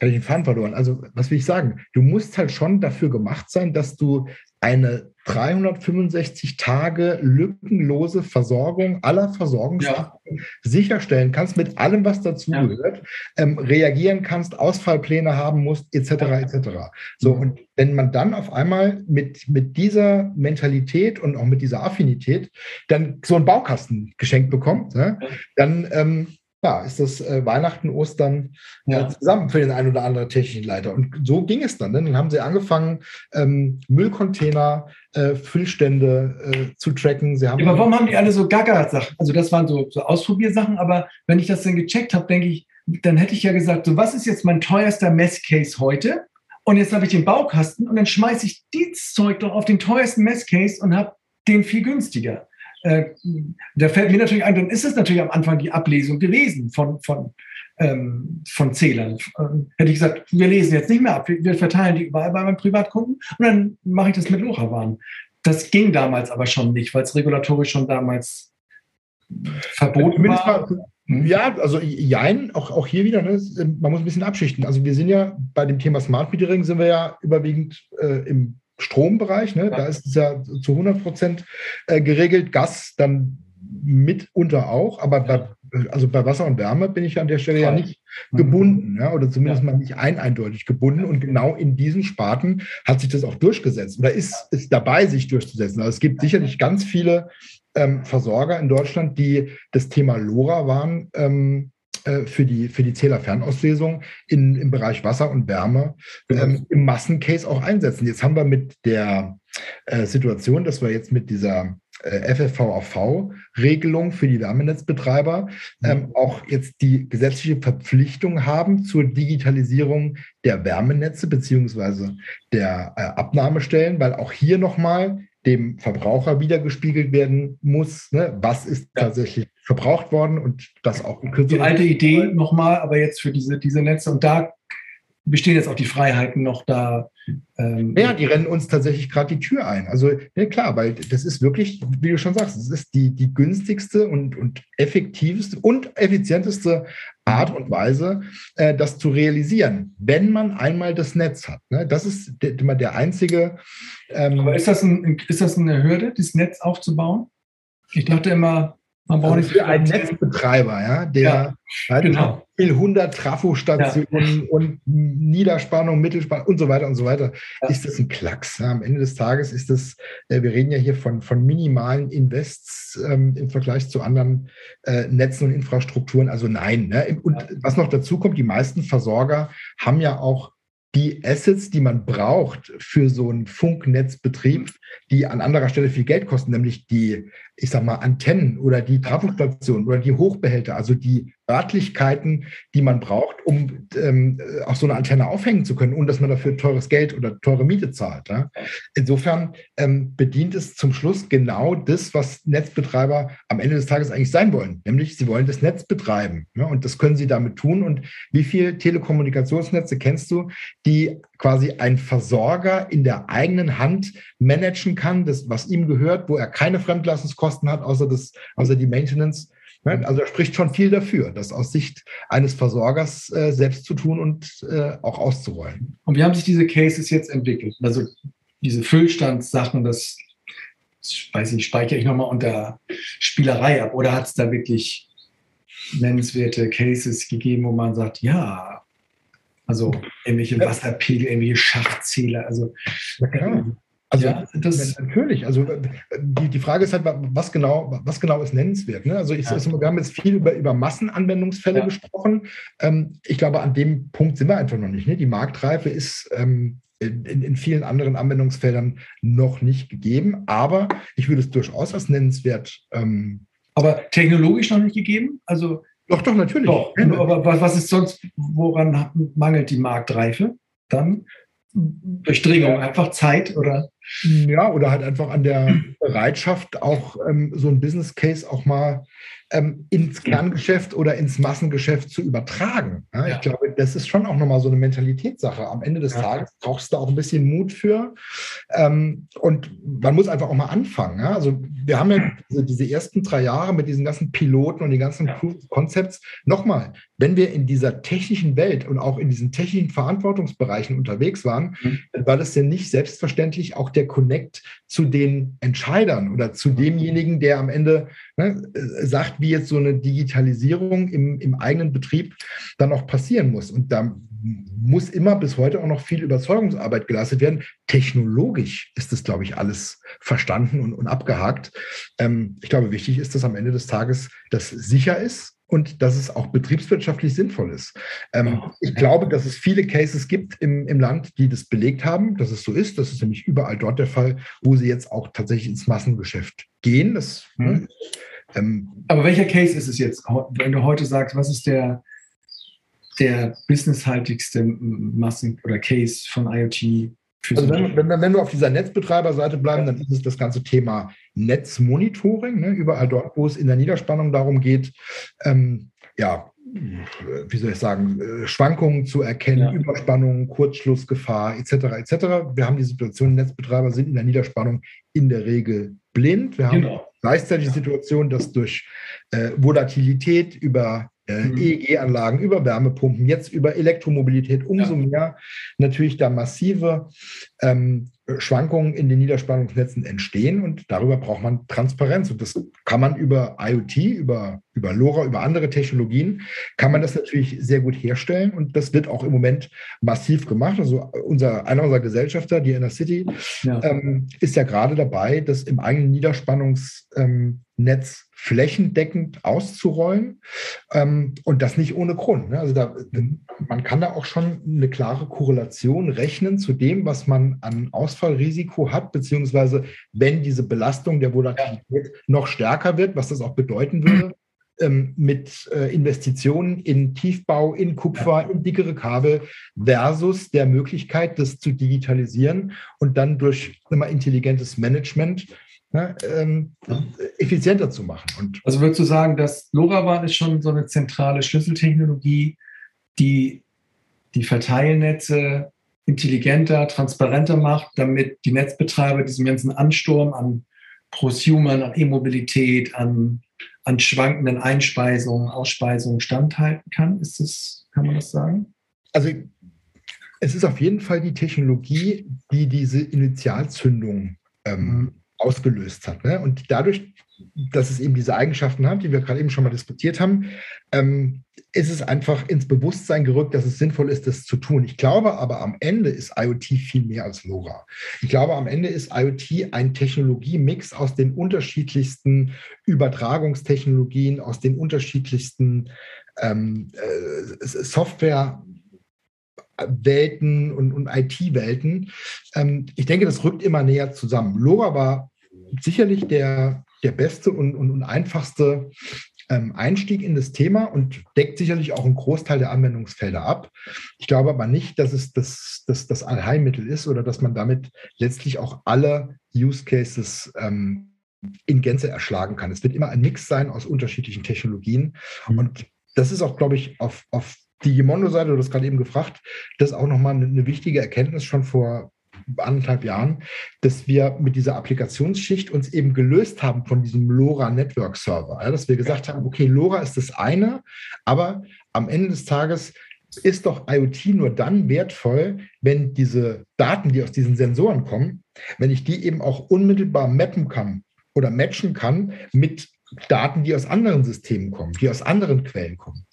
habe ich den Faden verloren. Also, was will ich sagen? Du musst halt schon dafür gemacht sein, dass du eine 365 Tage lückenlose Versorgung aller Versorgungsarten ja. sicherstellen kannst, mit allem, was dazu ja. gehört, ähm, reagieren kannst, Ausfallpläne haben musst, etc. etc. So, und wenn man dann auf einmal mit, mit dieser Mentalität und auch mit dieser Affinität dann so einen Baukasten geschenkt bekommt, ne, dann ähm, ja, ist das äh, Weihnachten, Ostern äh, ja. zusammen für den einen oder anderen technischen Leiter. Und so ging es dann. Ne? Dann haben sie angefangen, ähm, Müllcontainer, äh, Füllstände äh, zu tracken. Sie haben ja, aber warum haben die alle so Gaga-Sachen? Also das waren so, so Ausprobiersachen, aber wenn ich das dann gecheckt habe, denke ich, dann hätte ich ja gesagt, so was ist jetzt mein teuerster Messcase heute? Und jetzt habe ich den Baukasten und dann schmeiße ich dieses Zeug doch auf den teuersten Messcase und habe den viel günstiger. Äh, da fällt mir natürlich ein, dann ist es natürlich am Anfang die Ablesung gewesen von, von, ähm, von Zählern. Ähm, hätte ich gesagt, wir lesen jetzt nicht mehr ab, wir, wir verteilen die überall bei meinen Privatkunden und dann mache ich das mit LoRaWAN. Das ging damals aber schon nicht, weil es regulatorisch schon damals verboten war. Ja, also jein, auch, auch hier wieder, ne, man muss ein bisschen abschichten. Also wir sind ja bei dem Thema Smart Metering sind wir ja überwiegend äh, im Strombereich. Ne? Ja. Da ist es ja zu 100 Prozent äh, geregelt. Gas dann mitunter auch, aber bei, also bei Wasser und Wärme bin ich an der Stelle ja nicht mhm. gebunden, ja, oder zumindest mal nicht ein eindeutig gebunden. Und genau in diesen Sparten hat sich das auch durchgesetzt oder ist, ist dabei, sich durchzusetzen. Also es gibt sicherlich ganz viele ähm, Versorger in Deutschland, die das Thema LoRa waren, ähm, äh, für die, für die Zählerfernauslesung in, im Bereich Wasser und Wärme ähm, im Massencase auch einsetzen. Jetzt haben wir mit der äh, Situation, dass wir jetzt mit dieser äh, FFVAV-Regelung für die Wärmenetzbetreiber mhm. ähm, auch jetzt die gesetzliche Verpflichtung haben zur Digitalisierung der Wärmenetze beziehungsweise der äh, Abnahmestellen, weil auch hier nochmal dem Verbraucher wiedergespiegelt werden muss, ne? was ist ja. tatsächlich verbraucht worden und das auch in Die alte Idee nochmal, aber jetzt für diese, diese Netze und da bestehen jetzt auch die Freiheiten noch da. Ähm ja, die rennen uns tatsächlich gerade die Tür ein. Also ja, klar, weil das ist wirklich, wie du schon sagst, es ist die, die günstigste und, und effektivste und effizienteste Art und Weise, äh, das zu realisieren, wenn man einmal das Netz hat. Ne? Das ist immer der einzige. Ähm Aber ist das, ein, ist das eine Hürde, das Netz aufzubauen? Ich dachte immer, man braucht also für einen Netzbetreiber, ja, der ja, halt genau. 100 Trafostationen ja. und Niederspannung, Mittelspannung und so weiter und so weiter, ja. ist das ein Klacks. Am Ende des Tages ist das, äh, wir reden ja hier von, von minimalen Invests ähm, im Vergleich zu anderen äh, Netzen und Infrastrukturen. Also nein. Ne? Und was noch dazu kommt, die meisten Versorger haben ja auch die Assets, die man braucht für so einen Funknetzbetrieb, die an anderer Stelle viel Geld kosten, nämlich die, ich sag mal, Antennen oder die Trafostationen oder die Hochbehälter, also die Örtlichkeiten, die man braucht, um ähm, auch so eine Antenne aufhängen zu können, ohne dass man dafür teures Geld oder teure Miete zahlt. Ja? Insofern ähm, bedient es zum Schluss genau das, was Netzbetreiber am Ende des Tages eigentlich sein wollen, nämlich sie wollen das Netz betreiben. Ja? Und das können sie damit tun. Und wie viele Telekommunikationsnetze kennst du, die quasi ein Versorger in der eigenen Hand managen kann, das, was ihm gehört, wo er keine Fremdlassungskosten hat, außer, das, außer die Maintenance? Ne? Also er spricht schon viel dafür, das aus Sicht eines Versorgers äh, selbst zu tun und äh, auch auszurollen. Und wie haben sich diese Cases jetzt entwickelt? Also diese Füllstandssachen, das weiß ich, speichere ich nochmal unter Spielerei ab. Oder hat es da wirklich nennenswerte Cases gegeben, wo man sagt, ja, also irgendwelche Wasserpegel, irgendwelche Schachzähler, also ja. Also ja, das natürlich. Also die, die Frage ist halt, was genau, was genau ist nennenswert. Ne? Also ich, ja. wir haben jetzt viel über, über Massenanwendungsfälle ja. gesprochen. Ähm, ich glaube, an dem Punkt sind wir einfach noch nicht. Ne? Die Marktreife ist ähm, in, in, vielen anderen Anwendungsfeldern noch nicht gegeben, aber ich würde es durchaus als nennenswert. Ähm, aber technologisch noch nicht gegeben? Also doch, doch, natürlich. Doch. Aber was ist sonst, woran mangelt die Marktreife dann? Durchdringung, einfach Zeit oder? Ja, oder halt einfach an der Bereitschaft, auch ähm, so ein Business Case auch mal ähm, ins Kerngeschäft oder ins Massengeschäft zu übertragen. Ja, ja. Ich glaube, das ist schon auch nochmal so eine Mentalitätssache. Am Ende des ja. Tages brauchst du auch ein bisschen Mut für. Ähm, und man muss einfach auch mal anfangen. Also wir haben ja diese, diese, ersten drei Jahre mit diesen ganzen Piloten und den ganzen Concepts. Nochmal, wenn wir in dieser technischen Welt und auch in diesen technischen Verantwortungsbereichen unterwegs waren, mhm. dann war das ja nicht selbstverständlich auch der Connect zu den Entscheidern oder zu demjenigen, der am Ende ne, sagt, wie jetzt so eine Digitalisierung im, im eigenen Betrieb dann auch passieren muss. Und da muss immer bis heute auch noch viel Überzeugungsarbeit geleistet werden. Technologisch ist das, glaube ich, alles verstanden und, und abgehakt. Ähm, ich glaube, wichtig ist, dass am Ende des Tages das sicher ist und dass es auch betriebswirtschaftlich sinnvoll ist. Ähm, ich glaube, dass es viele Cases gibt im, im Land, die das belegt haben, dass es so ist. Das ist nämlich überall dort der Fall, wo sie jetzt auch tatsächlich ins Massengeschäft gehen. Das, mhm. ähm, Aber welcher Case ist es jetzt, wenn du heute sagst, was ist der, der businesshaltigste Massen- oder Case von IoT also wenn, wenn, wenn, wir auf dieser Netzbetreiberseite bleiben, dann ist es das ganze Thema Netzmonitoring, ne, überall dort, wo es in der Niederspannung darum geht, ähm, ja, wie soll ich sagen, äh, Schwankungen zu erkennen, ja. Überspannung, Kurzschlussgefahr etc. etc. Wir haben die Situation, Netzbetreiber sind in der Niederspannung in der Regel blind. Wir haben genau. gleichzeitig die Situation, dass durch äh, Volatilität über äh, mhm. EEG-Anlagen, über Wärmepumpen, jetzt über Elektromobilität umso ja. mehr natürlich da massive ähm, Schwankungen in den Niederspannungsnetzen entstehen und darüber braucht man Transparenz. Und das kann man über IoT, über, über LoRa, über andere Technologien, kann man das natürlich sehr gut herstellen und das wird auch im Moment massiv gemacht. Also unser, einer unserer Gesellschafter, die Inner City, ja. Ähm, ist ja gerade dabei, das im eigenen Niederspannungsnetz ähm, flächendeckend auszurollen ähm, und das nicht ohne Grund. Ne? Also da, man kann da auch schon eine klare Korrelation rechnen zu dem, was man an Ausfallrisiko hat, beziehungsweise wenn diese Belastung der Volatilität noch stärker wird, was das auch bedeuten würde, ähm, mit äh, Investitionen in Tiefbau, in Kupfer, in dickere Kabel versus der Möglichkeit, das zu digitalisieren und dann durch immer intelligentes Management ne, ähm, effizienter zu machen. Und also würdest du sagen, dass LoRaWAN ist schon so eine zentrale Schlüsseltechnologie, die die Verteilnetze intelligenter, transparenter macht, damit die Netzbetreiber diesem ganzen Ansturm an Prosumern, an E-Mobilität, an, an schwankenden Einspeisungen, Ausspeisungen standhalten kann? Ist das, kann man das sagen? Also es ist auf jeden Fall die Technologie, die diese Initialzündung ähm, mhm ausgelöst hat. Ne? Und dadurch, dass es eben diese Eigenschaften hat, die wir gerade eben schon mal diskutiert haben, ähm, ist es einfach ins Bewusstsein gerückt, dass es sinnvoll ist, das zu tun. Ich glaube aber am Ende ist IoT viel mehr als LoRa. Ich glaube am Ende ist IoT ein Technologiemix aus den unterschiedlichsten Übertragungstechnologien, aus den unterschiedlichsten ähm, äh, Software. Welten und, und IT-Welten. Ähm, ich denke, das rückt immer näher zusammen. LoRa war sicherlich der, der beste und, und, und einfachste ähm, Einstieg in das Thema und deckt sicherlich auch einen Großteil der Anwendungsfelder ab. Ich glaube aber nicht, dass es das, das, das Allheilmittel ist oder dass man damit letztlich auch alle Use Cases ähm, in Gänze erschlagen kann. Es wird immer ein Mix sein aus unterschiedlichen Technologien. Mhm. Und das ist auch, glaube ich, auf, auf die Gimondo-Seite, du hast gerade eben gefragt, das ist auch nochmal eine, eine wichtige Erkenntnis schon vor anderthalb Jahren, dass wir mit dieser Applikationsschicht uns eben gelöst haben von diesem LoRa Network Server. Ja, dass wir gesagt haben, okay, LoRa ist das eine, aber am Ende des Tages ist doch IoT nur dann wertvoll, wenn diese Daten, die aus diesen Sensoren kommen, wenn ich die eben auch unmittelbar mappen kann oder matchen kann mit Daten, die aus anderen Systemen kommen, die aus anderen Quellen kommen.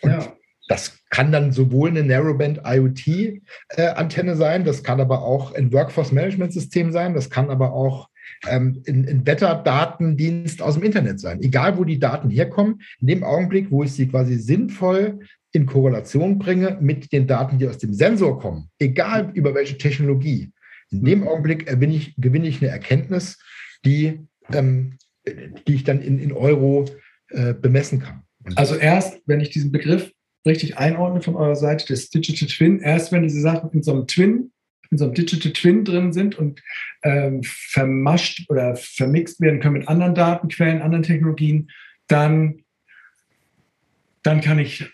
Und ja. Das kann dann sowohl eine Narrowband IoT-Antenne äh, sein, das kann aber auch ein Workforce-Management-System sein, das kann aber auch ähm, ein, Wetterdatendienst aus dem Internet sein. Egal, wo die Daten herkommen, in dem Augenblick, wo ich sie quasi sinnvoll in Korrelation bringe mit den Daten, die aus dem Sensor kommen, egal über welche Technologie, in dem. Augenblick ich, gewinne ich eine Erkenntnis, die, ähm, die ich dann in, in Euro äh, bemessen kann. Also erst, wenn ich diesen Begriff richtig einordnen von eurer Seite, das Digital Twin, erst wenn diese Sachen in so einem Twin, in so einem Digital Twin drin sind und ähm, vermascht oder vermixt werden können mit anderen Datenquellen, anderen Technologien, dann, dann kann ich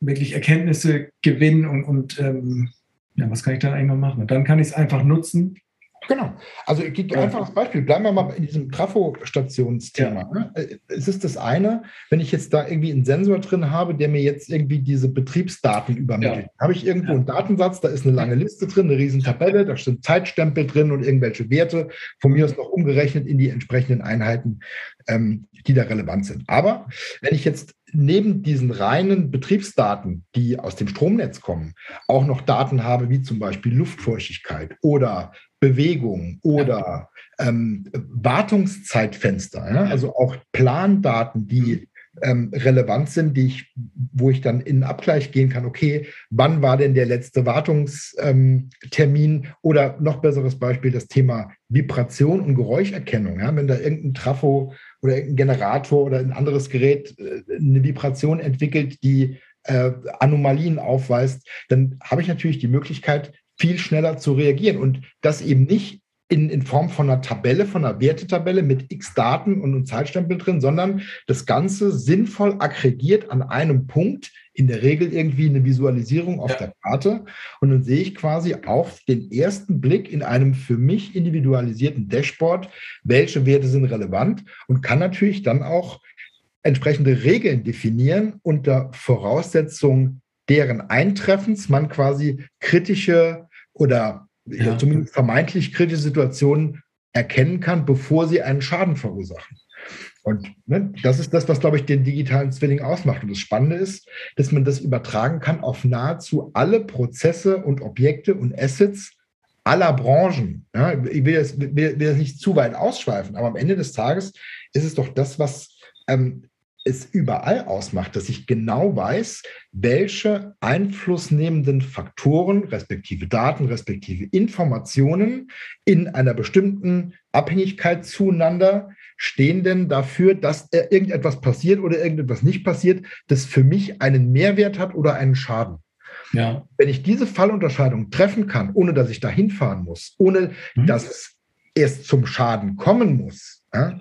wirklich Erkenntnisse gewinnen und, und ähm, ja, was kann ich dann eigentlich noch machen? Dann kann ich es einfach nutzen Genau. Also ich gebe einfach das Beispiel. Bleiben wir mal in diesem Trafo-Stationsthema. Ja. Ne? Äh, es ist das eine, wenn ich jetzt da irgendwie einen Sensor drin habe, der mir jetzt irgendwie diese Betriebsdaten übermittelt. Ja. Habe ich irgendwo einen Datensatz, da ist eine lange Liste drin, eine riesen Tabelle, da sind Zeitstempel drin und irgendwelche Werte, von mir aus noch umgerechnet in die entsprechenden Einheiten, ähm, die da relevant sind. Aber wenn ich jetzt neben diesen reinen Betriebsdaten, die aus dem Stromnetz kommen, auch noch Daten habe, wie zum Beispiel Luftfeuchtigkeit oder Bewegung oder ähm, Wartungszeitfenster, ja? also auch Plandaten, die ähm, relevant sind, die ich, wo ich dann in Abgleich gehen kann, okay, wann war denn der letzte Wartungstermin ähm, oder noch besseres Beispiel das Thema Vibration und Geräuscherkennung. Ja? Wenn da irgendein Trafo oder irgendein Generator oder ein anderes Gerät äh, eine Vibration entwickelt, die äh, Anomalien aufweist, dann habe ich natürlich die Möglichkeit, viel schneller zu reagieren und das eben nicht in, in Form von einer Tabelle, von einer Wertetabelle mit x Daten und einem Zeitstempel drin, sondern das Ganze sinnvoll aggregiert an einem Punkt, in der Regel irgendwie eine Visualisierung auf ja. der Karte. Und dann sehe ich quasi auf den ersten Blick in einem für mich individualisierten Dashboard, welche Werte sind relevant und kann natürlich dann auch entsprechende Regeln definieren unter Voraussetzung deren Eintreffens man quasi kritische oder ja. zumindest vermeintlich kritische Situationen erkennen kann, bevor sie einen Schaden verursachen. Und ne, das ist das, was, glaube ich, den digitalen Zwilling ausmacht. Und das Spannende ist, dass man das übertragen kann auf nahezu alle Prozesse und Objekte und Assets aller Branchen. Ja, ich will das, will, will das, nicht zu weit ausschweifen, aber am Ende des Tages ist es doch das, was ähm, es überall ausmacht, dass ich genau weiß, welche einflussnehmenden Faktoren, respektive Daten, respektive Informationen in einer bestimmten Abhängigkeit zueinander stehen denn dafür, dass irgendetwas passiert oder irgendetwas nicht passiert, das für mich einen Mehrwert hat oder einen Schaden. Ja. Wenn ich diese Fallunterscheidung treffen kann, ohne dass ich da hinfahren muss, ohne mhm. dass es erst zum Schaden kommen muss, ja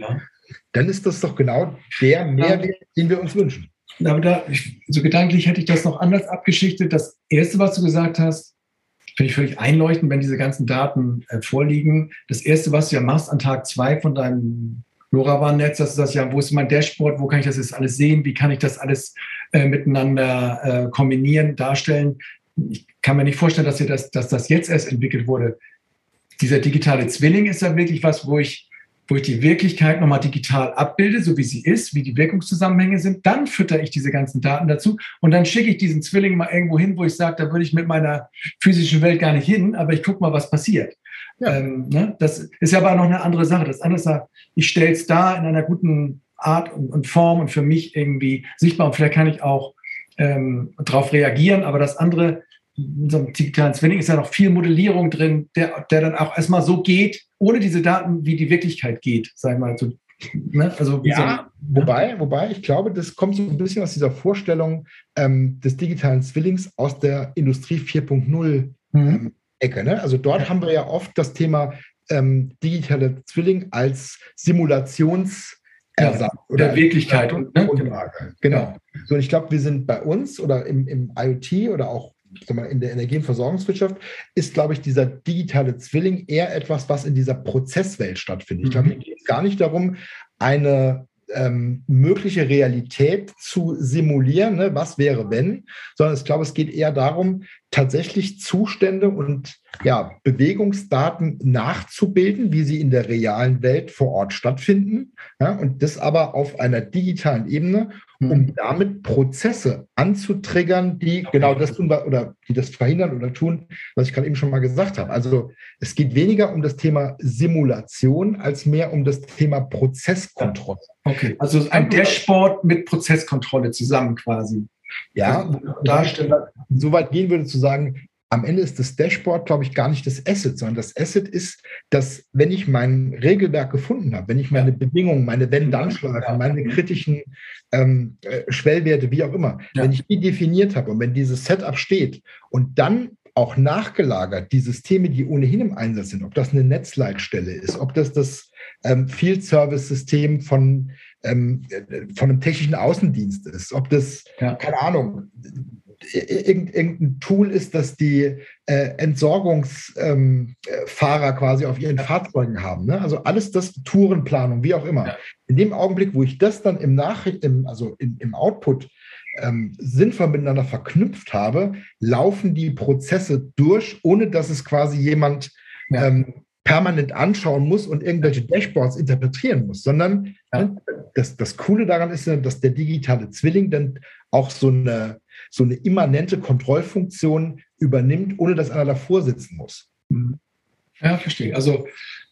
dann ist das doch genau der Mehrwert, den wir uns wünschen. Aber da, so gedanklich hätte ich das noch anders abgeschichtet. Das Erste, was du gesagt hast, finde ich völlig einleuchtend, wenn diese ganzen Daten äh, vorliegen. Das Erste, was du ja machst an Tag zwei von deinem LoRaWAN-Netz, dass du sagst, ja, wo ist mein Dashboard, wo kann ich das jetzt alles sehen, wie kann ich das alles äh, miteinander äh, kombinieren, darstellen. Ich kann mir nicht vorstellen, dass, das, dass das jetzt erst entwickelt wurde. Dieser digitale Zwilling ist ja wirklich was, wo ich wo ich die Wirklichkeit nochmal digital abbilde, so wie sie ist, wie die Wirkungszusammenhänge sind. Dann fütter ich diese ganzen Daten dazu und dann schicke ich diesen Zwilling mal irgendwo hin, wo ich sage, da würde ich mit meiner physischen Welt gar nicht hin, aber ich gucke mal, was passiert. Ja. Ähm, ne? Das ist ja aber noch eine andere Sache. Das andere ist, ich stelle es da in einer guten Art und, und, Form und für mich irgendwie sichtbar und vielleicht kann ich auch ähm, darauf reagieren, aber das andere in so einem digitalen Zwilling ist ja noch viel Modellierung drin, der, der dann auch erstmal so geht, ohne diese Daten, wie die Wirklichkeit geht, sag ich mal, so Ne? Also ja, so wobei, wobei, ich glaube, das kommt so ein bisschen aus dieser Vorstellung ähm, des digitalen Zwillings aus der Industrie 4.0 mhm. ähm, Ecke. Ne? Also dort ja. haben wir ja oft das Thema ähm, digitale Zwilling als Simulations- Ersatz ja, oder Wirklichkeit und ne? Grundlage. Genau. So, und ich glaube, wir sind bei uns oder im, im IoT oder auch in der Energie- und Versorgungswirtschaft ist, glaube ich, dieser digitale Zwilling eher etwas, was in dieser Prozesswelt stattfindet. Mhm. Ich glaube, hier geht es gar nicht darum, eine ähm, mögliche Realität zu simulieren, ne? was wäre wenn, sondern ich glaube, es geht eher darum, tatsächlich Zustände und ja, Bewegungsdaten nachzubilden, wie sie in der realen Welt vor Ort stattfinden. Ja, und das aber auf einer digitalen Ebene, um mhm. damit Prozesse anzutriggern, die genau das tun oder die das verhindern oder tun, was ich gerade eben schon mal gesagt habe. Also es geht weniger um das Thema Simulation als mehr um das Thema Prozesskontrolle. Okay, also ein Dashboard mit Prozesskontrolle zusammen quasi. Ja, Darsteller so weit gehen würde zu sagen, am Ende ist das Dashboard, glaube ich, gar nicht das Asset, sondern das Asset ist, dass, wenn ich mein Regelwerk gefunden habe, wenn ich meine Bedingungen, meine Wenn-Dann-Schleifen, meine kritischen ähm, äh, Schwellwerte, wie auch immer, ja. wenn ich die definiert habe und wenn dieses Setup steht und dann auch nachgelagert die Systeme, die ohnehin im Einsatz sind, ob das eine Netzleitstelle ist, ob das das ähm, Field Service System von, ähm, von einem technischen Außendienst ist, ob das, ja. keine Ahnung, irgendein Tool ist, das die äh, Entsorgungsfahrer ähm, quasi auf ihren. Fahrzeugen haben. Ne? Also alles das, Tourenplanung, wie auch immer. Ja. In dem Augenblick, wo ich das dann im Nachricht, im, also im, im Output ähm, sinnvoll miteinander verknüpft habe, laufen die Prozesse durch, ohne dass es quasi jemand ja. ähm, permanent anschauen muss und irgendwelche Dashboards interpretieren muss, sondern ja. ne, das, das Coole daran ist ja, dass der digitale Zwilling dann auch so eine, so eine immanente Kontrollfunktion übernimmt, ohne dass einer davor sitzen muss. Mhm. Ja, verstehe. Also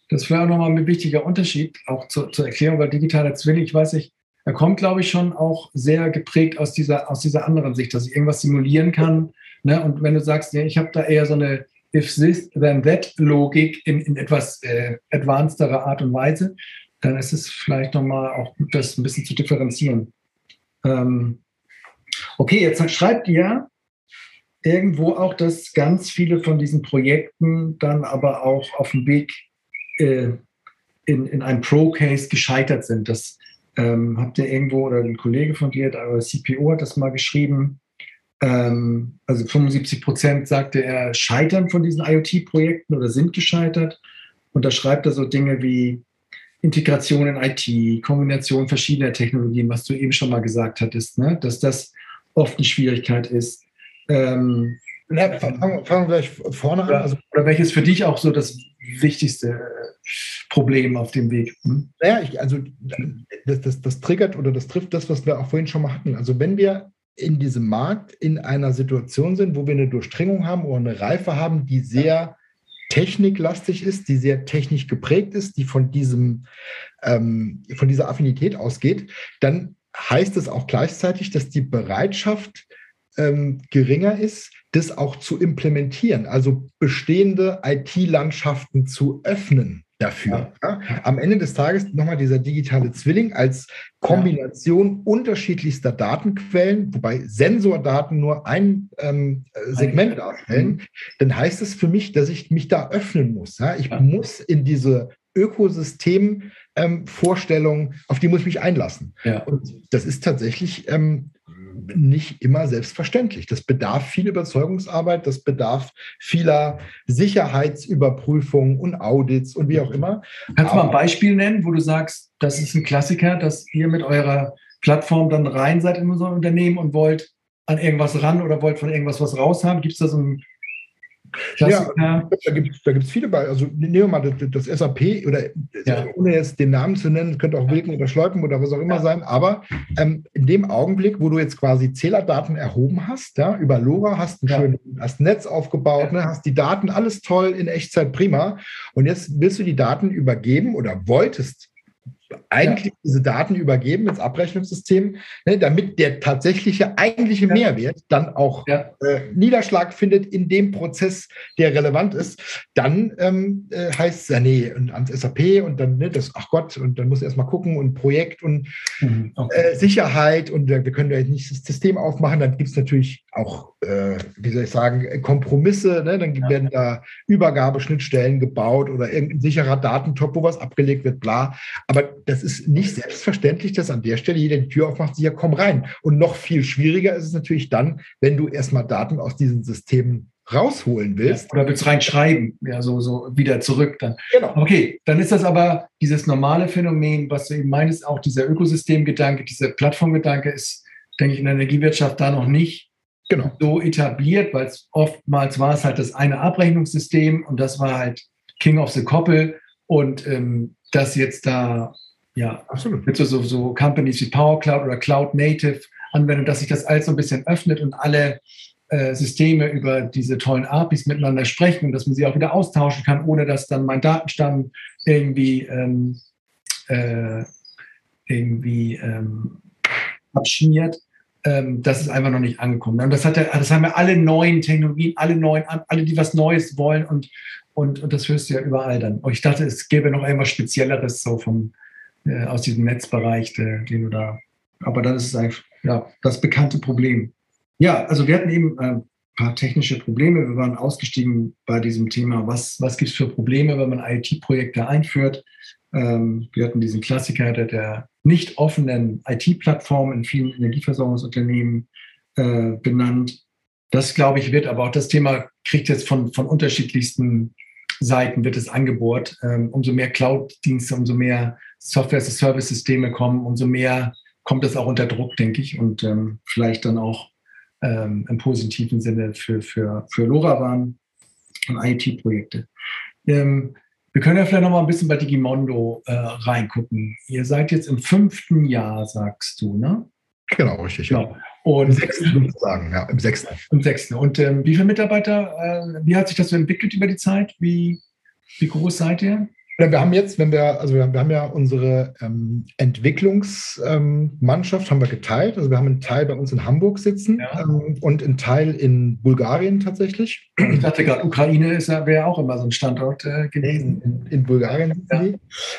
das wäre auch nochmal ein wichtiger Unterschied, auch zur, zur Erklärung, weil digitaler Zwilling, ich weiß nicht, er kommt, glaube ich, schon auch sehr geprägt aus dieser, aus dieser anderen Sicht, dass ich irgendwas simulieren kann. Ne? Und wenn du sagst, ja, ich habe da eher so eine if this, then that Logik in, in etwas äh, advancederer Art und Weise, dann ist es vielleicht nochmal auch gut, das ein bisschen zu differenzieren. Ähm, okay, jetzt schreibt ihr irgendwo auch, dass ganz viele von diesen Projekten dann aber auch auf dem Weg äh, in, in einem Pro-Case gescheitert sind. Das ähm, habt ihr irgendwo, oder ein Kollege von dir, der CPO hat das mal geschrieben, ähm, also 75 Prozent sagte er, scheitern von diesen IoT-Projekten oder sind gescheitert. Und da schreibt er so Dinge wie Integration in IT, Kombination verschiedener Technologien, was du eben schon mal gesagt hattest, ne? dass das oft eine Schwierigkeit ist. Ähm, ja, fangen, fangen wir gleich vorne an. Also, oder welches für dich auch so das wichtigste äh, Problem auf dem Weg? Hm? Naja, ich, also das, das, das triggert oder das trifft das, was wir auch vorhin schon mal hatten. Also wenn wir in diesem Markt in einer Situation sind, wo wir eine Durchdringung haben oder eine Reife haben, die sehr techniklastig ist, die sehr technisch geprägt ist, die von diesem ähm, von dieser Affinität ausgeht, dann heißt es auch gleichzeitig, dass die Bereitschaft ähm, geringer ist, das auch zu implementieren, also bestehende IT-Landschaften zu öffnen dafür. Ja. Ja. Am Ende des Tages nochmal dieser digitale Zwilling als Kombination ja. unterschiedlichster Datenquellen, wobei Sensordaten nur ein ähm, Segment darstellen, mhm. dann heißt es für mich, dass ich mich da öffnen muss. Ich muss in diese Ökosystem-Vorstellung, ähm, auf die muss ich mich einlassen. Und das ist tatsächlich ähm, nicht immer selbstverständlich. Das bedarf viel Überzeugungsarbeit, das bedarf vieler Sicherheitsüberprüfungen und Audits und wie auch immer. Kannst du mal ein Beispiel nennen, wo du sagst, das ist ein Klassiker, dass ihr mit eurer Plattform dann rein seid in unser Unternehmen und wollt an irgendwas ran oder wollt von irgendwas was raus haben? Gibt es da so ein Klassiker. Ja, da gibt es da gibt's viele Beispiele. Also nehmen wir mal das, das SAP oder ja. ohne jetzt den Namen zu nennen, könnte auch Wilken oder Schleupen oder was auch immer ja. sein. Aber ähm, in dem Augenblick, wo du jetzt quasi Zählerdaten erhoben hast, ja, über LoRa, hast ein schönes hast Netz aufgebaut, ne, hast die Daten, alles toll in Echtzeit prima. Und jetzt willst du die Daten übergeben oder wolltest eigentlich ja. diese Daten übergeben ins Abrechnungssystem, ne, damit der tatsächliche eigentliche ja. Mehrwert dann auch ja. äh, Niederschlag findet in dem Prozess, der relevant ist, dann ähm, äh, heißt es ja, nee, und ans SAP und dann, ne, das, ach Gott, und dann muss erstmal gucken und Projekt und mhm. okay. äh, Sicherheit und wir können ja nicht das System aufmachen, dann gibt es natürlich auch, äh, wie soll ich sagen, Kompromisse, ne? dann werden da Übergabeschnittstellen gebaut oder irgendein sicherer Datentop, wo was abgelegt wird, bla. Aber das ist nicht selbstverständlich, dass an der Stelle jeder die Tür aufmacht, ja, komm rein. Und noch viel schwieriger ist es natürlich dann, wenn du erstmal Daten aus diesen Systemen rausholen willst. Ja, oder willst reinschreiben, ja, so, so wieder zurück dann. Genau. Okay, dann ist das aber dieses normale Phänomen, was du eben meinst, auch dieser Ökosystemgedanke, dieser Plattformgedanke ist, denke ich, in der Energiewirtschaft da noch nicht genau. so etabliert, weil es oftmals war es halt das eine Abrechnungssystem und das war halt King of the Koppel und ähm, das jetzt da ja, absolut. Mit so, so, so Companies wie Power Cloud oder Cloud Native Anwendung, dass sich das alles so ein bisschen öffnet und alle äh, Systeme über diese tollen APIs miteinander sprechen und dass man sie auch wieder austauschen kann, ohne dass dann mein Datenstamm irgendwie, ähm, äh, irgendwie ähm, abschmiert. Ähm, das ist einfach noch nicht angekommen. Und das, hat ja, das haben ja alle neuen Technologien, alle neuen, alle, die was Neues wollen und, und, und das hörst du ja überall dann. Und ich dachte, es gäbe noch irgendwas Spezielleres so vom, äh, aus diesem Netzbereich, den du da. Aber dann ist es einfach ja, das bekannte Problem. Ja, also wir hatten eben ein äh, paar technische Probleme. Wir waren ausgestiegen bei diesem Thema, was, was gibt es für Probleme, wenn man IT-Projekte einführt. Ähm, wir hatten diesen Klassiker der, der nicht offenen IT-Plattform in vielen Energieversorgungsunternehmen äh, benannt. Das, glaube ich, wird aber auch das Thema kriegt jetzt von, von unterschiedlichsten Seiten wird es angebohrt. Ähm, umso mehr Cloud-Dienste, umso mehr Software-as-a-Service-Systeme kommen, umso mehr kommt es auch unter Druck, denke ich, und ähm, vielleicht dann auch ähm, im positiven Sinne für, für, für LoRaWAN und IoT-Projekte. Ähm, wir können ja vielleicht noch mal ein bisschen bei Digimondo äh, reingucken. Ihr seid jetzt im fünften Jahr, sagst du, ne? Genau, richtig. Genau. Und Im sechsten, würde ich sagen, ja, im sechsten. Im sechsten. Und ähm, wie viele Mitarbeiter, äh, wie hat sich das so entwickelt über die Zeit? Wie, wie groß seid ihr? Wir haben jetzt, wenn wir, also wir haben, ja unsere ähm, Entwicklungsmannschaft ähm, haben wir geteilt. Also wir haben einen Teil bei uns in Hamburg sitzen ja. ähm, und einen Teil in Bulgarien tatsächlich. Ich dachte gerade, Ukraine ist ja, wäre auch immer so ein Standort äh, gewesen. In, in Bulgarien ja.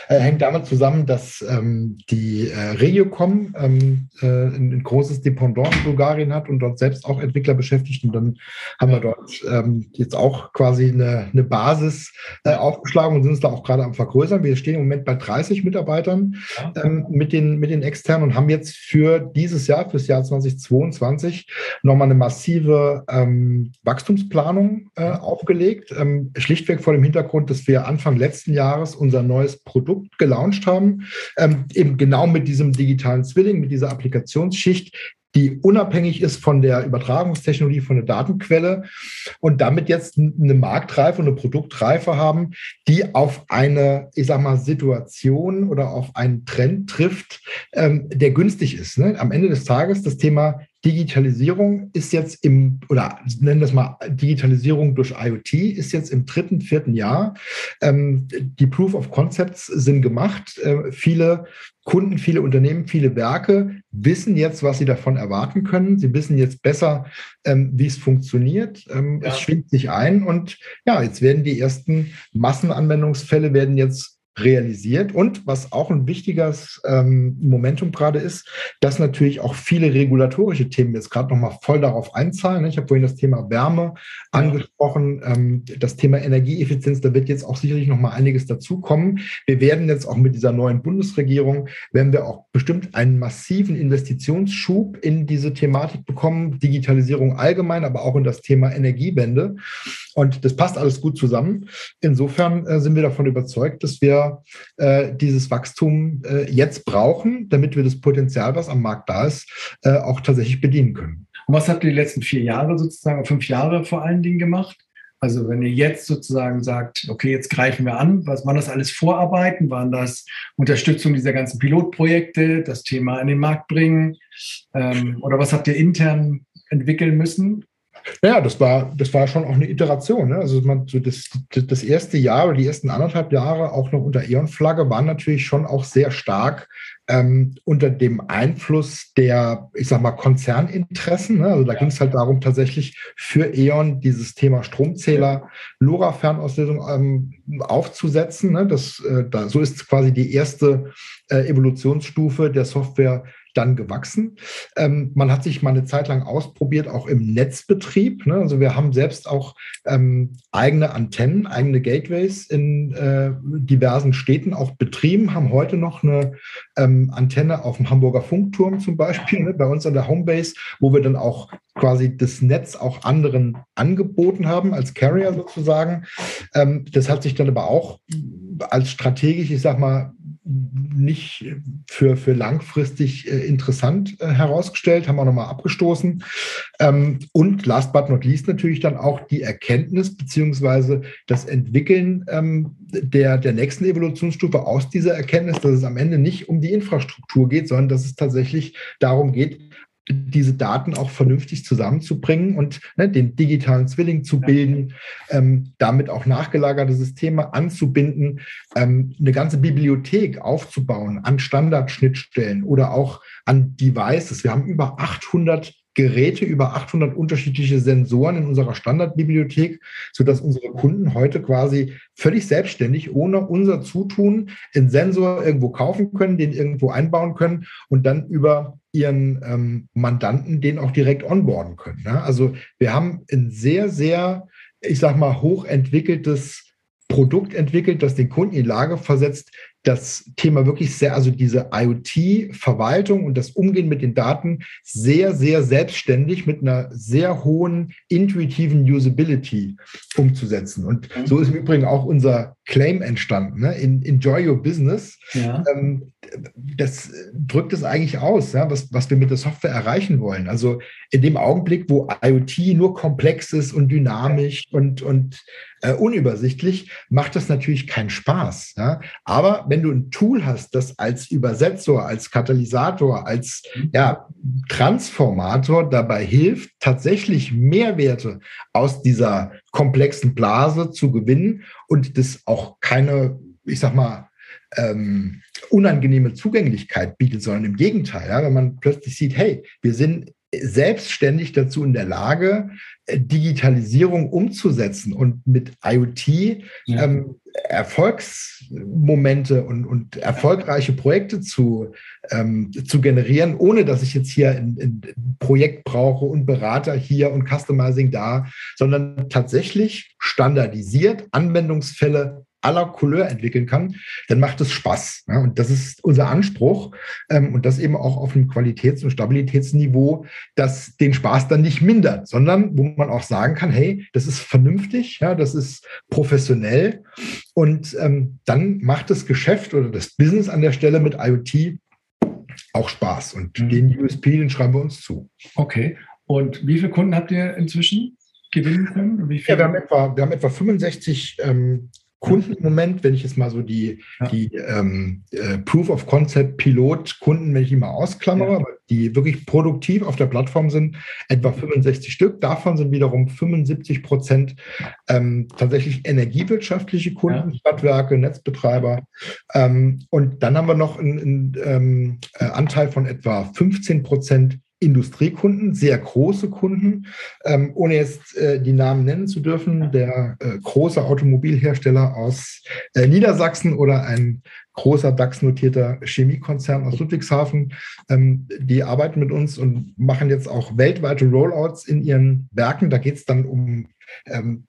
äh, hängt damit zusammen, dass ähm, die äh, Regiocom ähm, äh, ein, ein, großes Dependant in Bulgarien hat und dort selbst auch Entwickler beschäftigt. Und dann haben wir dort ähm, jetzt auch quasi eine, eine Basis äh, aufgeschlagen und sind uns da auch gerade am Vergrößern. Wir stehen im Moment bei 30 Mitarbeitern ja. ähm, mit, den, mit den externen und haben jetzt für dieses Jahr, fürs Jahr 2022, nochmal eine massive ähm, Wachstumsplanung äh, aufgelegt. Ähm, schlichtweg vor dem Hintergrund, dass wir Anfang letzten Jahres unser neues Produkt gelauncht haben, ähm, eben genau mit diesem digitalen Zwilling, mit dieser Applikationsschicht, die unabhängig ist von der Übertragungstechnologie, von der Datenquelle und damit jetzt eine Marktreife und eine Produktreife haben, die auf eine, ich sag mal, Situation oder auf einen Trend trifft, ähm, der günstig ist. Ne? Am Ende des Tages das Thema Digitalisierung ist jetzt im, oder nennen wir es mal Digitalisierung durch IoT, ist jetzt im dritten, vierten Jahr. Ähm, die Proof of Concepts sind gemacht. Äh, viele Kunden, viele Unternehmen, viele Werke wissen jetzt, was sie davon erwarten können. Sie wissen jetzt besser, ähm, wie es funktioniert. Ähm, ja. Es schwingt sich ein und ja, jetzt werden die ersten Massenanwendungsfälle werden jetzt realisiert. Und was auch ein wichtiges ähm, Momentum gerade ist, dass natürlich auch viele regulatorische Themen jetzt gerade nochmal voll darauf einzahlen. Ich habe vorhin das Thema Wärme angesprochen, ähm, das Thema Energieeffizienz, da wird jetzt auch sicherlich nochmal einiges dazukommen. Wir werden jetzt auch mit dieser neuen Bundesregierung, werden wir auch bestimmt einen massiven Investitionsschub in diese Thematik bekommen, Digitalisierung allgemein, aber auch in das Thema Energiewende. Und das passt alles gut zusammen. Insofern äh, sind wir davon überzeugt, dass wir äh, dieses Wachstum äh, jetzt brauchen, damit wir das Potenzial, was am Markt da ist, äh, auch tatsächlich bedienen können. Und was habt ihr die letzten vier Jahre sozusagen, fünf Jahre vor allen Dingen gemacht? Also wenn ihr jetzt sozusagen sagt, okay, jetzt greifen wir an, was waren das alles Vorarbeiten? Waren das Unterstützung dieser ganzen Pilotprojekte, das Thema in den Markt bringen? Ähm, oder was habt ihr intern entwickeln müssen? Ja, das war, das war schon auch eine Iteration. Ne? Also man, so das, das erste Jahr oder die ersten anderthalb Jahre auch noch unter E.ON-Flagge waren natürlich schon auch sehr stark ähm, unter dem Einfluss der, ich sag mal, Konzerninteressen. Ne? Also da ja. ging es halt darum, tatsächlich für E.ON dieses Thema Stromzähler, LoRa-Fernauslösung ähm, aufzusetzen. Ne? Das, äh, da, so ist quasi die erste äh, Evolutionsstufe der Software dann gewachsen. Ähm, man hat sich mal eine Zeit lang ausprobiert, auch im Netzbetrieb. Ne? Also wir haben selbst auch ähm, eigene Antennen, eigene Gateways in äh, diversen Städten auch betrieben, haben heute noch eine ähm, Antenne auf dem Hamburger Funkturm zum Beispiel, ne? bei uns an der Homebase, wo wir dann auch quasi das Netz auch anderen angeboten haben, als Carrier sozusagen. Ähm, das hat sich dann aber auch als strategisch, ich sag mal, nicht für, für langfristig äh, interessant äh, herausgestellt, haben wir nochmal abgestoßen. Ähm, und last but not least natürlich dann auch die Erkenntnis beziehungsweise das Entwickeln ähm, der, der nächsten Evolutionsstufe aus dieser Erkenntnis, dass es am Ende nicht um die Infrastruktur geht, sondern dass es tatsächlich darum geht, diese Daten auch vernünftig zusammenzubringen und ne, den digitalen Zwilling zu bilden, ähm, damit auch nachgelagerte Systeme anzubinden, ähm, eine ganze Bibliothek aufzubauen an Standardschnittstellen oder auch an Devices. Wir haben über 800 Geräte, über 800 unterschiedliche Sensoren in unserer Standardbibliothek, sodass unsere Kunden heute quasi völlig selbstständig, ohne unser Zutun, einen Sensor irgendwo kaufen können, den irgendwo einbauen können und dann über ihren ähm, Mandanten den auch direkt onboarden können. Ne? Also wir haben ein sehr, sehr, ich sag mal, hochentwickeltes Produkt entwickelt, das den Kunden in die Lage versetzt, das Thema wirklich sehr, also diese IoT-Verwaltung und das Umgehen mit den Daten sehr, sehr selbstständig mit einer sehr hohen intuitiven Usability umzusetzen. Und so ist im Übrigen auch unser Claim entstanden, ne? In, Enjoy Your Business. Ja. Ähm, das drückt es eigentlich aus, ja, was, was wir mit der Software erreichen wollen. Also in dem Augenblick, wo IoT nur komplex ist und dynamisch und, und äh, unübersichtlich, macht das natürlich keinen Spaß. Ja? Aber wenn du ein Tool hast, das als Übersetzer, als Katalysator, als ja, Transformator dabei hilft, tatsächlich Mehrwerte aus dieser komplexen Blase zu gewinnen und das auch keine, ich sag mal, ähm, unangenehme Zugänglichkeit bietet, sondern im Gegenteil, ja, wenn man plötzlich sieht, hey, wir sind selbstständig dazu in der Lage, äh, Digitalisierung umzusetzen und mit IoT ja. ähm, Erfolgsmomente und, und, erfolgreiche Projekte zu, ähm, zu generieren, ohne dass ich jetzt hier ein, ein, Projekt brauche und Berater hier und Customizing da, sondern tatsächlich standardisiert Anwendungsfälle aller Couleur entwickeln kann, dann macht es Spaß. Ja? Und das ist unser Anspruch ähm, und das eben auch auf einem Qualitäts- und Stabilitätsniveau, das den Spaß dann nicht mindert, sondern wo man auch sagen kann, hey, das ist vernünftig, ja, das ist professionell und ähm, dann macht das Geschäft oder das Business an der Stelle mit IoT auch Spaß und mhm. den USP, den schreiben wir uns zu. Okay. Und wie viele Kunden habt ihr inzwischen gewinnen können? Ja, wir haben etwa, wir haben etwa 65 ähm, Kunden im Moment, wenn ich jetzt mal so die, ja. die ähm, äh, Proof of Concept Pilot Kunden, wenn ich die mal ausklammere, ja. die wirklich produktiv auf der Plattform sind, etwa 65 Stück. Davon sind wiederum 75 Prozent ähm, tatsächlich energiewirtschaftliche Kunden, ja. Stadtwerke, Netzbetreiber. Ähm, und dann haben wir noch einen, einen ähm, äh, Anteil von etwa 15 Prozent Industriekunden, sehr große Kunden, ähm, ohne jetzt äh, die Namen nennen zu dürfen, der äh, große Automobilhersteller aus äh, Niedersachsen oder ein großer DAX-notierter Chemiekonzern aus Ludwigshafen, ähm, die arbeiten mit uns und machen jetzt auch weltweite Rollouts in ihren Werken. Da geht es dann um ähm,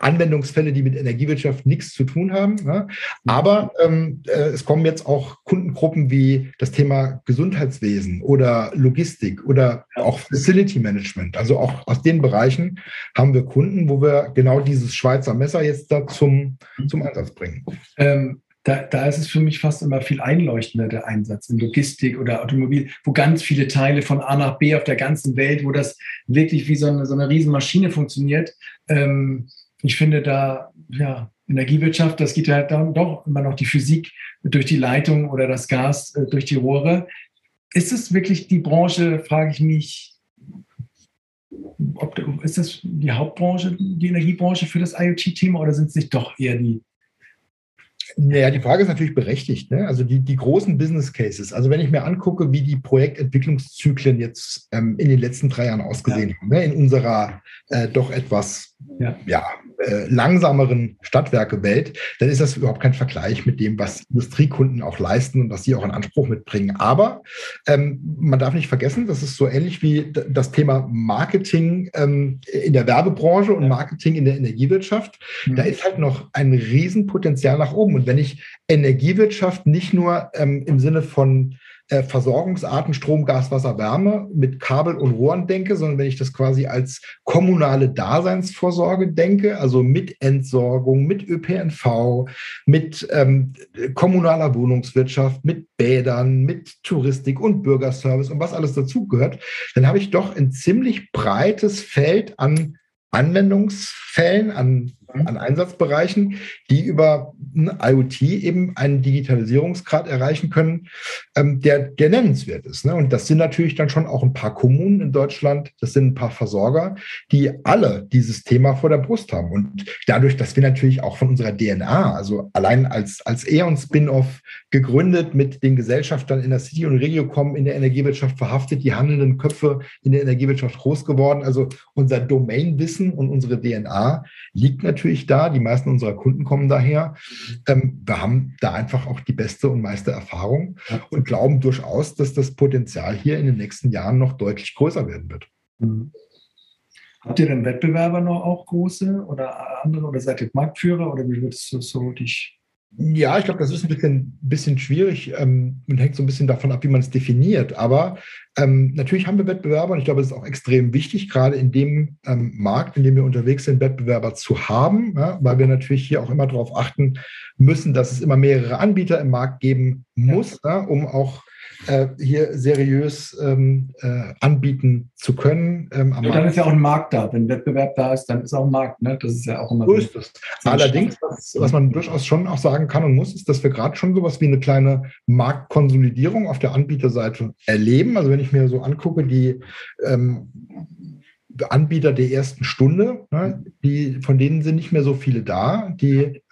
Anwendungsfälle, die mit Energiewirtschaft nichts zu tun haben. Ne? Aber ähm, äh, es kommen jetzt auch Kundengruppen wie das Thema Gesundheitswesen oder Logistik oder auch Facility Management. Also auch aus den Bereichen haben wir Kunden, wo wir genau dieses Schweizer Messer jetzt da zum, zum Einsatz bringen. Ähm, da, da ist es für mich fast immer viel einleuchtender, der Einsatz in Logistik oder Automobil, wo ganz viele Teile von A nach B auf der ganzen Welt, wo das wirklich wie so eine, so eine Riesenmaschine funktioniert. Ähm, ich finde da, ja, Energiewirtschaft, das geht ja dann doch immer noch die Physik durch die Leitung oder das Gas äh, durch die Rohre. Ist es wirklich die Branche, frage ich mich, ob, ist das die Hauptbranche, die Energiebranche für das IoT-Thema oder sind es nicht doch eher die naja, die Frage ist natürlich berechtigt. Ne? Also die, die großen Business Cases. Also wenn ich mir angucke, wie die Projektentwicklungszyklen jetzt ähm, in den letzten drei Jahren ausgesehen ja. haben, ne? in unserer äh, doch etwas ja. ja äh, langsameren Stadtwerkewelt, dann ist das überhaupt kein Vergleich mit dem, was Industriekunden auch leisten und was sie auch in Anspruch mitbringen. Aber ähm, man darf nicht vergessen, das ist so ähnlich wie das Thema Marketing ähm, in der Werbebranche und Marketing in der Energiewirtschaft. Mhm. Da ist halt noch ein Riesenpotenzial nach oben. Und wenn ich Energiewirtschaft nicht nur ähm, im Sinne von äh, Versorgungsarten Strom, Gas, Wasser, Wärme mit Kabel und Rohren denke, sondern wenn ich das quasi als kommunale Daseinsvorsorge denke, also mit Entsorgung, mit ÖPNV, mit ähm, kommunaler Wohnungswirtschaft, mit Bädern, mit Touristik und Bürgerservice und was alles dazugehört, dann habe ich doch ein ziemlich breites Feld an Anwendungsfällen, an. An Einsatzbereichen, die über IoT eben einen Digitalisierungsgrad erreichen können, ähm, der, der nennenswert ist. Ne? Und das sind natürlich dann schon auch ein paar Kommunen in Deutschland, das sind ein paar Versorger, die alle dieses Thema vor der Brust haben. Und dadurch, dass wir natürlich auch von unserer DNA, also allein als, als E.ON-Spin-off gegründet mit den Gesellschaftern in der City und Regiocom in der Energiewirtschaft verhaftet, die handelnden Köpfe in der Energiewirtschaft groß geworden. Also unser Domainwissen und unsere DNA liegt natürlich natürlich da. Die meisten unserer Kunden kommen daher. Ähm, wir haben da einfach auch die beste und meiste Erfahrung und glauben durchaus, dass das Potenzial hier in den nächsten Jahren noch deutlich größer werden wird. Mhm. Habt ihr denn Wettbewerber noch auch große oder andere oder seid ihr Marktführer oder wie würdest du so dich ja, ich glaube, das ist ein bisschen, bisschen schwierig ähm, und hängt so ein bisschen davon ab, wie man es definiert. Aber ähm, natürlich haben wir Wettbewerber und ich glaube, es ist auch extrem wichtig, gerade in dem ähm, Markt, in dem wir unterwegs sind, Wettbewerber zu haben, ja, weil wir natürlich hier auch immer darauf achten müssen, dass es immer mehrere Anbieter im Markt geben muss, ja. Ja, um auch äh, hier seriös ähm, äh, anbieten zu können. Ähm, ja, dann ist ja auch ein Markt da. Wenn Wettbewerb da ist, dann ist auch ein Markt. Ne? Das ist ja auch immer so. Das. Allerdings, was, was, man durchaus schon auch sagen kann und muss, ist, dass wir gerade schon sowas wie eine kleine Marktkonsolidierung auf der Anbieterseite erleben. Also wenn ich mir so angucke, die ähm, Anbieter der ersten Stunde, ne, die, von denen sind nicht mehr so viele da. Die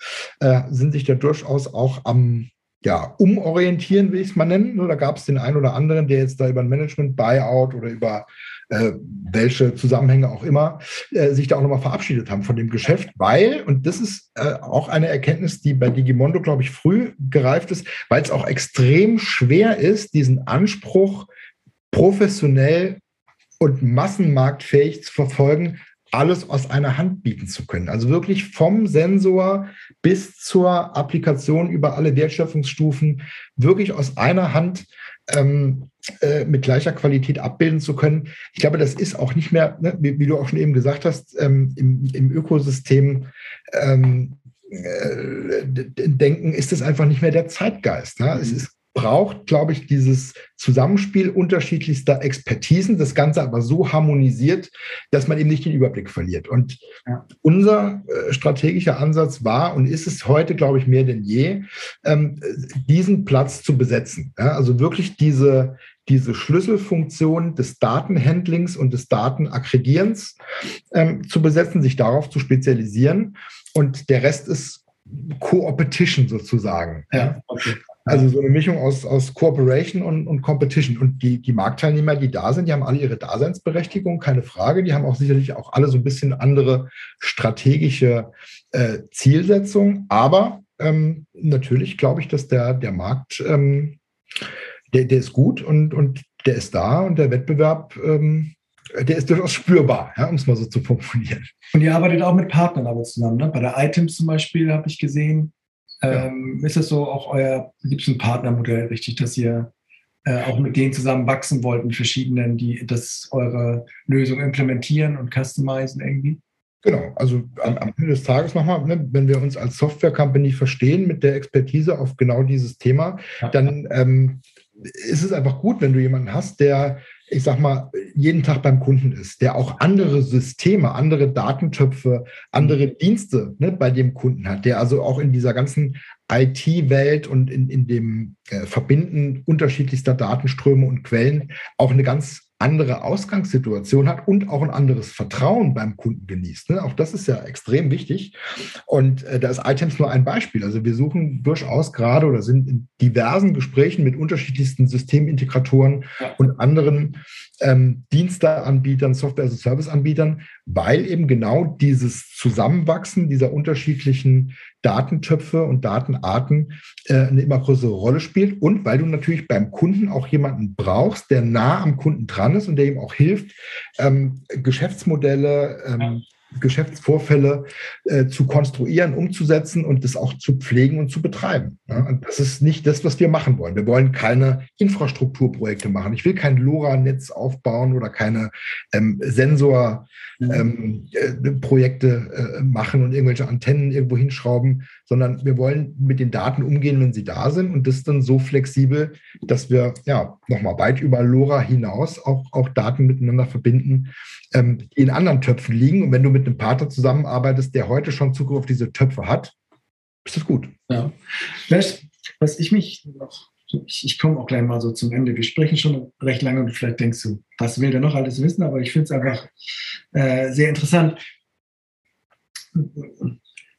äh, sind sich da durchaus auch am ja, umorientieren, will ich es mal nennen. Da gab es den einen oder anderen, der jetzt da über ein Management-Buyout oder über äh, welche Zusammenhänge auch immer, äh, sich da auch nochmal verabschiedet haben von dem Geschäft, weil, und das ist äh, auch eine Erkenntnis, die bei Digimondo, glaube ich, früh gereift ist, weil es auch extrem schwer ist, diesen Anspruch professionell und massenmarktfähig zu verfolgen, alles aus einer Hand bieten zu können. Also wirklich vom Sensor bis zur Applikation über alle Wertschöpfungsstufen wirklich aus einer Hand ähm, äh, mit gleicher Qualität abbilden zu können. Ich glaube, das ist auch nicht mehr, ne, wie, wie, du auch schon eben gesagt hast, ähm, im, im, Ökosystem ähm, äh, denken, ist es einfach nicht mehr der Zeitgeist. Ne? Es ist braucht, glaube ich, dieses Zusammenspiel unterschiedlichster Expertisen, das Ganze aber so harmonisiert, dass man eben nicht den Überblick verliert. Und ja. unser äh, strategischer Ansatz war und ist es heute, glaube ich, mehr denn je, ähm, diesen Platz zu besetzen. Ja, also wirklich diese, diese Schlüsselfunktion des Datenhandlings und des Datenaggregierens ähm, zu besetzen, sich darauf zu spezialisieren. Und der Rest ist Co-Opetition sozusagen. Ja, okay. Also so eine Mischung aus, aus Cooperation und, und Competition. Und die, die Marktteilnehmer, die da sind, die haben alle ihre Daseinsberechtigung, keine Frage. Die haben auch sicherlich auch alle so ein bisschen andere strategische äh, Zielsetzungen. Aber ähm, natürlich glaube ich, dass der, der Markt, ähm, der, der ist gut und, und der ist da und der Wettbewerb ähm, der ist durchaus spürbar, ja, um es mal so zu formulieren. Und ihr arbeitet auch mit Partnern aber zusammen. Ne? Bei der Items zum Beispiel habe ich gesehen, ähm, ist das so auch euer, gibt es ein Partnermodell, richtig, dass ihr äh, auch mit denen zusammen wachsen wollt, mit verschiedenen, die das eure Lösung implementieren und customizen irgendwie? Genau, also am, am Ende des Tages nochmal, ne, wenn wir uns als Software-Company verstehen mit der Expertise auf genau dieses Thema, ja. dann ähm, ist es einfach gut, wenn du jemanden hast, der ich sag mal, jeden Tag beim Kunden ist, der auch andere Systeme, andere Datentöpfe, andere mhm. Dienste ne, bei dem Kunden hat, der also auch in dieser ganzen IT-Welt und in, in dem äh, Verbinden unterschiedlichster Datenströme und Quellen auch eine ganz andere Ausgangssituation hat und auch ein anderes Vertrauen beim Kunden genießt. Ne? Auch das ist ja extrem wichtig. Und äh, da ist Items nur ein Beispiel. Also wir suchen durchaus gerade oder sind in diversen Gesprächen mit unterschiedlichsten Systemintegratoren ja. und anderen ähm, Diensteanbietern, Software-as-a-Service-Anbietern, weil eben genau dieses Zusammenwachsen dieser unterschiedlichen Datentöpfe und Datenarten äh, eine immer größere Rolle spielt. Und weil du natürlich beim Kunden auch jemanden brauchst, der nah am Kunden dran ist und der ihm auch hilft, ähm, Geschäftsmodelle, ähm, Geschäftsvorfälle äh, zu konstruieren, umzusetzen und das auch zu pflegen und zu betreiben. Ja, und das ist nicht das, was wir machen wollen. Wir wollen keine Infrastrukturprojekte machen. Ich will kein LoRa-Netz aufbauen oder keine ähm, Sensor- ähm, äh, äh, machen und irgendwelche Antennen irgendwo hinschrauben, sondern wir wollen mit den Daten umgehen, wenn sie da sind und das dann so flexibel, dass wir ja nochmal weit über LoRa hinaus auch, auch Daten miteinander verbinden, ähm, in anderen Töpfen liegen. Und wenn du mit einem Partner zusammenarbeitest, der heute schon Zugriff auf diese Töpfe hat, ist das gut. Ja. Was, was ich mich noch ich, ich komme auch gleich mal so zum Ende. Wir sprechen schon recht lange und vielleicht denkst du, was will der noch alles wissen? Aber ich finde es einfach äh, sehr interessant.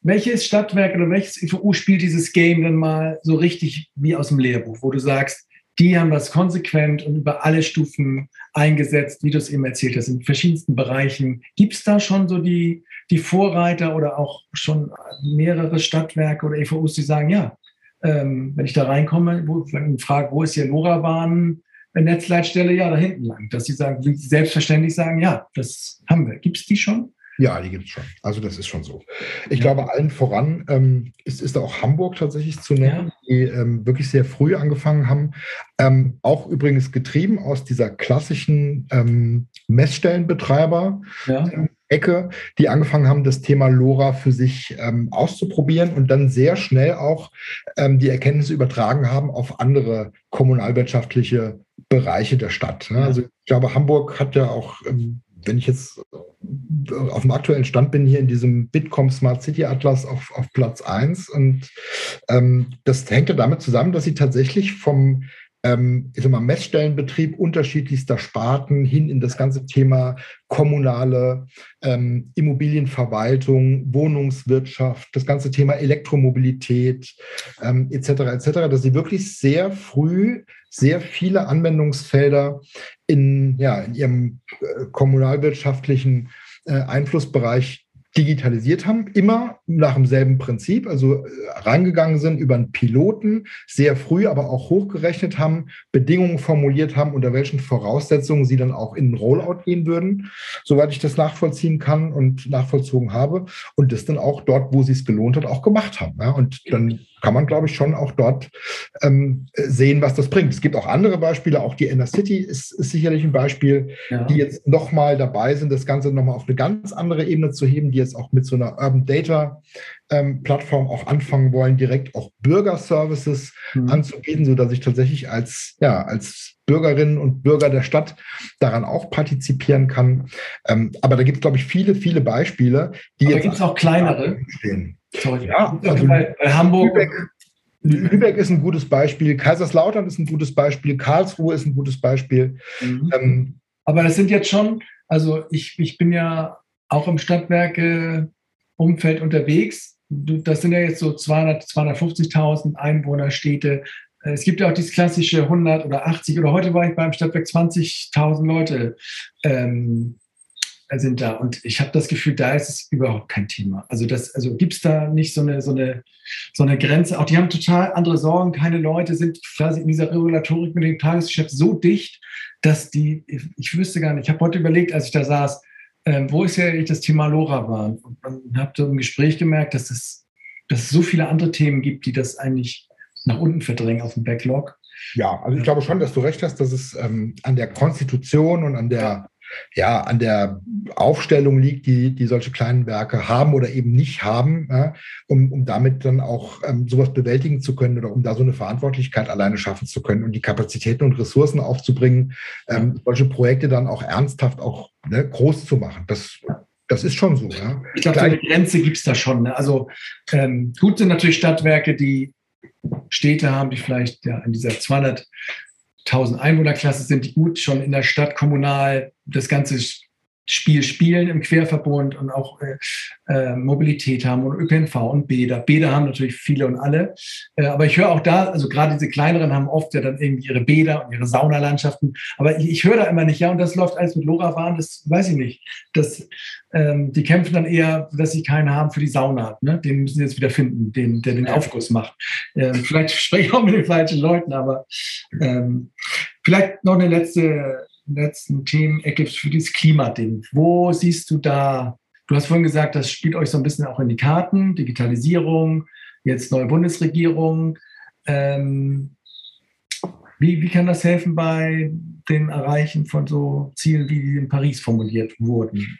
Welches Stadtwerk oder welches IVU spielt dieses Game denn mal so richtig wie aus dem Lehrbuch, wo du sagst, die haben das konsequent und über alle Stufen eingesetzt, wie du es eben erzählt hast, in verschiedensten Bereichen. Gibt es da schon so die, die Vorreiter oder auch schon mehrere Stadtwerke oder EVUs, die sagen, ja, ähm, wenn ich da reinkomme, wo, wenn ich frage, wo ist hier LoRaWAN? Netzleitstelle, ja, da hinten lang. Dass sie sagen, selbstverständlich sagen, ja, das haben wir. Gibt es die schon? Ja, die gibt es schon. Also das ist schon so. Ich ja. glaube, allen voran ähm, ist, ist auch Hamburg tatsächlich zu nennen, ja. die ähm, wirklich sehr früh angefangen haben. Ähm, auch übrigens getrieben aus dieser klassischen ähm, Messstellenbetreiber. Ja. Ecke, die angefangen haben, das Thema LoRa für sich ähm, auszuprobieren und dann sehr schnell auch ähm, die Erkenntnisse übertragen haben auf andere kommunalwirtschaftliche Bereiche der Stadt. Ne? Also ich glaube, Hamburg hat ja auch, ähm, wenn ich jetzt auf dem aktuellen Stand bin, hier in diesem Bitkom Smart City Atlas auf, auf Platz 1. Und ähm, das hängt ja damit zusammen, dass sie tatsächlich vom ähm, ich sag mal, Messstellenbetrieb unterschiedlichster Sparten hin in das ganze Thema kommunale ähm, Immobilienverwaltung, Wohnungswirtschaft, das ganze Thema Elektromobilität ähm, etc. etc., dass sie wirklich sehr früh sehr viele Anwendungsfelder in, ja, in ihrem äh, kommunalwirtschaftlichen äh, Einflussbereich digitalisiert haben, immer nach demselben Prinzip, also äh, reingegangen sind über einen Piloten, sehr früh aber auch hochgerechnet haben, Bedingungen formuliert haben, unter welchen Voraussetzungen sie dann auch in den Rollout gehen würden, soweit ich das nachvollziehen kann und nachvollzogen habe und das dann auch dort, wo sie es gelohnt hat, auch gemacht haben. Ja? Und dann kann man, glaube ich, schon auch dort ähm, sehen, was das bringt. Es gibt auch andere Beispiele, auch die Inner City ist, ist sicherlich ein Beispiel, ja. die jetzt nochmal dabei sind, das Ganze nochmal auf eine ganz andere Ebene zu heben, die jetzt auch mit so einer Urban Data ähm, Plattform auch anfangen wollen, direkt auch Bürgerservices mhm. anzubieten, sodass ich tatsächlich als, ja, als Bürgerinnen und Bürger der Stadt daran auch partizipieren kann. Ähm, aber da gibt es, glaube ich, viele, viele Beispiele, die aber jetzt. gibt es auch kleinere. Stehen. Sorry. Ja, also bei, bei Hamburg. Lübeck, Lübeck ist ein gutes Beispiel, Kaiserslautern ist ein gutes Beispiel, Karlsruhe ist ein gutes Beispiel. Mhm. Ähm, aber das sind jetzt schon, also ich, ich bin ja auch im Stadtwerke-Umfeld unterwegs. Das sind ja jetzt so 200, 250.000 Einwohnerstädte. Es gibt ja auch dieses klassische 100 oder 80 oder heute war ich beim Stadtwerk 20.000 Leute ähm, sind da. Und ich habe das Gefühl, da ist es überhaupt kein Thema. Also, also gibt es da nicht so eine, so, eine, so eine Grenze. Auch die haben total andere Sorgen. Keine Leute sind quasi in dieser Regulatorik mit dem Tagesgeschäft so dicht, dass die, ich wüsste gar nicht, ich habe heute überlegt, als ich da saß, ähm, wo ist ja das Thema LoRa war. Und hat so im Gespräch gemerkt, dass es, dass es so viele andere Themen gibt, die das eigentlich nach unten verdrängen auf dem Backlog. Ja, also ich glaube schon, dass du recht hast, dass es ähm, an der Konstitution und an der ja, an der Aufstellung liegt, die, die solche kleinen Werke haben oder eben nicht haben, ja, um, um damit dann auch ähm, sowas bewältigen zu können oder um da so eine Verantwortlichkeit alleine schaffen zu können und die Kapazitäten und Ressourcen aufzubringen, ähm, solche Projekte dann auch ernsthaft auch ne, groß zu machen. Das, das ist schon so. Ja. Ich glaube, eine Grenze gibt es da schon. Ne? Also ähm, gut sind natürlich Stadtwerke, die Städte haben, die vielleicht ja in dieser 200 1000 Einwohnerklasse sind, die gut schon in der Stadt kommunal das Ganze Spiel spielen im Querverbund und auch äh, äh, Mobilität haben und ÖPNV und Bäder. Bäder haben natürlich viele und alle. Äh, aber ich höre auch da, also gerade diese kleineren haben oft ja dann irgendwie ihre Bäder und ihre Saunalandschaften. Aber ich, ich höre da immer nicht, ja, und das läuft alles mit LoRaWAN, das weiß ich nicht. Das, ähm, die kämpfen dann eher, dass sie keinen haben für die Sauna. Ne? Den müssen sie jetzt wieder finden, den, der den Aufguss macht. Ähm, vielleicht spreche ich auch mit den falschen Leuten, aber ähm, vielleicht noch eine letzte letzten Themenecke für dieses Klimading. Wo siehst du da, du hast vorhin gesagt, das spielt euch so ein bisschen auch in die Karten, Digitalisierung, jetzt neue Bundesregierung. Ähm, wie, wie kann das helfen bei dem Erreichen von so Zielen, wie die in Paris formuliert wurden?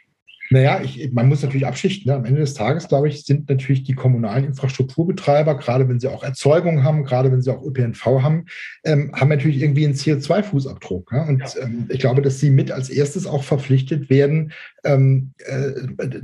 Naja, ich, man muss natürlich abschichten. Ne? Am Ende des Tages, glaube ich, sind natürlich die kommunalen Infrastrukturbetreiber, gerade wenn sie auch Erzeugung haben, gerade wenn sie auch ÖPNV haben, ähm, haben natürlich irgendwie einen CO2-Fußabdruck. Ja? Und ja. ähm, ich glaube, dass sie mit als erstes auch verpflichtet werden, ähm, äh,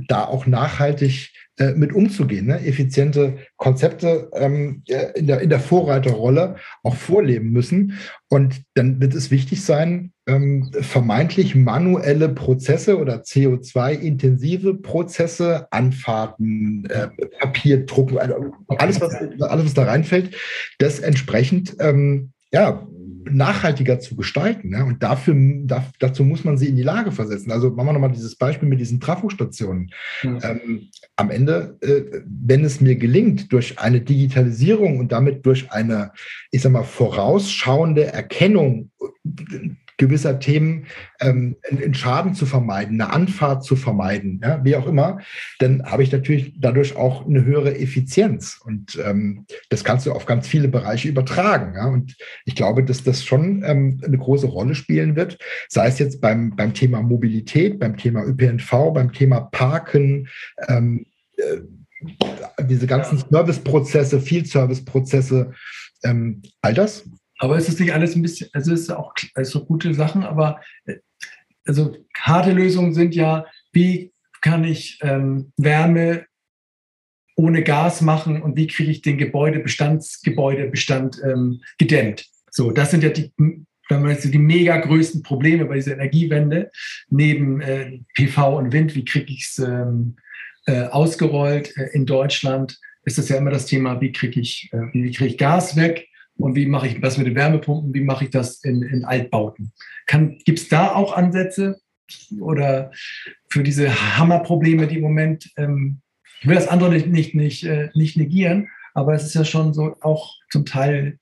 da auch nachhaltig äh, mit umzugehen, ne? effiziente Konzepte ähm, in, der, in der Vorreiterrolle auch vorleben müssen. Und dann wird es wichtig sein, ähm, vermeintlich manuelle Prozesse oder CO2-intensive Prozesse, Anfahrten, äh, Papierdrucken, also alles, was, alles, was da reinfällt, das entsprechend ähm, ja, nachhaltiger zu gestalten. Ne? Und dafür, da, dazu muss man sie in die Lage versetzen. Also machen wir nochmal dieses Beispiel mit diesen Trafostationen. Mhm. Ähm, am Ende, äh, wenn es mir gelingt, durch eine Digitalisierung und damit durch eine, ich sag mal, vorausschauende Erkennung gewisser Themen ähm, einen Schaden zu vermeiden, eine Anfahrt zu vermeiden, ja, wie auch immer, dann habe ich natürlich dadurch auch eine höhere Effizienz. Und ähm, das kannst du auf ganz viele Bereiche übertragen. Ja. Und ich glaube, dass das schon ähm, eine große Rolle spielen wird, sei es jetzt beim, beim Thema Mobilität, beim Thema ÖPNV, beim Thema Parken, ähm, äh, diese ganzen Serviceprozesse, Field-Service-Prozesse, ähm, all das aber es ist nicht alles ein bisschen, also es ist auch also gute Sachen, aber äh, also harte Lösungen sind ja, wie kann ich ähm, Wärme ohne Gas machen und wie kriege ich den Gebäudebestand ähm, gedämmt. So, das sind ja die, die mega größten Probleme bei dieser Energiewende neben äh, PV und Wind. Wie kriege ich es ähm, äh, ausgerollt? Äh, in Deutschland ist das ja immer das Thema, wie kriege ich, äh, wie kriege ich Gas weg? Und wie mache ich das mit den Wärmepumpen? Wie mache ich das in, in Altbauten? Gibt es da auch Ansätze oder für diese Hammerprobleme, die im Moment, ähm, ich will das andere nicht, nicht, nicht, äh, nicht negieren, aber es ist ja schon so auch zum Teil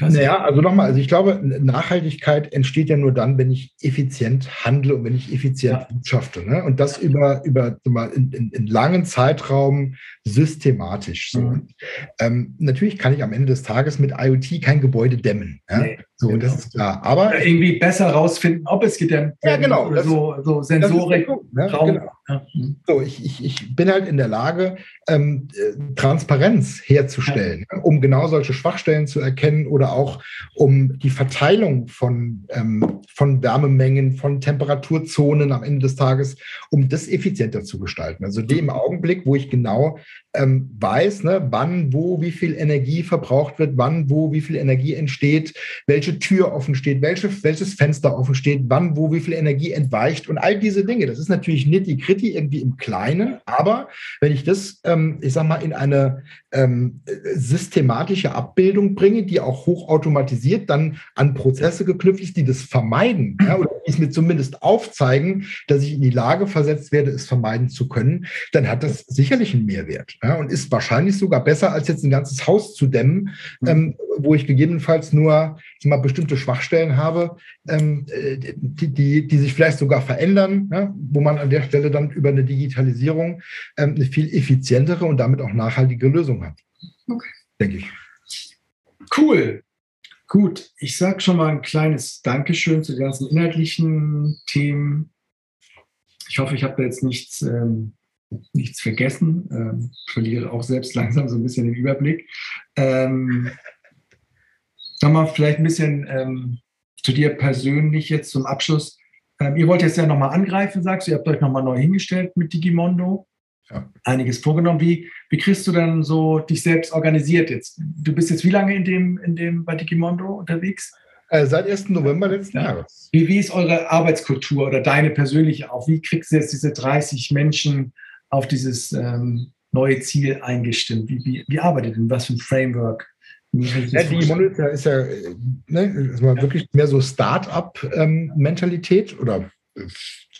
naja, also nochmal, also ich glaube, Nachhaltigkeit entsteht ja nur dann, wenn ich effizient handle und wenn ich effizient ja. wirtschafte. Ne? Und das über, über in, in, in langen Zeitraum systematisch. So. Mhm. Ähm, natürlich kann ich am Ende des Tages mit IoT kein Gebäude dämmen. Ja? Nee, so, genau. das ist klar. Aber irgendwie besser rausfinden, ob es gedämmt wird. Ja, genau. Oder so, so Sensorik. Ne? Genau. Ja. So, ich, ich, ich bin halt in der Lage, ähm, äh, Transparenz herzustellen, ja. um genau solche Schwachstellen zu erkennen oder auch um die Verteilung von, ähm, von Wärmemengen, von Temperaturzonen am Ende des Tages, um das effizienter zu gestalten. Also dem Augenblick, wo ich genau ähm, weiß, ne, wann, wo, wie viel Energie verbraucht wird, wann, wo, wie viel Energie entsteht, welche Tür offen steht, welche, welches Fenster offen steht, wann, wo, wie viel Energie entweicht und all diese Dinge. Das ist natürlich nitty-gritty irgendwie im Kleinen, aber wenn ich das, ähm, ich sag mal, in eine ähm, systematische Abbildung bringe, die auch hochautomatisiert dann an Prozesse geknüpft ist, die das vermeiden ja, oder die es mir zumindest aufzeigen, dass ich in die Lage versetzt werde, es vermeiden zu können, dann hat das sicherlich einen Mehrwert ja, und ist wahrscheinlich sogar besser, als jetzt ein ganzes Haus zu dämmen, mhm. ähm, wo ich gegebenenfalls nur mal, bestimmte Schwachstellen habe, ähm, die, die, die sich vielleicht sogar verändern, ja, wo man an der Stelle dann über eine Digitalisierung ähm, eine viel effizientere und damit auch nachhaltige Lösung hat. Okay. Denke ich. Cool. Gut, ich sage schon mal ein kleines Dankeschön zu den ganzen inhaltlichen Themen. Ich hoffe, ich habe da jetzt nichts, ähm, nichts vergessen. Ähm, verliere auch selbst langsam so ein bisschen den Überblick. Ähm, Nochmal vielleicht ein bisschen ähm, zu dir persönlich jetzt zum Abschluss. Ähm, ihr wollt jetzt ja nochmal angreifen, sagst du, ihr habt euch nochmal neu hingestellt mit Digimondo. Ja. Einiges vorgenommen. Wie, wie kriegst du dann so dich selbst organisiert jetzt? Du bist jetzt wie lange in dem, in dem bei Digimondo unterwegs? Äh, seit 1. November letzten ja. Jahres. Wie, wie ist eure Arbeitskultur oder deine persönliche auch? Wie kriegst du jetzt diese 30 Menschen auf dieses ähm, neue Ziel eingestimmt? Wie, wie, wie arbeitet ihr? Was für ein Framework? Ja, die Monitor ist ja ne, ist mal wirklich mehr so Start-up-Mentalität ähm, oder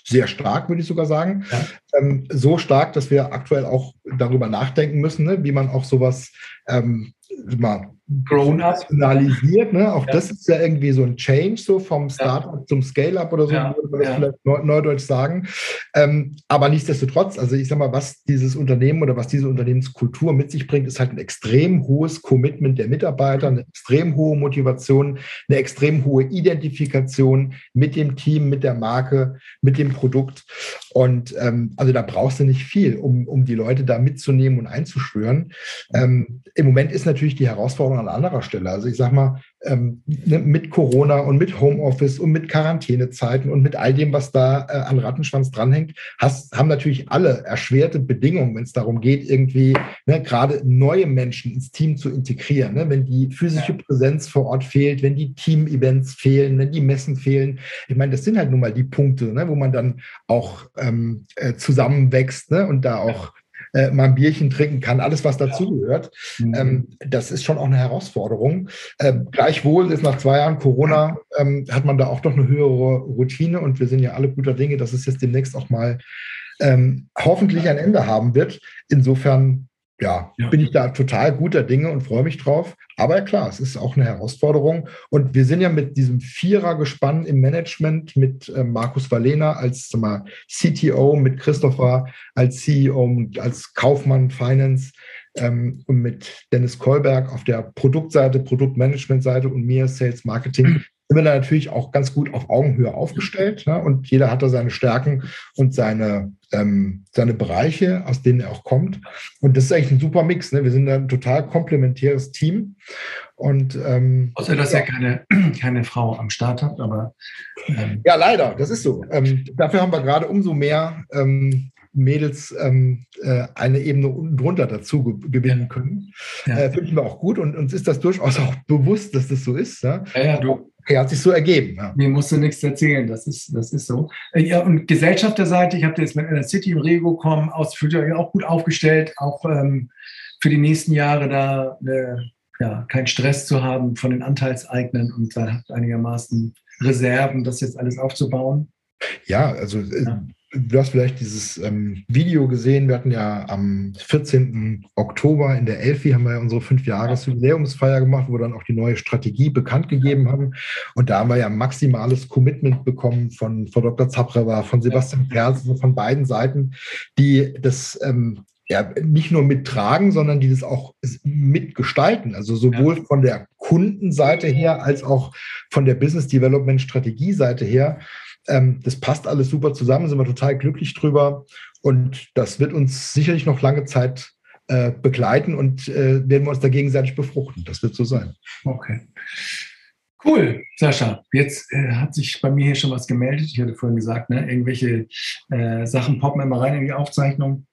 sehr stark, würde ich sogar sagen. Ja. Ähm, so stark, dass wir aktuell auch darüber nachdenken müssen, ne, wie man auch sowas ähm, mal professionalisiert. Ne? Auch ja. das ist ja irgendwie so ein Change, so vom Startup ja. zum Scale-up oder so, ja. würde man das vielleicht neudeutsch sagen. Ähm, aber nichtsdestotrotz, also ich sag mal, was dieses Unternehmen oder was diese Unternehmenskultur mit sich bringt, ist halt ein extrem hohes Commitment der Mitarbeiter, eine extrem hohe Motivation, eine extrem hohe Identifikation mit dem Team, mit der Marke, mit dem Produkt. Und ähm, also da brauchst du nicht viel, um, um die Leute da mitzunehmen und einzuschwören. Ähm, Im Moment ist natürlich die Herausforderung an anderer Stelle. Also ich sage mal, ähm, ne, mit Corona und mit Homeoffice und mit Quarantänezeiten und mit all dem, was da äh, an Rattenschwanz dranhängt, hast, haben natürlich alle erschwerte Bedingungen, wenn es darum geht, irgendwie ne, gerade neue Menschen ins Team zu integrieren. Ne? Wenn die physische Präsenz vor Ort fehlt, wenn die Team-Events fehlen, wenn die Messen fehlen. Ich meine, das sind halt nun mal die Punkte, ne, wo man dann auch ähm, äh, zusammenwächst ne, und da auch äh, mal ein Bierchen trinken kann, alles, was dazugehört. Mhm. Ähm, das ist schon auch eine Herausforderung. Äh, gleichwohl ist nach zwei Jahren Corona, ähm, hat man da auch doch eine höhere Routine und wir sind ja alle guter Dinge, dass es jetzt demnächst auch mal ähm, hoffentlich ein Ende haben wird. Insofern ja, ja, bin ich da total guter Dinge und freue mich drauf. Aber klar, es ist auch eine Herausforderung. Und wir sind ja mit diesem Vierer-Gespann im Management mit äh, Markus Valena als mal, CTO, mit Christopher als CEO, als Kaufmann Finance ähm, und mit Dennis Kolberg auf der Produktseite, Produktmanagement-Seite und mir Sales Marketing sind wir da natürlich auch ganz gut auf Augenhöhe aufgestellt. Ne? Und jeder hat da seine Stärken und seine, ähm, seine Bereiche, aus denen er auch kommt. Und das ist eigentlich ein super Mix. Ne? Wir sind ein total komplementäres Team. Und, ähm, Außer, dass ja. ihr keine, keine Frau am Start habt, aber. Ähm, ja, leider, das ist so. Ähm, dafür haben wir gerade umso mehr ähm, Mädels ähm, äh, eine Ebene drunter dazu gewinnen können. Ja. Äh, finden wir auch gut und uns ist das durchaus auch bewusst, dass das so ist. Ja, ja, ja du, Okay, hat sich so ergeben. Ja. Mir musst du nichts erzählen, das ist, das ist so. Äh, ja, und Gesellschafterseite, ich habe jetzt mit einer City und Rego kommen, aus, fühlt euch auch gut aufgestellt, auch ähm, für die nächsten Jahre da äh, ja, keinen Stress zu haben von den Anteilseignern und da einigermaßen Reserven, das jetzt alles aufzubauen. Ja, also äh, ja du hast vielleicht dieses ähm, Video gesehen. Wir hatten ja am 14. Oktober in der Elfi haben wir ja unsere fünf Jahres Jubiläumsfeier gemacht, wo wir dann auch die neue Strategie bekannt gegeben haben. Und da haben wir ja maximales Commitment bekommen von, von Dr. Zaprewa, von Sebastian Perz, von beiden Seiten, die das ähm, ja, nicht nur mittragen, sondern die das auch mitgestalten. Also sowohl ja. von der Kundenseite her als auch von der Business Development Strategie Seite her. Ähm, das passt alles super zusammen, sind wir total glücklich drüber. Und das wird uns sicherlich noch lange Zeit äh, begleiten und äh, werden wir uns da gegenseitig befruchten. Das wird so sein. Okay. Cool, Sascha. Jetzt äh, hat sich bei mir hier schon was gemeldet. Ich hatte vorhin gesagt, ne, irgendwelche äh, Sachen poppen immer rein in die Aufzeichnung.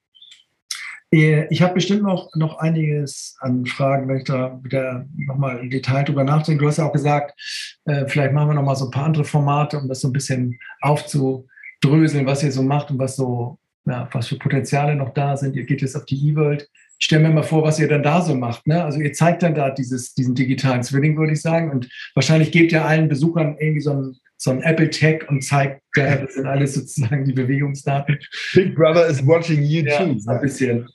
Äh, ich habe bestimmt noch, noch einiges an Fragen, wenn ich da wieder nochmal im Detail drüber nachdenke. Du hast ja auch gesagt, äh, vielleicht machen wir nochmal so ein paar andere Formate, um das so ein bisschen aufzudröseln, was ihr so macht und was so, ja, was für Potenziale noch da sind. Ihr geht jetzt auf die E-World. Ich stelle mir mal vor, was ihr dann da so macht. Ne? Also ihr zeigt dann da dieses, diesen digitalen Zwilling, würde ich sagen. Und wahrscheinlich gebt ihr allen Besuchern irgendwie so ein so ein Apple Tag und zeigt, das sind alles sozusagen die Bewegungsdaten. Big Brother is watching you ja, too. Ein bisschen.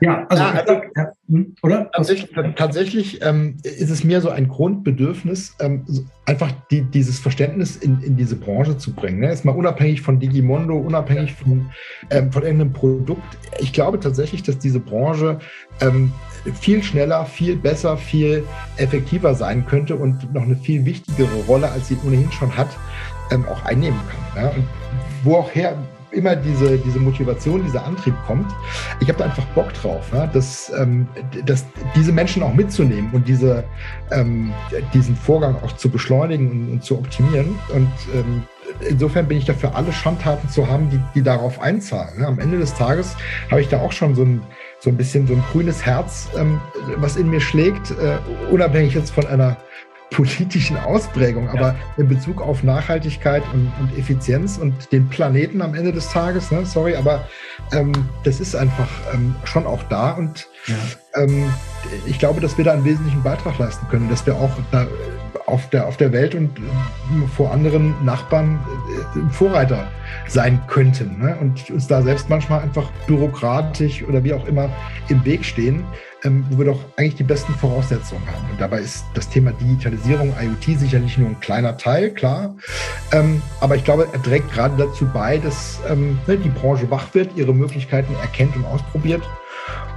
Ja, also, ja, also ja, hm, oder? Tatsächlich, tatsächlich ähm, ist es mir so ein Grundbedürfnis, ähm, einfach die, dieses Verständnis in, in diese Branche zu bringen. Ne? Jetzt mal unabhängig von Digimondo, unabhängig von, ähm, von irgendeinem Produkt. Ich glaube tatsächlich, dass diese Branche ähm, viel schneller, viel besser, viel effektiver sein könnte und noch eine viel wichtigere Rolle, als sie ohnehin schon hat, ähm, auch einnehmen kann. Ja? Und wo auch her immer diese, diese Motivation, dieser Antrieb kommt. Ich habe da einfach Bock drauf, ja? dass, ähm, dass diese Menschen auch mitzunehmen und diese, ähm, diesen Vorgang auch zu beschleunigen und, und zu optimieren. Und ähm, insofern bin ich dafür, alle Schandtaten zu haben, die, die darauf einzahlen. Am Ende des Tages habe ich da auch schon so ein so ein bisschen so ein grünes Herz, ähm, was in mir schlägt, äh, unabhängig jetzt von einer politischen Ausprägung, aber in Bezug auf Nachhaltigkeit und, und, Effizienz und den Planeten am Ende des Tages, ne, sorry, aber ähm, das ist einfach ähm, schon auch da und ja. ähm, ich glaube, dass wir da einen wesentlichen Beitrag leisten können, dass wir auch da auf der, auf der Welt und äh, vor anderen Nachbarn äh, Vorreiter sein könnten ne? und uns da selbst manchmal einfach bürokratisch oder wie auch immer im Weg stehen, ähm, wo wir doch eigentlich die besten Voraussetzungen haben. Und dabei ist das Thema Digitalisierung, IoT sicherlich nur ein kleiner Teil, klar. Ähm, aber ich glaube, er trägt gerade dazu bei, dass ähm, ne, die Branche wach wird, ihre Möglichkeiten erkennt und ausprobiert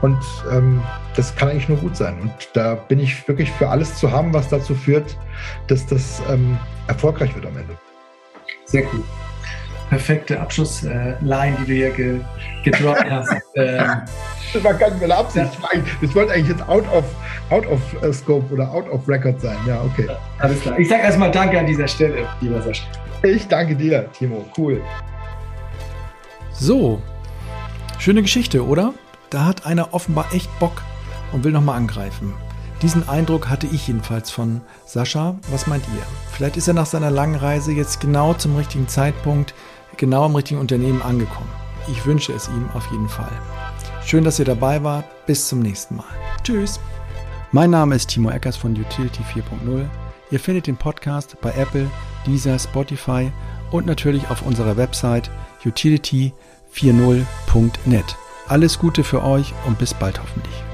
und ähm, das kann eigentlich nur gut sein. Und da bin ich wirklich für alles zu haben, was dazu führt, dass das erfolgreich wird am Ende. Sehr cool. Perfekte Abschlussline, die du hier ge gedroppt hast. Ähm, das war gar nicht meine Absicht. Ja. Das wollte eigentlich jetzt out of, out of uh, scope oder out of record sein. Ja, okay. Alles klar. Ich sage erstmal Danke an dieser Stelle, lieber Sascha. Ich danke dir, Timo. Cool. So, schöne Geschichte, oder? Da hat einer offenbar echt Bock und will nochmal angreifen. Diesen Eindruck hatte ich jedenfalls von Sascha. Was meint ihr? Vielleicht ist er nach seiner langen Reise jetzt genau zum richtigen Zeitpunkt, genau im richtigen Unternehmen angekommen. Ich wünsche es ihm auf jeden Fall. Schön, dass ihr dabei wart. Bis zum nächsten Mal. Tschüss. Mein Name ist Timo Eckers von Utility 4.0. Ihr findet den Podcast bei Apple, Deezer, Spotify und natürlich auf unserer Website utility40.net. Alles Gute für euch und bis bald hoffentlich.